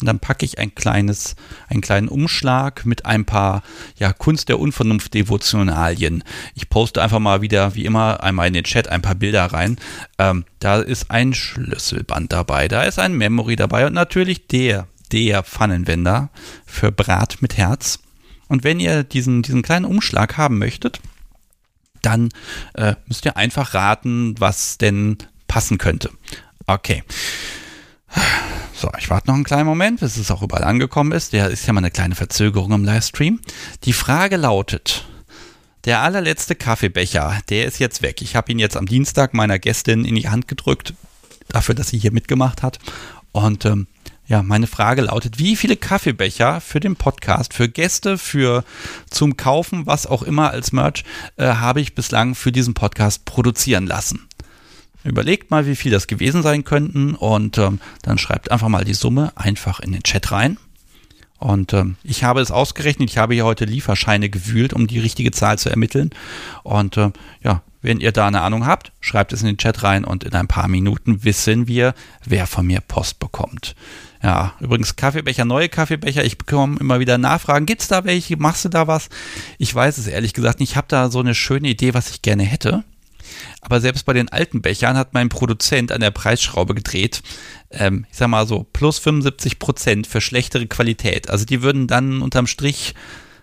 A: und dann packe ich ein kleines, einen kleinen Umschlag mit ein paar ja, Kunst der Unvernunft Devotionalien. Ich poste einfach mal wieder, wie immer, einmal in den Chat ein paar Bilder rein. Ähm, da ist ein Schlüsselband dabei, da ist ein Memory dabei und natürlich der, der Pfannenwender für Brat mit Herz. Und wenn ihr diesen, diesen kleinen Umschlag haben möchtet, dann äh, müsst ihr einfach raten, was denn passen könnte. Okay. So, ich warte noch einen kleinen Moment, bis es auch überall angekommen ist. Der ist ja mal eine kleine Verzögerung im Livestream. Die Frage lautet, der allerletzte Kaffeebecher, der ist jetzt weg. Ich habe ihn jetzt am Dienstag meiner Gästin in die Hand gedrückt, dafür, dass sie hier mitgemacht hat. Und ähm, ja, meine Frage lautet, wie viele Kaffeebecher für den Podcast, für Gäste, für zum Kaufen, was auch immer als Merch, äh, habe ich bislang für diesen Podcast produzieren lassen? Überlegt mal, wie viel das gewesen sein könnten und ähm, dann schreibt einfach mal die Summe einfach in den Chat rein. Und ähm, ich habe es ausgerechnet, ich habe hier heute Lieferscheine gewühlt, um die richtige Zahl zu ermitteln. Und äh, ja, wenn ihr da eine Ahnung habt, schreibt es in den Chat rein und in ein paar Minuten wissen wir, wer von mir Post bekommt. Ja, übrigens Kaffeebecher, neue Kaffeebecher. Ich bekomme immer wieder Nachfragen. Gibt's da welche? Machst du da was? Ich weiß es ehrlich gesagt nicht. Ich habe da so eine schöne Idee, was ich gerne hätte. Aber selbst bei den alten Bechern hat mein Produzent an der Preisschraube gedreht. Ähm, ich sag mal so, plus 75 Prozent für schlechtere Qualität. Also die würden dann unterm Strich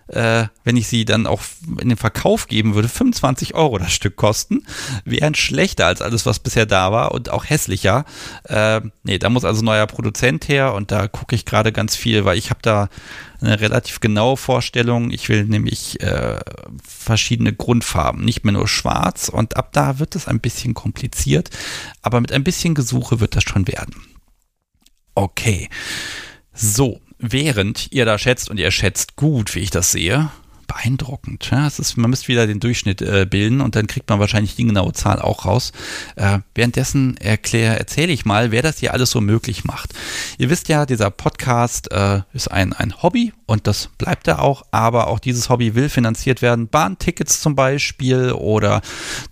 A: äh, wenn ich sie dann auch in den Verkauf geben würde, 25 Euro das Stück kosten, wären schlechter als alles, was bisher da war und auch hässlicher. Äh, nee, da muss also neuer Produzent her und da gucke ich gerade ganz viel, weil ich habe da eine relativ genaue Vorstellung. Ich will nämlich äh, verschiedene Grundfarben, nicht mehr nur schwarz und ab da wird es ein bisschen kompliziert, aber mit ein bisschen Gesuche wird das schon werden. Okay. So, während ihr da schätzt und ihr schätzt gut, wie ich das sehe, beeindruckend. Ja, es ist, man müsste wieder den Durchschnitt äh, bilden und dann kriegt man wahrscheinlich die genaue Zahl auch raus. Äh, währenddessen erkläre, erzähle ich mal, wer das hier alles so möglich macht. Ihr wisst ja, dieser Podcast äh, ist ein, ein Hobby und das bleibt er auch, aber auch dieses Hobby will finanziert werden. Bahntickets zum Beispiel oder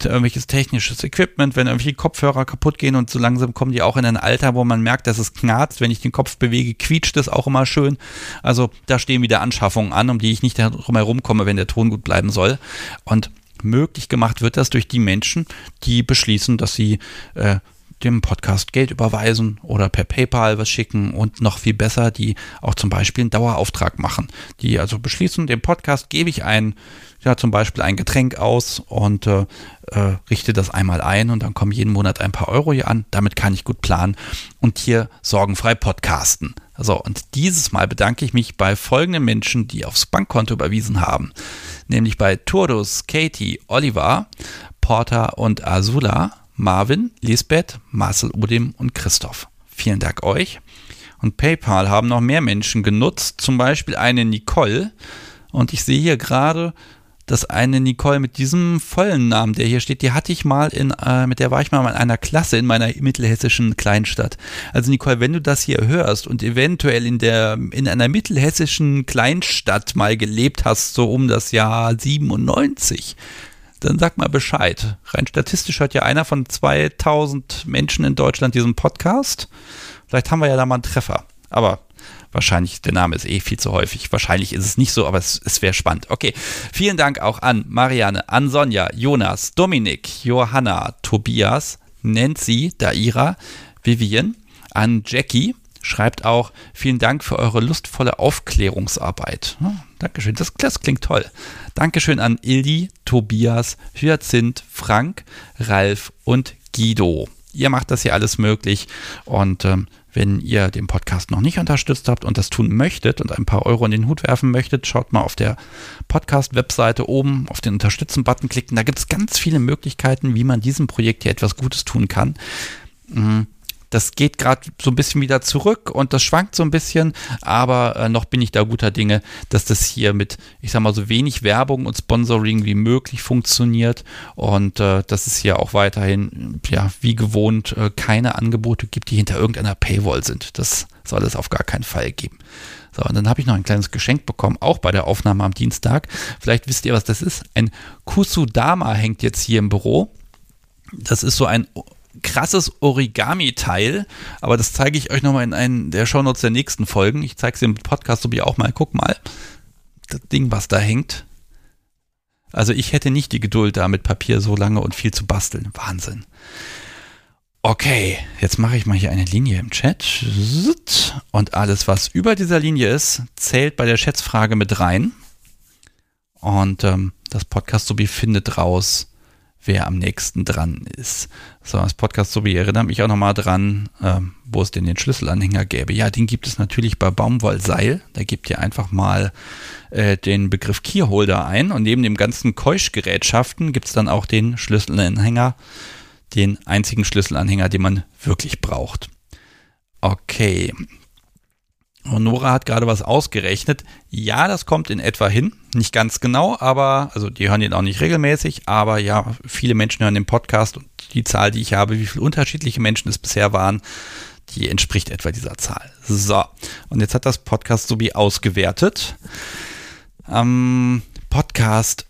A: irgendwelches technisches Equipment, wenn irgendwelche Kopfhörer kaputt gehen und so langsam kommen die auch in ein Alter, wo man merkt, dass es knarzt. Wenn ich den Kopf bewege, quietscht es auch immer schön. Also da stehen wieder Anschaffungen an, um die ich nicht drum herum komme, wenn der Ton gut bleiben soll. Und möglich gemacht wird das durch die Menschen, die beschließen, dass sie äh, dem Podcast Geld überweisen oder per PayPal was schicken und noch viel besser, die auch zum Beispiel einen Dauerauftrag machen. Die also beschließen, dem Podcast gebe ich ein, ja, zum Beispiel ein Getränk aus und äh, äh, richte das einmal ein und dann kommen jeden Monat ein paar Euro hier an. Damit kann ich gut planen und hier sorgenfrei podcasten. So, und dieses Mal bedanke ich mich bei folgenden Menschen, die aufs Bankkonto überwiesen haben. Nämlich bei Turdus, Katie, Oliver, Porter und Azula Marvin, Lisbeth, Marcel Udim und Christoph. Vielen Dank euch. Und PayPal haben noch mehr Menschen genutzt, zum Beispiel eine Nicole. Und ich sehe hier gerade, dass eine Nicole mit diesem vollen Namen, der hier steht, die hatte ich mal in, äh, mit der war ich mal in einer Klasse in meiner mittelhessischen Kleinstadt. Also Nicole, wenn du das hier hörst und eventuell in der, in einer mittelhessischen Kleinstadt mal gelebt hast, so um das Jahr 97, dann sag mal Bescheid. Rein statistisch hört ja einer von 2000 Menschen in Deutschland diesen Podcast. Vielleicht haben wir ja da mal einen Treffer. Aber wahrscheinlich, der Name ist eh viel zu häufig. Wahrscheinlich ist es nicht so, aber es, es wäre spannend. Okay, vielen Dank auch an Marianne, an Sonja, Jonas, Dominik, Johanna, Tobias, Nancy, Daira, Vivian, an Jackie, schreibt auch, vielen Dank für eure lustvolle Aufklärungsarbeit. Hm, Dankeschön, das, das klingt toll. Dankeschön an Ildi, Tobias, Hyazinth, Frank, Ralf und Guido. Ihr macht das hier alles möglich und ähm, Wenn ihr den Podcast noch nicht unterstützt habt und das tun möchtet und ein paar Euro in den Hut werfen möchtet, schaut mal auf der Podcast-Webseite oben auf den Unterstützen-Button klicken. Da gibt es ganz viele Möglichkeiten, wie man diesem Projekt hier etwas Gutes tun kann. Mhm das geht gerade so ein bisschen wieder zurück und das schwankt so ein bisschen, aber äh, noch bin ich da guter Dinge, dass das hier mit, ich sag mal, so wenig Werbung und Sponsoring wie möglich funktioniert und äh, dass es hier auch weiterhin, ja, wie gewohnt, äh, keine Angebote gibt, die hinter irgendeiner Paywall sind. Das soll es auf gar keinen Fall geben. So, und dann habe ich noch ein kleines Geschenk bekommen, auch bei der Aufnahme am Dienstag. Vielleicht wisst ihr, was das ist. Ein Kusudama hängt jetzt hier im Büro. Das ist so ein krasses Origami-Teil, aber das zeige ich euch nochmal in einen der Shownotes der nächsten Folgen. Ich zeige es im Podcast wie auch mal. Guck mal, das Ding, was da hängt. Also ich hätte nicht die Geduld, da mit Papier so lange und viel zu basteln. Wahnsinn. Okay, jetzt mache ich mal hier eine Linie im Chat. Und alles, was über dieser Linie ist, zählt bei der Schätzfrage mit rein. Und ähm, das Podcast sowie findet raus, wer am nächsten dran ist. So, das Podcast so wie erinnert mich auch nochmal dran, ähm, wo es denn den Schlüsselanhänger gäbe. Ja, den gibt es natürlich bei Baumwollseil. Da gebt ihr einfach mal äh, den Begriff Keyholder ein und neben dem ganzen Keuschgerätschaften gibt es dann auch den Schlüsselanhänger, den einzigen Schlüsselanhänger, den man wirklich braucht. Okay, und Nora hat gerade was ausgerechnet. Ja, das kommt in etwa hin. Nicht ganz genau, aber, also die hören ihn auch nicht regelmäßig, aber ja, viele Menschen hören den Podcast und die Zahl, die ich habe, wie viele unterschiedliche Menschen es bisher waren, die entspricht etwa dieser Zahl. So, und jetzt hat das Podcast Subi ausgewertet. Ähm, Podcast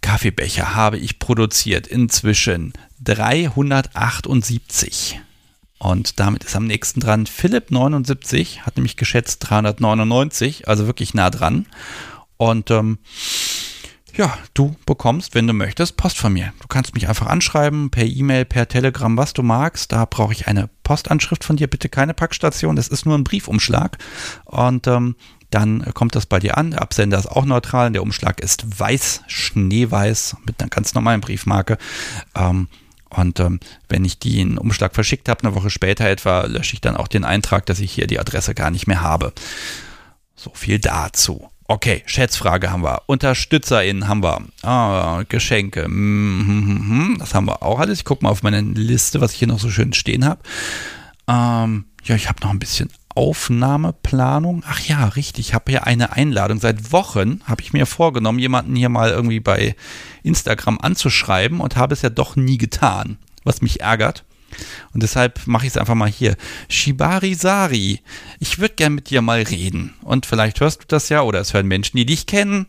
A: Kaffeebecher habe ich produziert inzwischen 378. Und damit ist am nächsten dran Philipp 79, hat nämlich geschätzt 399, also wirklich nah dran. Und ähm, ja, du bekommst, wenn du möchtest, Post von mir. Du kannst mich einfach anschreiben, per E-Mail, per Telegram, was du magst. Da brauche ich eine Postanschrift von dir, bitte keine Packstation. Das ist nur ein Briefumschlag. Und ähm, dann kommt das bei dir an. Der Absender ist auch neutral. Der Umschlag ist weiß, schneeweiß, mit einer ganz normalen Briefmarke. Ähm, und ähm, wenn ich die in Umschlag verschickt habe, eine Woche später etwa, lösche ich dann auch den Eintrag, dass ich hier die Adresse gar nicht mehr habe. So viel dazu. Okay, Schätzfrage haben wir. UnterstützerInnen haben wir. Ah, Geschenke. Mhm, das haben wir auch alles. Ich gucke mal auf meine Liste, was ich hier noch so schön stehen habe. Ähm, ja, ich habe noch ein bisschen Aufnahmeplanung. Ach ja, richtig. Ich habe hier eine Einladung. Seit Wochen habe ich mir vorgenommen, jemanden hier mal irgendwie bei Instagram anzuschreiben und habe es ja doch nie getan, was mich ärgert. Und deshalb mache ich es einfach mal hier. Shibari Sari, ich würde gern mit dir mal reden. Und vielleicht hörst du das ja oder es hören Menschen, die dich kennen.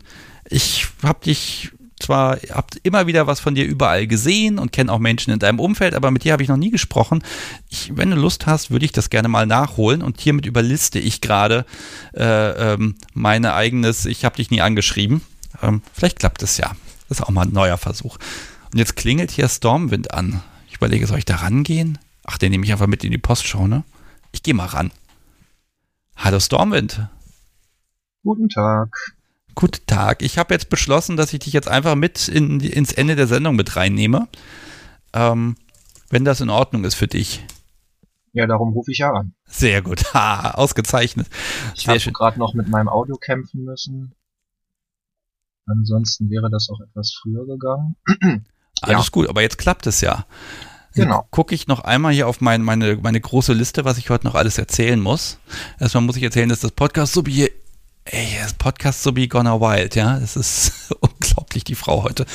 A: Ich habe dich zwar habe immer wieder was von dir überall gesehen und kenne auch Menschen in deinem Umfeld, aber mit dir habe ich noch nie gesprochen. Ich, wenn du Lust hast, würde ich das gerne mal nachholen und hiermit überliste ich gerade äh, ähm, meine eigenes, ich habe dich nie angeschrieben. Ähm, vielleicht klappt es ja. Das ist auch mal ein neuer Versuch. Und jetzt klingelt hier Stormwind an. Ich überlege, soll ich da rangehen? Ach, den nehme ich einfach mit in die Postshow, ne? Ich gehe mal ran. Hallo Stormwind.
I: Guten Tag.
A: Guten Tag. Ich habe jetzt beschlossen, dass ich dich jetzt einfach mit in, ins Ende der Sendung mit reinnehme. Ähm, wenn das in Ordnung ist für dich.
I: Ja, darum rufe ich ja an.
A: Sehr gut. Ha, ausgezeichnet.
I: Ich habe gerade noch mit meinem Audio kämpfen müssen. Ansonsten wäre das auch etwas früher gegangen.
A: Alles ja. gut, aber jetzt klappt es ja.
I: Genau.
A: Gucke ich noch einmal hier auf mein, meine, meine große Liste, was ich heute noch alles erzählen muss. Erstmal muss ich erzählen, dass das Podcast so wie Ey, das Podcast so wie Gonna Wild, ja. Das ist unglaublich, die Frau heute.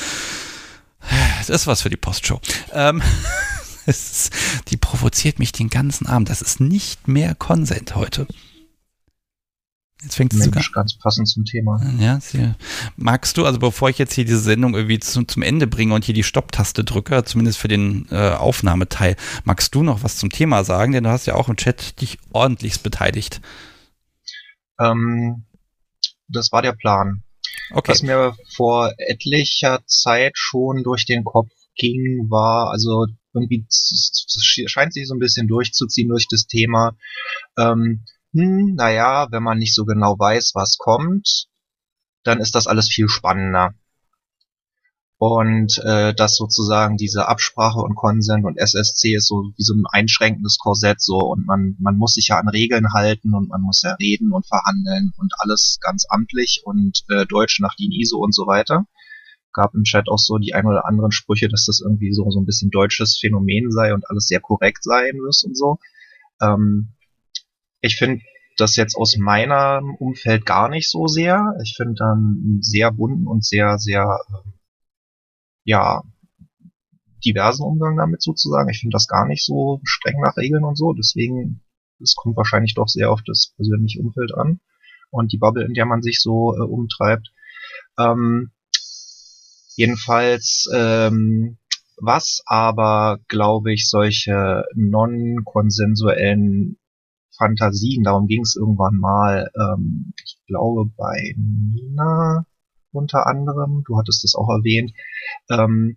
A: Das ist was für die Postshow. Ähm, ist, die provoziert mich den ganzen Abend. Das ist nicht mehr Konsent heute.
I: Jetzt fängt es sogar ganz passend zum Thema.
A: Ja, sehr. magst du, also bevor ich jetzt hier diese Sendung irgendwie zu, zum Ende bringe und hier die Stopptaste drücke, zumindest für den äh, Aufnahmeteil, magst du noch was zum Thema sagen? Denn du hast ja auch im Chat dich ordentlichst beteiligt.
I: Ähm, das war der Plan. Okay. Was mir vor etlicher Zeit schon durch den Kopf ging, war, also irgendwie scheint sich so ein bisschen durchzuziehen durch das Thema. Ähm, hm, naja, wenn man nicht so genau weiß, was kommt, dann ist das alles viel spannender. Und äh, dass sozusagen diese Absprache und Konsent und SSC ist so wie so ein einschränkendes Korsett so und man man muss sich ja an Regeln halten und man muss ja reden und verhandeln und alles ganz amtlich und äh, Deutsch nach DIN ISO und so weiter. Gab im Chat auch so die ein oder anderen Sprüche, dass das irgendwie so so ein bisschen deutsches Phänomen sei und alles sehr korrekt sein muss und so. Ähm, ich finde das jetzt aus meinem Umfeld gar nicht so sehr. Ich finde dann sehr bunten und sehr sehr äh, ja, diversen Umgang damit sozusagen. Ich finde das gar nicht so streng nach Regeln und so. Deswegen, es kommt wahrscheinlich doch sehr auf das persönliche Umfeld an und die Bubble, in der man sich so äh, umtreibt. Ähm, jedenfalls, ähm, was aber, glaube ich, solche non-konsensuellen Fantasien, darum ging es irgendwann mal, ähm, ich glaube bei Nina unter anderem, du hattest das auch erwähnt, ähm,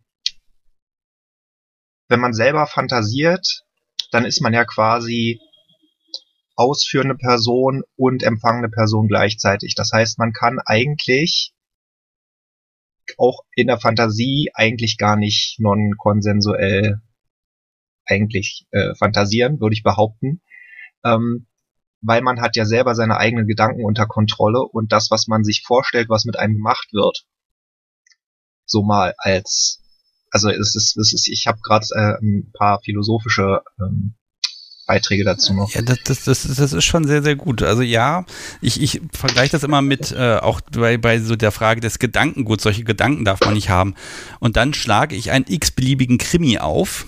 I: wenn man selber fantasiert, dann ist man ja quasi ausführende Person und empfangende Person gleichzeitig. Das heißt, man kann eigentlich auch in der Fantasie eigentlich gar nicht non-konsensuell eigentlich äh, fantasieren, würde ich behaupten. Ähm, weil man hat ja selber seine eigenen Gedanken unter Kontrolle und das, was man sich vorstellt, was mit einem gemacht wird, so mal als, also es ist, es ist ich habe gerade äh, ein paar philosophische ähm, Beiträge dazu noch.
A: Ja, das, das, das, das ist schon sehr, sehr gut. Also ja, ich, ich vergleiche das immer mit, äh, auch bei, bei so der Frage des Gedankenguts. Solche Gedanken darf man nicht haben. Und dann schlage ich einen x-beliebigen Krimi auf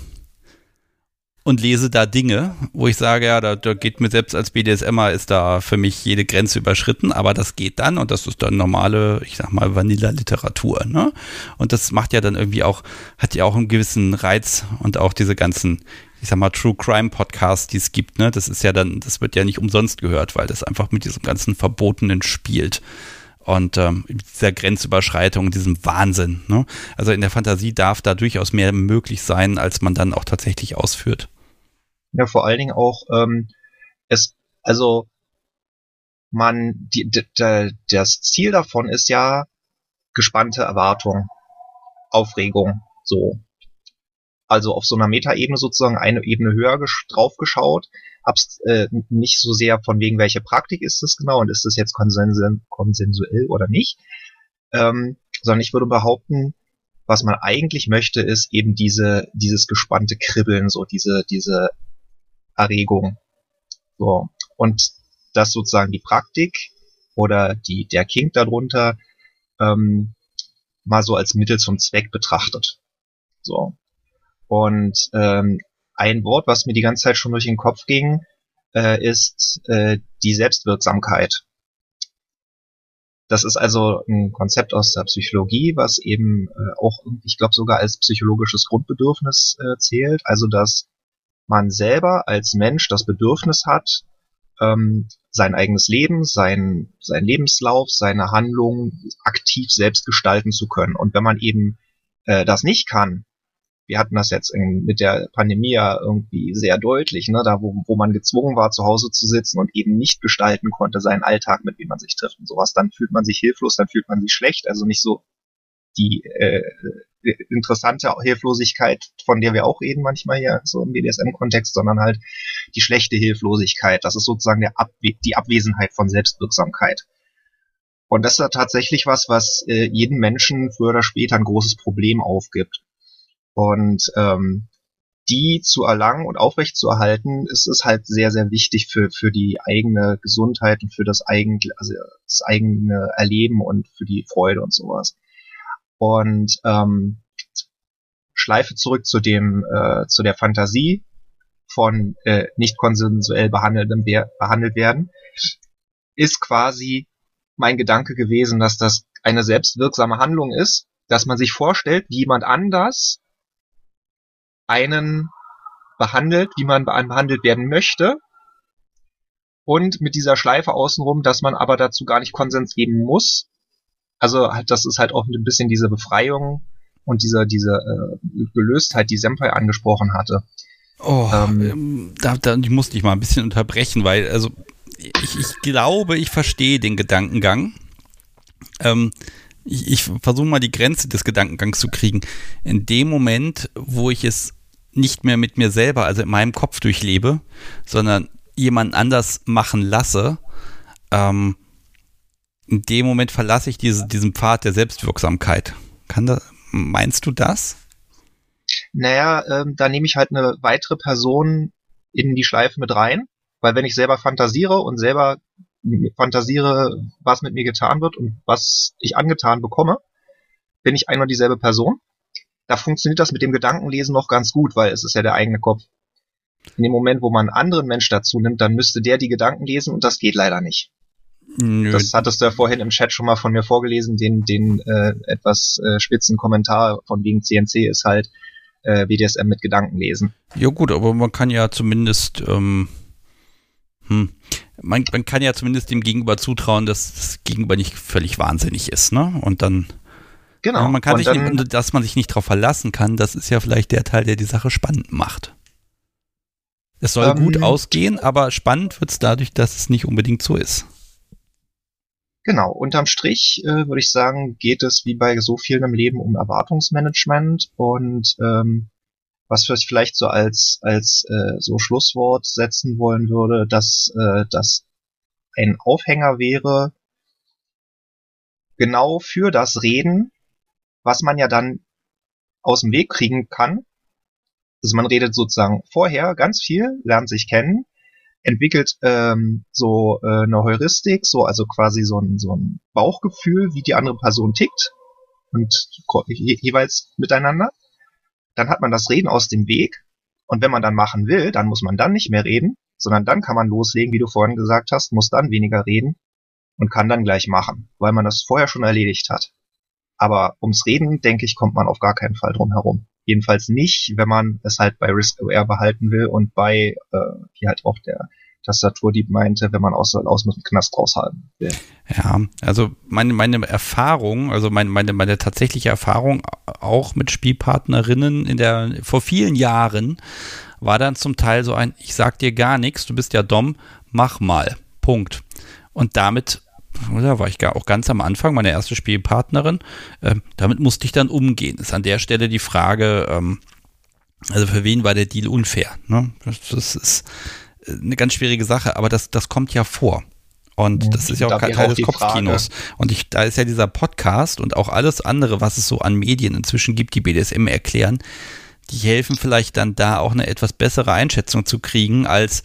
A: und lese da Dinge, wo ich sage, ja, da, da geht mir selbst als BDSMer ist da für mich jede Grenze überschritten, aber das geht dann und das ist dann normale, ich sag mal, Vanilla-Literatur, ne? Und das macht ja dann irgendwie auch, hat ja auch einen gewissen Reiz und auch diese ganzen, ich sag mal, True Crime Podcasts, die es gibt, ne? Das ist ja dann, das wird ja nicht umsonst gehört, weil das einfach mit diesem ganzen Verbotenen spielt und ähm, dieser Grenzüberschreitung, diesem Wahnsinn. Ne? Also in der Fantasie darf da durchaus mehr möglich sein, als man dann auch tatsächlich ausführt
I: ja vor allen Dingen auch ähm, es also man die, die, das Ziel davon ist ja gespannte Erwartung, Aufregung, so. Also auf so einer Metaebene sozusagen eine Ebene höher draufgeschaut, hab's äh, nicht so sehr von wegen welche Praktik ist das genau und ist das jetzt konsensuell oder nicht, ähm, sondern ich würde behaupten, was man eigentlich möchte, ist eben diese dieses gespannte Kribbeln, so diese diese Erregung. So. Und das sozusagen die Praktik oder die, der Kink darunter ähm, mal so als Mittel zum Zweck betrachtet. So. Und ähm, ein Wort, was mir die ganze Zeit schon durch den Kopf ging, äh, ist äh, die Selbstwirksamkeit. Das ist also ein Konzept aus der Psychologie, was eben äh, auch, ich glaube, sogar als psychologisches Grundbedürfnis äh, zählt. Also dass man selber als Mensch das Bedürfnis hat, ähm, sein eigenes Leben, sein, sein Lebenslauf, seine Handlungen aktiv selbst gestalten zu können. Und wenn man eben äh, das nicht kann, wir hatten das jetzt in, mit der Pandemie ja irgendwie sehr deutlich, ne, da wo, wo man gezwungen war, zu Hause zu sitzen und eben nicht gestalten konnte, seinen Alltag, mit wem man sich trifft und sowas, dann fühlt man sich hilflos, dann fühlt man sich schlecht, also nicht so die äh, interessante Hilflosigkeit, von der wir auch reden manchmal hier so im BDSM-Kontext, sondern halt die schlechte Hilflosigkeit. Das ist sozusagen der Abwe die Abwesenheit von Selbstwirksamkeit. Und das ist tatsächlich was, was äh, jeden Menschen früher oder später ein großes Problem aufgibt. Und ähm, die zu erlangen und aufrechtzuerhalten, ist es halt sehr, sehr wichtig für, für die eigene Gesundheit und für das eigene, also das eigene Erleben und für die Freude und sowas. Und ähm, Schleife zurück zu dem äh, zu der Fantasie von äh, nicht konsensuell behandeltem behandelt werden, ist quasi mein Gedanke gewesen, dass das eine selbstwirksame Handlung ist, dass man sich vorstellt, wie jemand anders einen behandelt, wie man behandelt werden möchte. Und mit dieser Schleife außenrum, dass man aber dazu gar nicht Konsens geben muss, also halt, das ist halt auch ein bisschen diese Befreiung und diese, diese äh, Gelöstheit, die Senpai angesprochen hatte.
A: Oh, ähm, ähm, da, da ich musste ich mal ein bisschen unterbrechen, weil, also ich, ich glaube, ich verstehe den Gedankengang. Ähm, ich, ich versuche mal die Grenze des Gedankengangs zu kriegen. In dem Moment, wo ich es nicht mehr mit mir selber, also in meinem Kopf durchlebe, sondern jemand anders machen lasse, ähm, in dem Moment verlasse ich diese, diesen Pfad der Selbstwirksamkeit. Kann da, meinst du das?
I: Naja, ähm, da nehme ich halt eine weitere Person in die Schleife mit rein, weil wenn ich selber fantasiere und selber fantasiere, was mit mir getan wird und was ich angetan bekomme, bin ich ein und dieselbe Person. Da funktioniert das mit dem Gedankenlesen noch ganz gut, weil es ist ja der eigene Kopf. In dem Moment, wo man einen anderen Mensch dazu nimmt, dann müsste der die Gedanken lesen und das geht leider nicht. Nö. Das hattest du ja vorhin im Chat schon mal von mir vorgelesen, den, den äh, etwas äh, spitzen Kommentar von wegen CNC ist halt äh, BDSM mit Gedanken lesen.
A: Ja gut, aber man kann ja zumindest ähm, hm, man, man kann ja zumindest dem Gegenüber zutrauen, dass das Gegenüber nicht völlig wahnsinnig ist, ne? Und dann
I: Genau. Ja,
A: man kann sich dann, nicht, dass man sich nicht darauf verlassen kann, das ist ja vielleicht der Teil, der die Sache spannend macht. Es soll ähm, gut ausgehen, aber spannend wird es dadurch, dass es nicht unbedingt so ist.
I: Genau, unterm Strich äh, würde ich sagen, geht es wie bei so vielen im Leben um Erwartungsmanagement und ähm, was ich vielleicht so als als äh, so Schlusswort setzen wollen würde, dass äh, das ein Aufhänger wäre genau für das Reden, was man ja dann aus dem Weg kriegen kann. Also man redet sozusagen vorher ganz viel, lernt sich kennen, entwickelt ähm, so äh, eine Heuristik, so also quasi so ein, so ein Bauchgefühl, wie die andere Person tickt und je, jeweils miteinander. Dann hat man das Reden aus dem Weg und wenn man dann machen will, dann muss man dann nicht mehr reden, sondern dann kann man loslegen, wie du vorhin gesagt hast, muss dann weniger reden und kann dann gleich machen, weil man das vorher schon erledigt hat. Aber ums Reden, denke ich, kommt man auf gar keinen Fall drum herum. Jedenfalls nicht, wenn man es halt bei Risk Aware behalten will und bei, äh, wie halt auch der Tastaturdieb meinte, wenn man aus, aus mit dem Knast raushalten will.
A: Ja, also meine, meine Erfahrung, also meine, meine, meine tatsächliche Erfahrung auch mit Spielpartnerinnen in der, vor vielen Jahren war dann zum Teil so ein, ich sag dir gar nichts, du bist ja dumm, mach mal. Punkt. Und damit da war ich auch ganz am Anfang, meine erste Spielpartnerin. Ähm, damit musste ich dann umgehen. Ist an der Stelle die Frage, ähm, also für wen war der Deal unfair? Ne? Das, das, ist äh, eine ganz schwierige Sache, aber das, das kommt ja vor. Und das ist ja auch Teil des Kopfkinos. Und ich, da ist ja dieser Podcast und auch alles andere, was es so an Medien inzwischen gibt, die BDSM erklären, die helfen vielleicht dann da auch eine etwas bessere Einschätzung zu kriegen, als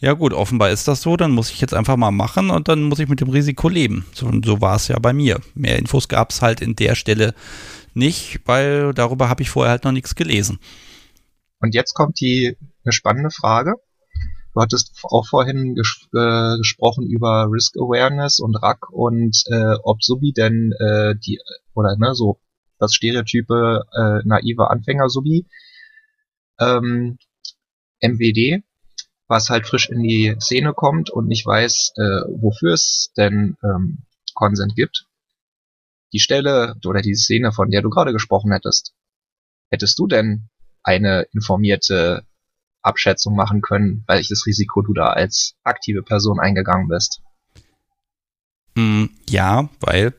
A: ja gut, offenbar ist das so, dann muss ich jetzt einfach mal machen und dann muss ich mit dem Risiko leben. So, so war es ja bei mir. Mehr Infos gab es halt in der Stelle nicht, weil darüber habe ich vorher halt noch nichts gelesen.
I: Und jetzt kommt die eine spannende Frage. Du hattest auch vorhin ges äh, gesprochen über Risk Awareness und RAC und äh, ob Subi denn äh, die oder ne so das Stereotype äh, naive Anfänger Subi ähm, MWD was halt frisch in die Szene kommt und nicht weiß, äh, wofür es denn ähm, Consent gibt. Die Stelle oder die Szene, von der du gerade gesprochen hättest, hättest du denn eine informierte Abschätzung machen können, welches Risiko du da als aktive Person eingegangen bist?
A: Mm, ja, weil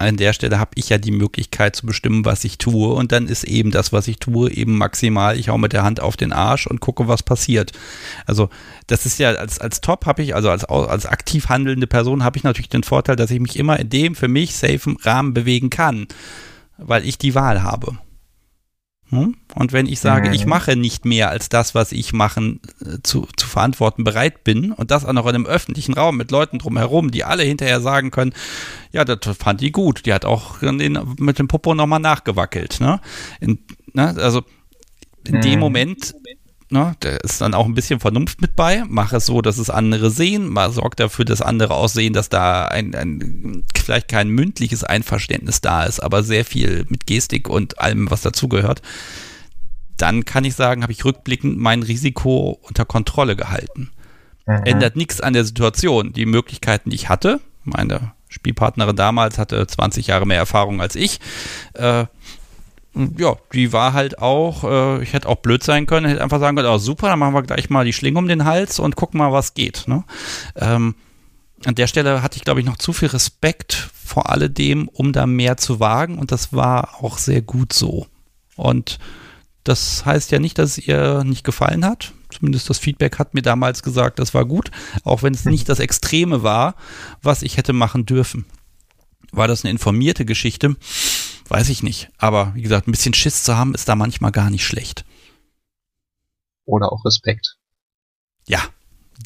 A: an der Stelle habe ich ja die Möglichkeit zu bestimmen, was ich tue. Und dann ist eben das, was ich tue, eben maximal. Ich hau mit der Hand auf den Arsch und gucke, was passiert. Also das ist ja als, als Top habe ich, also als, als aktiv handelnde Person habe ich natürlich den Vorteil, dass ich mich immer in dem für mich safen Rahmen bewegen kann, weil ich die Wahl habe. Hm? Und wenn ich sage, ich mache nicht mehr als das, was ich machen äh, zu, zu verantworten bereit bin, und das auch noch in einem öffentlichen Raum mit Leuten drumherum, die alle hinterher sagen können, ja, das fand die gut. Die hat auch den, mit dem Popo nochmal nachgewackelt. Ne? In, ne? Also in mhm. dem Moment Ne, da ist dann auch ein bisschen Vernunft mit bei. Mach es so, dass es andere sehen. Mal sorgt dafür, dass andere auch sehen, dass da ein, ein, vielleicht kein mündliches Einverständnis da ist, aber sehr viel mit Gestik und allem, was dazugehört. Dann kann ich sagen, habe ich rückblickend mein Risiko unter Kontrolle gehalten. Mhm. Ändert nichts an der Situation. Die Möglichkeiten, die ich hatte, meine Spielpartnerin damals hatte 20 Jahre mehr Erfahrung als ich, äh, ja, die war halt auch, äh, ich hätte auch blöd sein können, hätte einfach sagen können, oh, super, dann machen wir gleich mal die Schlinge um den Hals und gucken mal, was geht. Ne? Ähm, an der Stelle hatte ich, glaube ich, noch zu viel Respekt vor alledem, um da mehr zu wagen. Und das war auch sehr gut so. Und das heißt ja nicht, dass es ihr nicht gefallen hat. Zumindest das Feedback hat mir damals gesagt, das war gut. Auch wenn es nicht das Extreme war, was ich hätte machen dürfen. War das eine informierte Geschichte? Weiß ich nicht. Aber wie gesagt, ein bisschen Schiss zu haben, ist da manchmal gar nicht schlecht.
I: Oder auch Respekt.
A: Ja,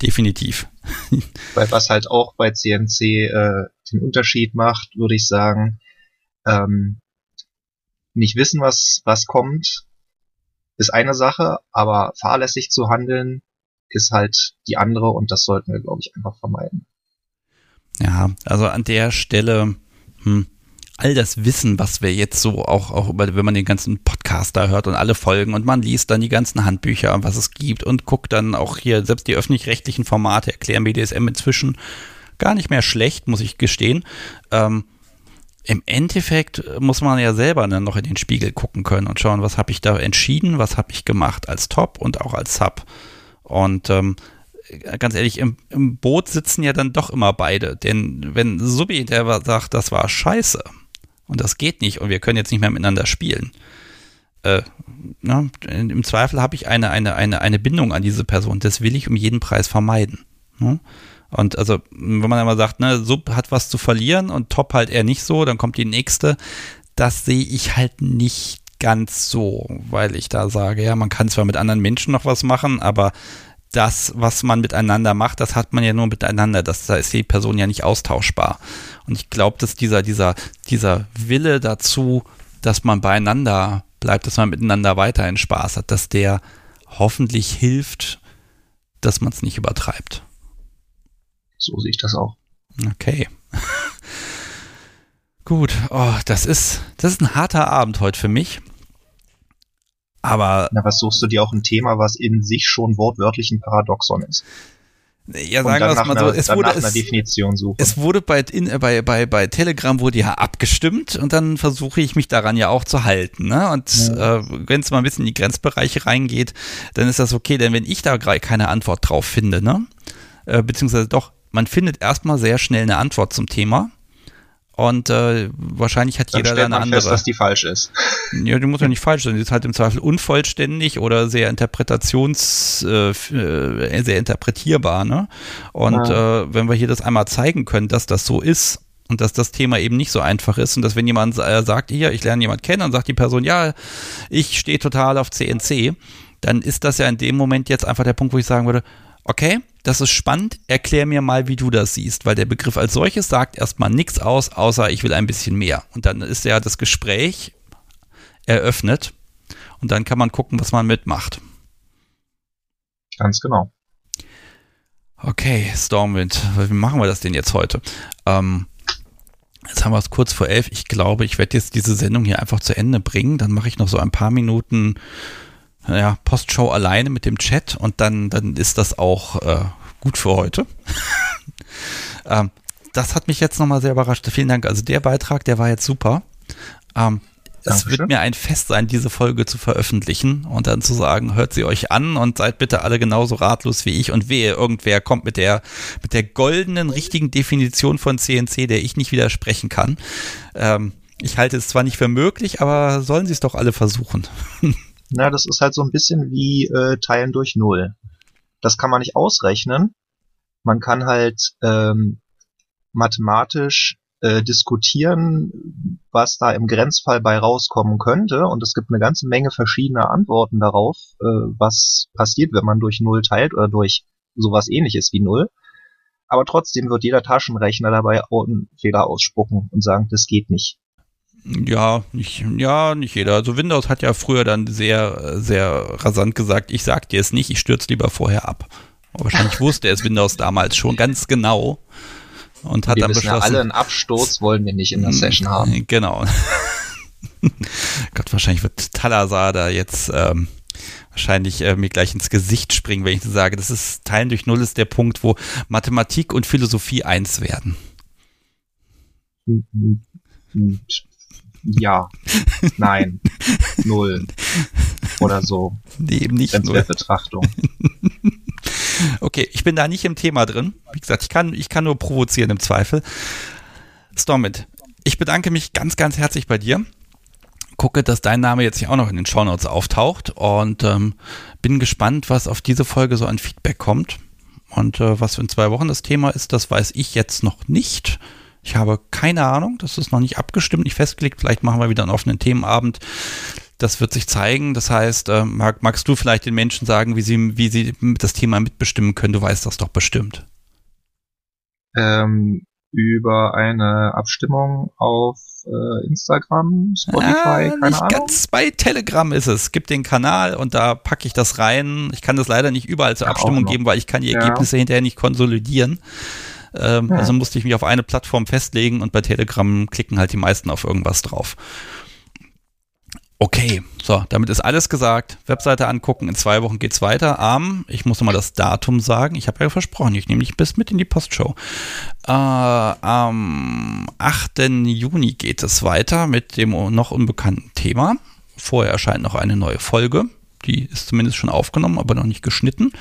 A: definitiv.
I: Weil was halt auch bei CNC äh, den Unterschied macht, würde ich sagen, ähm, nicht wissen, was, was kommt, ist eine Sache, aber fahrlässig zu handeln ist halt die andere und das sollten wir, glaube ich, einfach vermeiden.
A: Ja, also an der Stelle, hm, all das Wissen, was wir jetzt so auch, auch über, wenn man den ganzen Podcast da hört und alle Folgen und man liest dann die ganzen Handbücher, was es gibt und guckt dann auch hier, selbst die öffentlich-rechtlichen Formate erklären BDSM inzwischen gar nicht mehr schlecht, muss ich gestehen. Ähm, Im Endeffekt muss man ja selber dann noch in den Spiegel gucken können und schauen, was habe ich da entschieden, was habe ich gemacht als Top und auch als Sub. Und ähm, ganz ehrlich, im, im, Boot sitzen ja dann doch immer beide. Denn wenn Subi, der sagt, das war scheiße, und das geht nicht und wir können jetzt nicht mehr miteinander spielen. Äh, na, ne, Im Zweifel habe ich eine, eine, eine, eine Bindung an diese Person. Das will ich um jeden Preis vermeiden. Ne? Und also, wenn man immer sagt, ne, Sub hat was zu verlieren und Top halt eher nicht so, dann kommt die nächste. Das sehe ich halt nicht ganz so, weil ich da sage, ja, man kann zwar mit anderen Menschen noch was machen, aber das, was man miteinander macht, das hat man ja nur miteinander. Das, da ist die Person ja nicht austauschbar. Und ich glaube, dass dieser, dieser, dieser Wille dazu, dass man beieinander bleibt, dass man miteinander weiterhin Spaß hat, dass der hoffentlich hilft, dass man es nicht übertreibt.
I: So sehe ich das auch.
A: Okay. Gut, oh, das ist, das ist ein harter Abend heute für mich. Aber.
I: Na, was suchst du dir auch ein Thema, was in sich schon wortwörtlich ein Paradoxon ist?
A: Ja, sagen wir es mal so, es wurde, es, es wurde bei, in, bei, bei, bei Telegram wurde ja abgestimmt und dann versuche ich mich daran ja auch zu halten. Ne? Und ja. äh, wenn es mal ein bisschen in die Grenzbereiche reingeht, dann ist das okay, denn wenn ich da gerade keine Antwort drauf finde, ne? Äh, beziehungsweise doch, man findet erstmal sehr schnell eine Antwort zum Thema und äh, wahrscheinlich hat
I: Dann
A: jeder da eine andere.
I: Fest, dass die falsch ist.
A: Ja, die muss ja nicht falsch sein. Die ist halt im Zweifel unvollständig oder sehr interpretations, äh, äh, sehr interpretierbar. Ne? Und ja. äh, wenn wir hier das einmal zeigen können, dass das so ist und dass das Thema eben nicht so einfach ist und dass wenn jemand äh, sagt, hier, ich lerne jemand kennen, dann sagt die Person, ja, ich stehe total auf CNC, dann ist das ja in dem Moment jetzt einfach der Punkt, wo ich sagen würde, okay, das ist spannend, erklär mir mal, wie du das siehst, weil der Begriff als solches sagt erstmal nichts aus, außer ich will ein bisschen mehr. Und dann ist ja das Gespräch eröffnet und dann kann man gucken, was man mitmacht.
I: Ganz genau.
A: Okay, Stormwind, wie machen wir das denn jetzt heute? Ähm, jetzt haben wir es kurz vor elf. Ich glaube, ich werde jetzt diese Sendung hier einfach zu Ende bringen. Dann mache ich noch so ein paar Minuten ja, Postshow alleine mit dem Chat und dann, dann ist das auch äh, gut für heute. ähm, das hat mich jetzt nochmal sehr überrascht. Vielen Dank. Also der Beitrag, der war jetzt super. Ähm, es wird mir ein Fest sein, diese Folge zu veröffentlichen und dann zu sagen, hört sie euch an und seid bitte alle genauso ratlos wie ich und wehe, irgendwer kommt mit der, mit der goldenen, richtigen Definition von CNC, der ich nicht widersprechen kann. Ähm, ich halte es zwar nicht für möglich, aber sollen sie es doch alle versuchen.
I: Na, das ist halt so ein bisschen wie äh, Teilen durch Null. Das kann man nicht ausrechnen. Man kann halt ähm, mathematisch äh, diskutieren, was da im Grenzfall bei rauskommen könnte. Und es gibt eine ganze Menge verschiedener Antworten darauf, äh, was passiert, wenn man durch Null teilt oder durch sowas ähnliches wie Null. Aber trotzdem wird jeder Taschenrechner dabei einen Fehler ausspucken und sagen, das geht nicht.
A: Ja, nicht, ja, nicht jeder. Also Windows hat ja früher dann sehr, sehr rasant gesagt, ich sag dir es nicht, ich stürze lieber vorher ab. Aber wahrscheinlich wusste es Windows damals schon ganz genau und hat
I: wir
A: dann beschlossen. Ja
I: alle einen Absturz wollen wir nicht in der hm, Session haben.
A: Genau. Gott, wahrscheinlich wird Talazar da jetzt ähm, wahrscheinlich äh, mir gleich ins Gesicht springen, wenn ich sage, das ist Teilen durch Null ist der Punkt, wo Mathematik und Philosophie eins werden.
I: Ja, nein, null oder so.
A: Nee, eben nicht
I: null. Betrachtung.
A: okay. Okay, ich bin da nicht im Thema drin. Wie gesagt, ich kann, ich kann nur provozieren im Zweifel. Stormit, ich bedanke mich ganz, ganz herzlich bei dir. Gucke, dass dein Name jetzt hier auch noch in den Shownotes auftaucht und ähm, bin gespannt, was auf diese Folge so an Feedback kommt. Und äh, was in zwei Wochen das Thema ist, das weiß ich jetzt noch nicht. Ich habe keine Ahnung, das ist noch nicht abgestimmt, nicht festgelegt. Vielleicht machen wir wieder einen offenen Themenabend. Das wird sich zeigen. Das heißt, äh, mag, magst du vielleicht den Menschen sagen, wie sie, wie sie das Thema mitbestimmen können? Du weißt das doch bestimmt.
I: Ähm, über eine Abstimmung auf äh, Instagram, Spotify, ah, keine
A: Ahnung. Ganz bei Telegram ist es. Es gibt den Kanal und da packe ich das rein. Ich kann das leider nicht überall zur Abstimmung geben, weil ich kann die Ergebnisse ja. hinterher nicht konsolidieren. Ähm, ja. Also musste ich mich auf eine Plattform festlegen und bei Telegram klicken halt die meisten auf irgendwas drauf. Okay, so, damit ist alles gesagt. Webseite angucken, in zwei Wochen geht's weiter. Am, ich muss nochmal das Datum sagen, ich habe ja versprochen, ich nehme dich bis mit in die Postshow. Äh, am 8. Juni geht es weiter mit dem noch unbekannten Thema. Vorher erscheint noch eine neue Folge. Die ist zumindest schon aufgenommen, aber noch nicht geschnitten.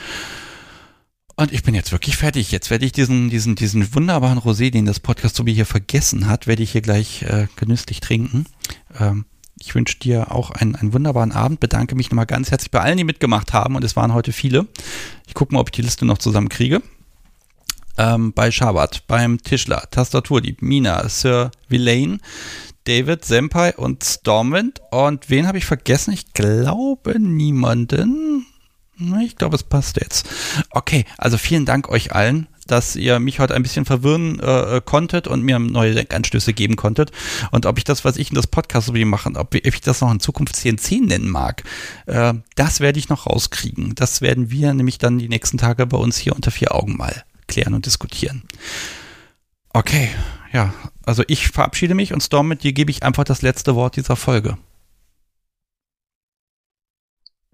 A: Und ich bin jetzt wirklich fertig. Jetzt werde ich diesen, diesen, diesen wunderbaren Rosé, den das Podcast wie hier vergessen hat, werde ich hier gleich äh, genüsslich trinken. Ähm, ich wünsche dir auch einen, einen wunderbaren Abend. Bedanke mich nochmal ganz herzlich bei allen, die mitgemacht haben. Und es waren heute viele. Ich gucke mal, ob ich die Liste noch zusammen kriege. Ähm, bei Schabat, beim Tischler, Tastaturdieb, Mina, Sir Villain, David, Senpai und Stormwind. Und wen habe ich vergessen? Ich glaube niemanden. Ich glaube, es passt jetzt. Okay, also vielen Dank euch allen, dass ihr mich heute ein bisschen verwirren äh, konntet und mir neue Denkanstöße geben konntet. Und ob ich das, was ich in das Podcast wie machen, ob ich das noch in Zukunft CNC nennen mag, äh, das werde ich noch rauskriegen. Das werden wir nämlich dann die nächsten Tage bei uns hier unter vier Augen mal klären und diskutieren. Okay, ja, also ich verabschiede mich und Storm, mit dir gebe ich einfach das letzte Wort dieser Folge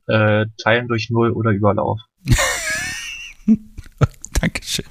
I: äh, teilen durch Null oder Überlauf. Dankeschön.